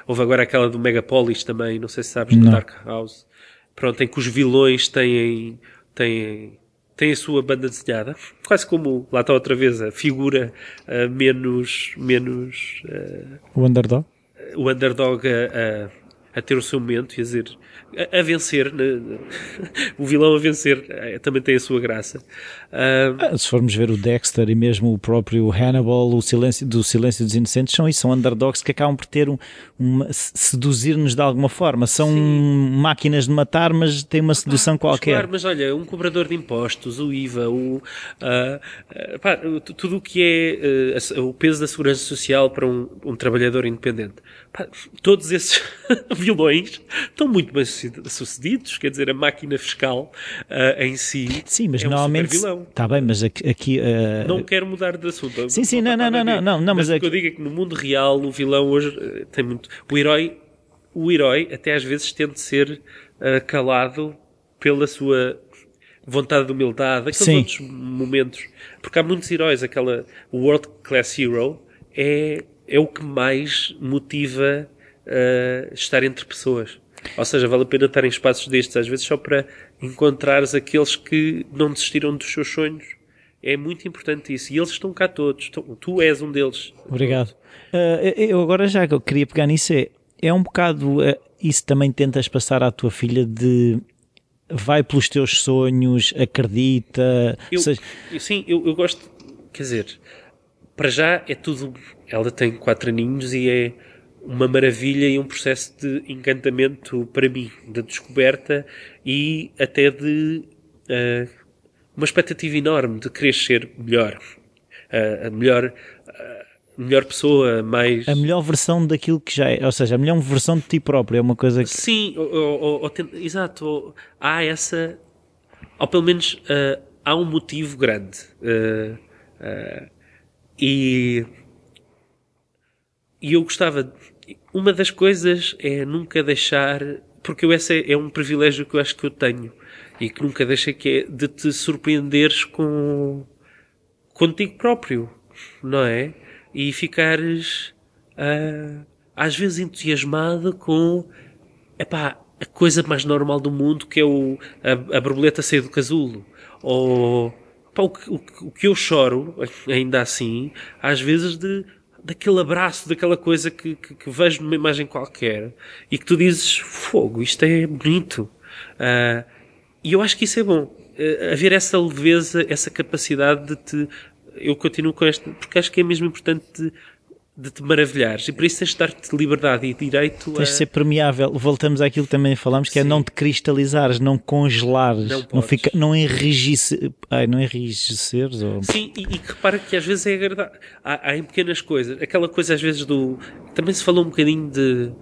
Houve agora aquela do Megapolis também, não sei se sabes, do Dark House. Pronto, em que os vilões têm tem, tem a sua banda desenhada, quase como, lá está outra vez, a figura uh, menos. menos uh, o underdog? O underdog a, a, a ter o seu momento e a dizer a, a vencer, né? o vilão a vencer eh, também tem a sua graça. Uh, Se formos ver o Dexter e mesmo o próprio Hannibal, o silêncio do Silêncio dos Inocentes, são isso, são underdogs que acabam por ter um, um seduzir-nos de alguma forma. São Sim. máquinas de matar, mas têm uma sedução ah, qualquer. Claro, mas olha, um cobrador de impostos, o IVA, o, uh, uh, pá, tudo o que é o peso da segurança social para um, um trabalhador independente. Pá, todos esses vilões estão muito bem sucedidos, quer dizer, a máquina fiscal uh, em si sim, mas é normalmente, um vilão. Está bem, mas aqui... uh... Não quero mudar de assunto. Sim, sim, não, não, não, não, não, não, mas, mas o que eu digo é que no mundo real o vilão hoje uh, tem muito... O herói, o herói até às vezes tende a ser calado pela sua vontade de humildade, aqueles sim. outros momentos. Porque há muitos heróis, aquela World Class Hero é, é o que mais motiva uh, estar entre pessoas. Ou seja, vale a pena estar em espaços destes, às vezes só para encontrares aqueles que não desistiram dos seus sonhos. É muito importante isso. E eles estão cá todos. Tu és um deles. Obrigado. Uh, eu agora já queria pegar nisso é, é um bocado uh, isso também tentas passar à tua filha de vai pelos teus sonhos, acredita. Eu, seja... Sim, eu, eu gosto, quer dizer, para já é tudo. Ela tem quatro aninhos e é uma maravilha e um processo de encantamento para mim, de descoberta e até de uh, uma expectativa enorme de querer ser melhor, uh, a melhor, uh, melhor pessoa, mais a melhor versão daquilo que já é, ou seja, a melhor versão de ti próprio é uma coisa que sim, ou, ou, ou, exato, há essa, ou pelo menos há um motivo grande e e eu gostava uma das coisas é nunca deixar, porque eu, esse é, é, um privilégio que eu acho que eu tenho e que nunca deixei que é de te surpreenderes com contigo próprio, não é? E ficares uh, às vezes entusiasmado com epá, a coisa mais normal do mundo que é o, a, a borboleta sair do casulo ou pá, o, o, o que eu choro ainda assim às vezes de daquele abraço, daquela coisa que, que, que, vejo numa imagem qualquer e que tu dizes, fogo, isto é bonito. Uh, e eu acho que isso é bom. Uh, haver essa leveza, essa capacidade de te. Eu continuo com esta, porque acho que é mesmo importante de te maravilhares. E por isso tens de dar-te liberdade e direito a... Tens de ser permeável. Voltamos àquilo que também falamos, que é Sim. é não te cristalizares, não congelares, não, não, fica, não, enrijecer, ai, não enrijeceres. Ou... Sim, e, e repara que às vezes é agradável. Há, há, em pequenas coisas. Aquela coisa às vezes do... Também se falou um bocadinho de...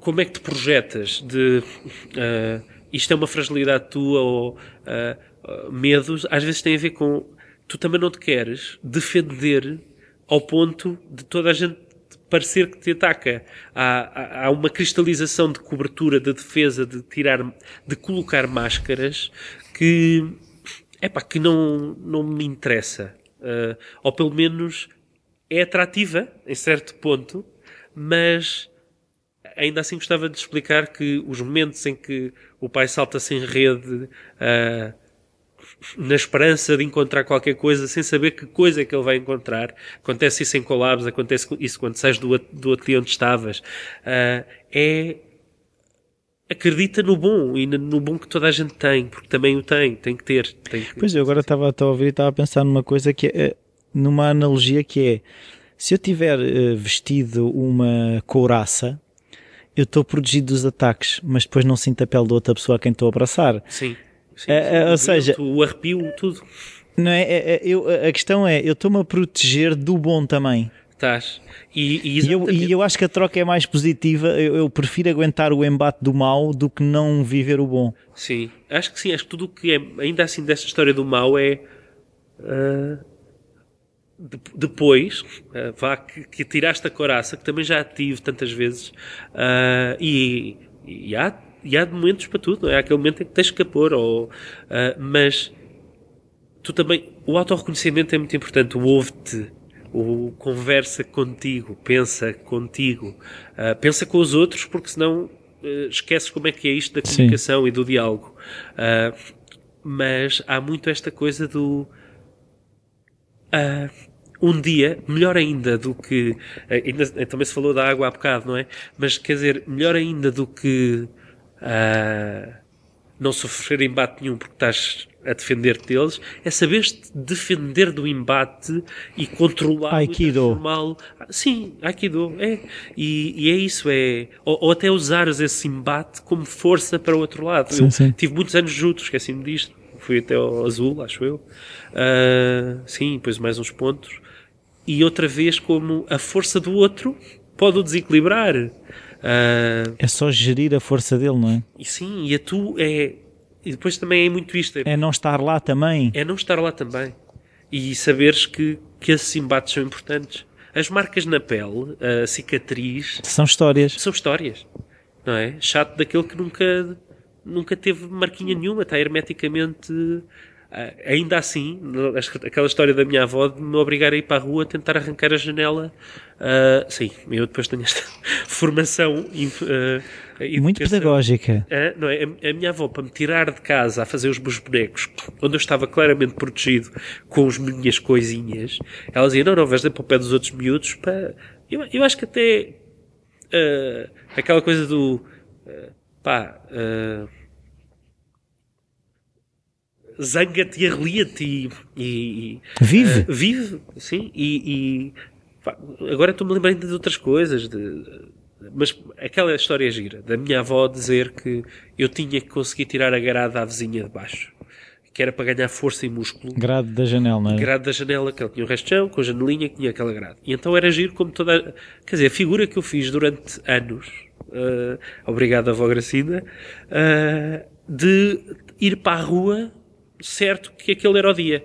Como é que te projetas? De... Uh, isto é uma fragilidade tua ou uh, medos. Às vezes tem a ver com... Tu também não te queres defender ao ponto de toda a gente parecer que te ataca. Há, há, uma cristalização de cobertura, de defesa, de tirar, de colocar máscaras que, é pá, que não, não me interessa. Uh, ou pelo menos é atrativa, em certo ponto, mas ainda assim gostava de explicar que os momentos em que o pai salta sem rede, uh, na esperança de encontrar qualquer coisa sem saber que coisa é que ele vai encontrar. Acontece isso em collabs, acontece isso quando sais do, do ateliê onde estavas. Uh, é acredita no bom e no bom que toda a gente tem, porque também o tem, tem que ter. Tem que... Pois eu agora estava a ouvir e estava a pensar numa coisa que é, numa analogia que é se eu tiver uh, vestido uma couraça, eu estou protegido dos ataques, mas depois não sinto a pele da outra pessoa a quem estou a abraçar. Sim. Sim, é, ou seja, o arrepio, tudo. Não é, é, é eu, a questão é, eu estou-me a proteger do bom também. Estás. E, e, e, eu, e, eu, acho que a troca é mais positiva. Eu, eu, prefiro aguentar o embate do mal do que não viver o bom. Sim, acho que sim. Acho que tudo o que é, ainda assim, dessa história do mal é. Uh, de, depois, uh, vá, que, que, tiraste a coraça, que também já tive tantas vezes, uh, e, e há e há momentos para tudo, não é? Há aquele momento em que tens que pôr, ou, uh, mas tu também, o autorreconhecimento é muito importante, o ouve-te, o conversa contigo, pensa contigo, uh, pensa com os outros, porque senão uh, esqueces como é que é isto da comunicação Sim. e do diálogo. mas há muito esta coisa do um dia, melhor ainda do que. Ainda, também se falou da água há bocado, não é? Mas quer dizer, melhor ainda do que. Uh, não sofrer embate nenhum porque estás a defender-te deles, é saber-te defender do embate e controlar Aikido. normal. Sim, Aikido, é. E, e é isso, é. Ou, ou, até usares esse embate como força para o outro lado. Sim, eu sim. tive muitos anos juntos, esqueci-me disto. Fui até ao azul, acho eu. Uh, sim, depois mais uns pontos. E outra vez como a força do outro pode o desequilibrar. Uh, é só gerir a força dele, não é? E sim, e a tu é. E depois também é muito isto. É, é não estar lá também. É não estar lá também. E saberes que, que esses embates são importantes. As marcas na pele, a cicatriz. São histórias. São histórias. Não é? Chato daquele que nunca, nunca teve marquinha nenhuma, está hermeticamente ainda assim, aquela história da minha avó de me obrigar a ir para a rua tentar arrancar a janela. Uh, sim, eu depois tenho esta formação. Uh, Muito pedagógica. não é? A, a, minha avó, para me tirar de casa a fazer os meus bonecos, onde eu estava claramente protegido com as minhas coisinhas, ela dizia: Não, não, vais dar para o pé dos outros miúdos. Para... Eu, eu acho que até aquela coisa do pá zanga-te e arrelia-te e, e, vive, uh, vive, sim, e, e agora estou-me lembrando de outras coisas, de, mas aquela história gira, da minha avó dizer que eu tinha que conseguir tirar a grade à vizinha de baixo, que era para ganhar força e músculo. Grade da janela, não é? Grade da janela, que ela tinha o resto de chão, com a janelinha que tinha aquela grade. E então era giro como toda, quer dizer, a figura que eu fiz durante anos, uh, obrigado avó Gracina, uh, de ir para a rua certo que aquele era o dia.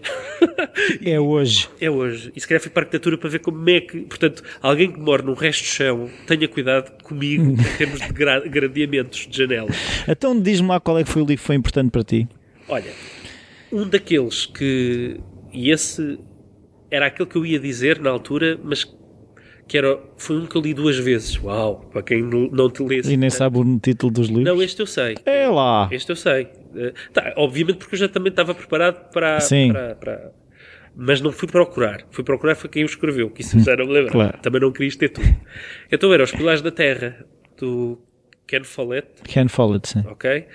É hoje. É hoje. E se calhar fui para a arquitetura para ver como é que. Portanto, alguém que mora num resto de chão, tenha cuidado comigo em termos de gra gradeamentos de janela. Então diz-me lá qual é que foi o livro que foi importante para ti. Olha, um daqueles que. E esse era aquele que eu ia dizer na altura, mas que era, foi um que eu li duas vezes. Uau, para quem não te lê. E nem sabe o título dos livros? Não, este eu sei. É lá. Este eu sei. Uh, tá, obviamente porque eu já também estava preparado para, Sim. para, para, Mas não fui procurar. Fui procurar foi quem o escreveu, que isso já não me lembro. Claro. Também não querias ter tudo. Então era Os Pilares da Terra, do Ken Follett. Ken Follett, sim. Ok?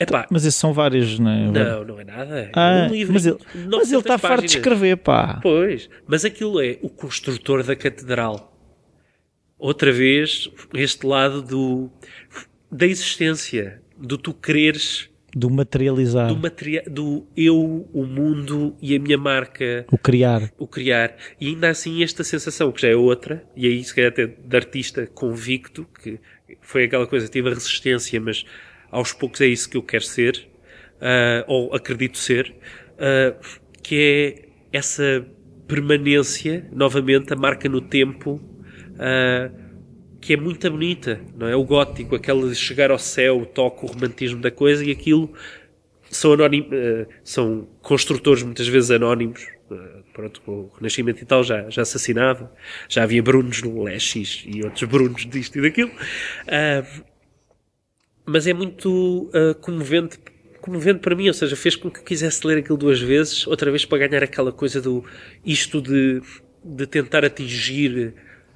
Epá, mas esses são vários, não é? Não, não é nada. Ah, é um livro mas ele, mas ele está farto de escrever, pá. Pois, mas aquilo é o construtor da catedral. Outra vez, este lado do, da existência, do tu quereres. Do materializar. Do, materia do eu, o mundo e a minha marca. O criar. O criar. E ainda assim esta sensação, que já é outra, e aí se calhar até de artista convicto, que foi aquela coisa, tive a resistência, mas aos poucos é isso que eu quero ser, uh, ou acredito ser, uh, que é essa permanência, novamente, a marca no tempo, uh, que é muito bonita, não é? O gótico, aquela de chegar ao céu, toque, o romantismo da coisa, e aquilo são, anonim, são construtores muitas vezes anónimos, pronto, com o Renascimento e tal já, já assassinava, já havia Brunos no Lexis e outros Brunos disto e daquilo, mas é muito uh, comovente, comovente para mim, ou seja, fez com que eu quisesse ler aquilo duas vezes, outra vez para ganhar aquela coisa do isto de, de tentar atingir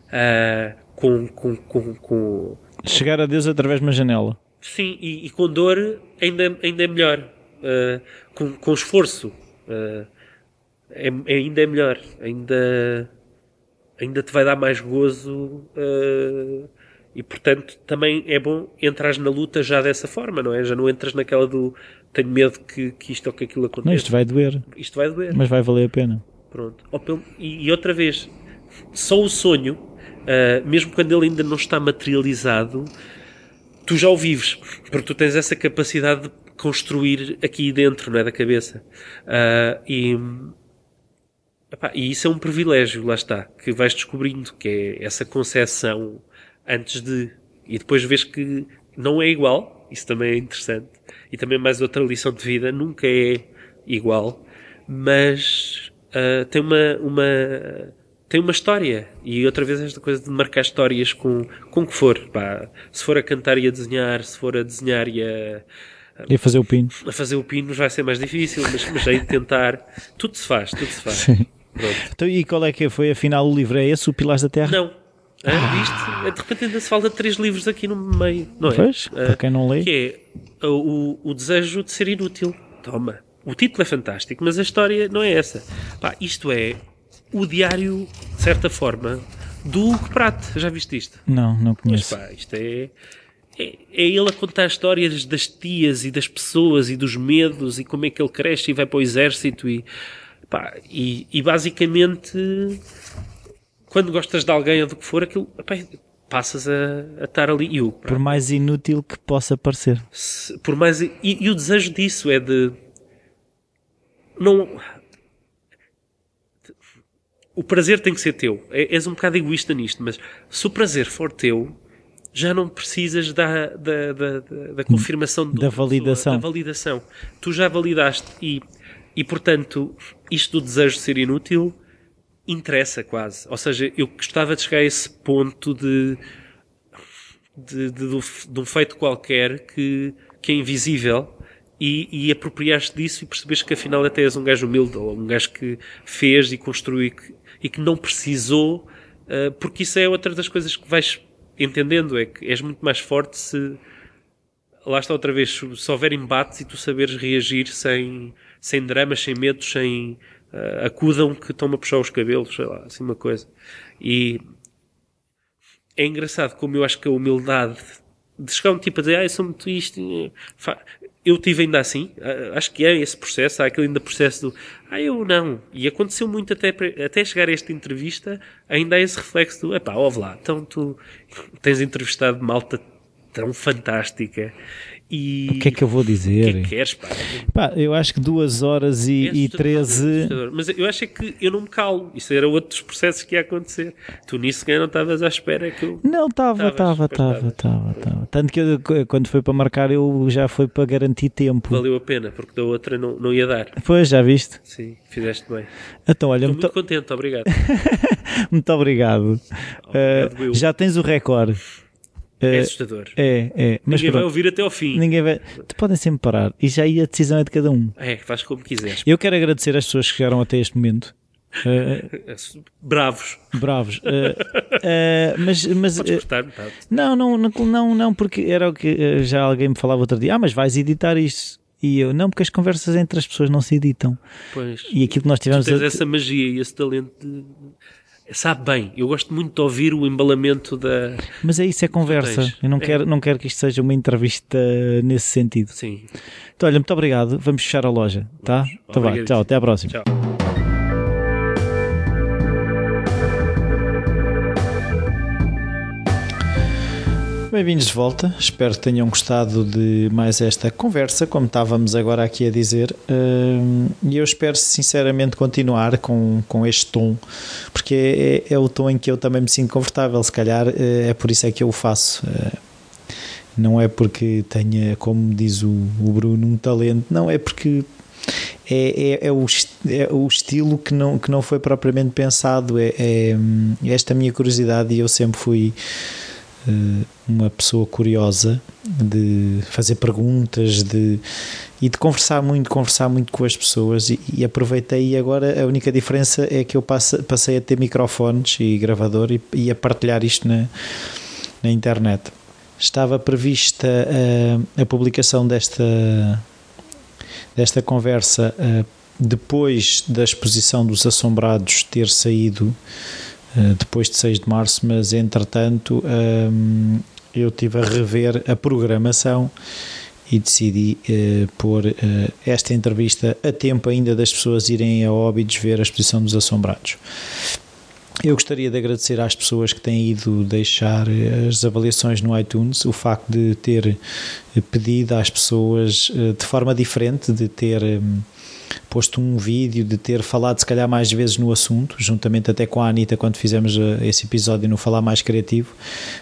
uh, com, com, com, com, Chegar a Deus através de uma janela. Sim, e, e com dor ainda, ainda é melhor. Uh, com, com esforço é, ainda é melhor. Ainda, ainda te vai dar mais gozo e portanto também é bom entrar na luta já dessa forma, não é? Já não entras naquela do tenho medo que, que isto ou que aquilo aconteça. Não, isto vai doer. Isto vai doer. Mas vai valer a pena. Pronto. E, e outra vez, só o sonho, uh, mesmo quando ele ainda não está materializado, tu já o vives, porque tu tens essa capacidade de construir aqui dentro, não é? Da cabeça. Uh, e, epá, e isso é um privilégio, lá está, que vais descobrindo, que é essa concepção antes de. E depois vês que não é igual, isso também é interessante. E também mais outra lição de vida, nunca é igual, mas uh, tem uma, uma tem uma história. E outra vez esta coisa de marcar histórias com, com o que for. Pá. Se for a cantar e a desenhar, se for a desenhar e a. E a fazer o pino. A fazer o pino vai ser mais difícil, mas, mas aí de tentar. Tudo se faz, tudo se faz. Sim. Pronto. Então, e qual é que foi afinal o livro? É esse, o Pilares da Terra? Não. Ah, viste? De repente ainda se fala de três livros aqui no meio, não é? Pois, Ah, para quem não lê. Que é o, o desejo de ser inútil. Toma. O título é fantástico, mas a história não é essa. Pá, isto é o diário, de certa forma, do Hugo Pratt. Já viste isto? Não, não Mas conheço. pá, isto é, é. é ele a contar histórias das tias e das pessoas e dos medos e como é que ele cresce e vai para o exército e. pá, e, e basicamente. Quando gostas de alguém ou do que for, aquilo. pá, passas a, a estar ali. E o Por mais inútil que possa parecer. se- por mais. E, e o desejo disso é de. Não. O prazer tem que ser teu. É- És um bocado egoísta nisto, mas se o prazer for teu, já não precisas da, da, da, da- confirmação Da pessoa, validação. da validação. Tu já validaste e, e, portanto, isto do desejo de ser inútil interessa quase. Ou seja, eu gostava de chegar a esse ponto de, de, de, de um- de um feito qualquer que, que é invisível e, e apropriaste disso e percebes que afinal até és um gajo humilde ou um gajo que fez e construiu e que, não precisou, ah, porque isso é outra das coisas que vais entendendo, é que és muito mais forte se lá está outra vez, se houver embates e tu saberes reagir sem, sem dramas, sem medos, sem ah, acudam que estão-me a puxar os cabelos, sei lá, assim uma coisa. E é engraçado como eu acho que a humildade de chegar um tipo a dizer, ah, eu sou muito isto, eh, eu tive ainda assim, ah, acho que é esse processo, há aquele ainda processo do, ah, eu não. E aconteceu muito até, até chegar a esta entrevista, ainda há esse reflexo do, epá, ouve lá, então tu tens entrevistado malta tão fantástica e O que é que eu vou o que é dizer? que queres, pá? Pá, eu acho que duas horas e, e assustador, 13. é assustador. Mas eu acho é que eu não me calo. Isso era outros processos que ia acontecer. Tu nisso não estavas à espera que eu. Não, estava, estava, estava, estava, estava. Tanto que eu, quando foi para marcar, eu já foi para garantir tempo. Valeu a pena, porque da outra não, não ia dar. Pois, já viste? Sim, fizeste bem. Então, olha, Estou muito, contente, obrigado. muito obrigado. Obrigado, eu. já tens o recorde. É Eh, assustador. é, é. Mas Ninguém vai pronto, ouvir até ao fim. ninguém vai. Tu podem sempre parar. E já aí a decisão é de cada um. É, faz como quiseres. Eu quero agradecer às pessoas que chegaram até este momento. Eh, Bravos. bravos. Eh, eh, mas mas cortar. Não, não, não, não, porque era o que já alguém me falava outro dia. Ah, mas vais editar isto. E eu, não, porque as conversas entre as pessoas não se editam. Pois. E aquilo que nós Tu tivemos. tens a- essa magia e esse talento de. Sabe bem, eu gosto muito de ouvir o embalamento da. Mas é isso, é conversa. Eu não, É. quero, não quero que isto seja uma entrevista nesse sentido. Sim. Então, olha, muito obrigado. Vamos fechar a loja, tá? Obrigadíssimo. tchau, até à próxima. Tchau. Bem-vindos de volta, espero que tenham gostado de mais esta conversa, como estávamos agora aqui a dizer, Hum, e eu espero sinceramente continuar com, com este tom, porque é, é- é o tom em que eu também me sinto confortável, se calhar eh, é por isso é que eu o faço. Eh, Não é porque tenha, como diz o, o Bruno, um talento, não, é porque é, é, é o, é o estilo que não, que não foi propriamente pensado, é, é, hum, esta minha curiosidade e eu sempre fui uma pessoa curiosa de fazer perguntas de, e de conversar muito, conversar muito com as pessoas e, e aproveitei e agora a única diferença é que eu passe- passei a ter microfones e gravador e, e a partilhar isto na, na internet. Estava prevista a, a publicação desta desta conversa eh, depois da exposição dos Assombrados ter saído eh, depois de 6 de março, mas entretanto hum, eu tive a rever a programação e decidi eh, pôr eh, esta entrevista a tempo ainda das pessoas irem a Óbidos ver a exposição dos Assombrados. Eu gostaria de agradecer às pessoas que têm ido deixar eh, as avaliações no iTunes, o facto de ter eh, pedido às pessoas eh, de forma diferente, de ter hum, posto um vídeo, de ter falado se calhar mais vezes no assunto, juntamente até com a Anitta quando fizemos eh, esse episódio no Falar Mais Criativo.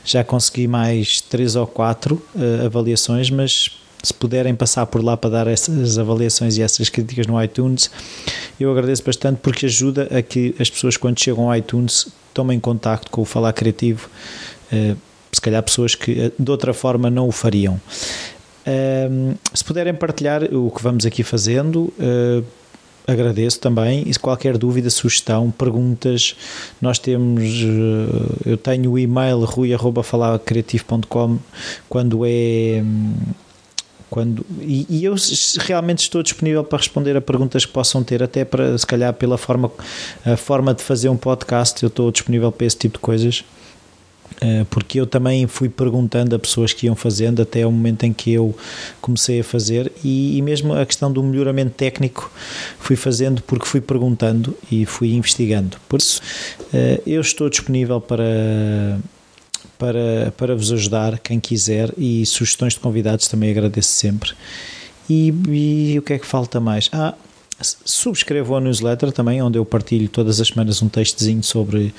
Já consegui mais três ou quatro eh, avaliações, mas se puderem passar por lá para dar essas avaliações e essas críticas no iTunes, eu agradeço bastante porque ajuda a que as pessoas quando chegam ao iTunes tomem contacto com o Falar Criativo, eh, se calhar pessoas que de outra forma não o fariam. Um, se puderem partilhar o que vamos aqui fazendo, uh, agradeço também. E qualquer dúvida, sugestão, perguntas, nós temos. Eu tenho o e-mail rui.falacreativo.com quando é. Quando, e, e, eu realmente estou disponível para responder a perguntas que possam ter, até para se calhar pela forma, a forma de fazer um podcast, eu estou disponível para esse tipo de coisas. Eh, porque eu também fui perguntando a pessoas que iam fazendo até o momento em que eu comecei a fazer e, e, mesmo a questão do melhoramento técnico fui fazendo porque fui perguntando e fui investigando. Por isso, eh, eu estou disponível para para, para vos ajudar, quem quiser, e sugestões de convidados também agradeço sempre. E, e o que é que falta mais? Ah, subscrevam a newsletter também, onde eu partilho todas as semanas um textozinho sobre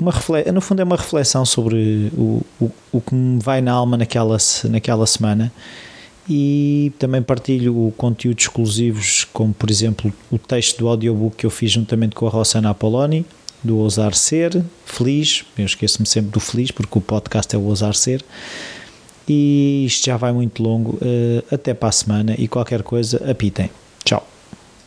uma reflexão, no fundo é uma reflexão sobre o, o, o que me vai na alma naquela, naquela semana. E também partilho conteúdos exclusivos, como por exemplo o texto do audiobook que eu fiz juntamente com a Rossana Apoloni, do Ousar Ser, Feliz, eu esqueço-me sempre do Feliz porque o podcast é o Ousar Ser. E isto já vai muito longo, eh, até para a semana. E qualquer coisa apitem.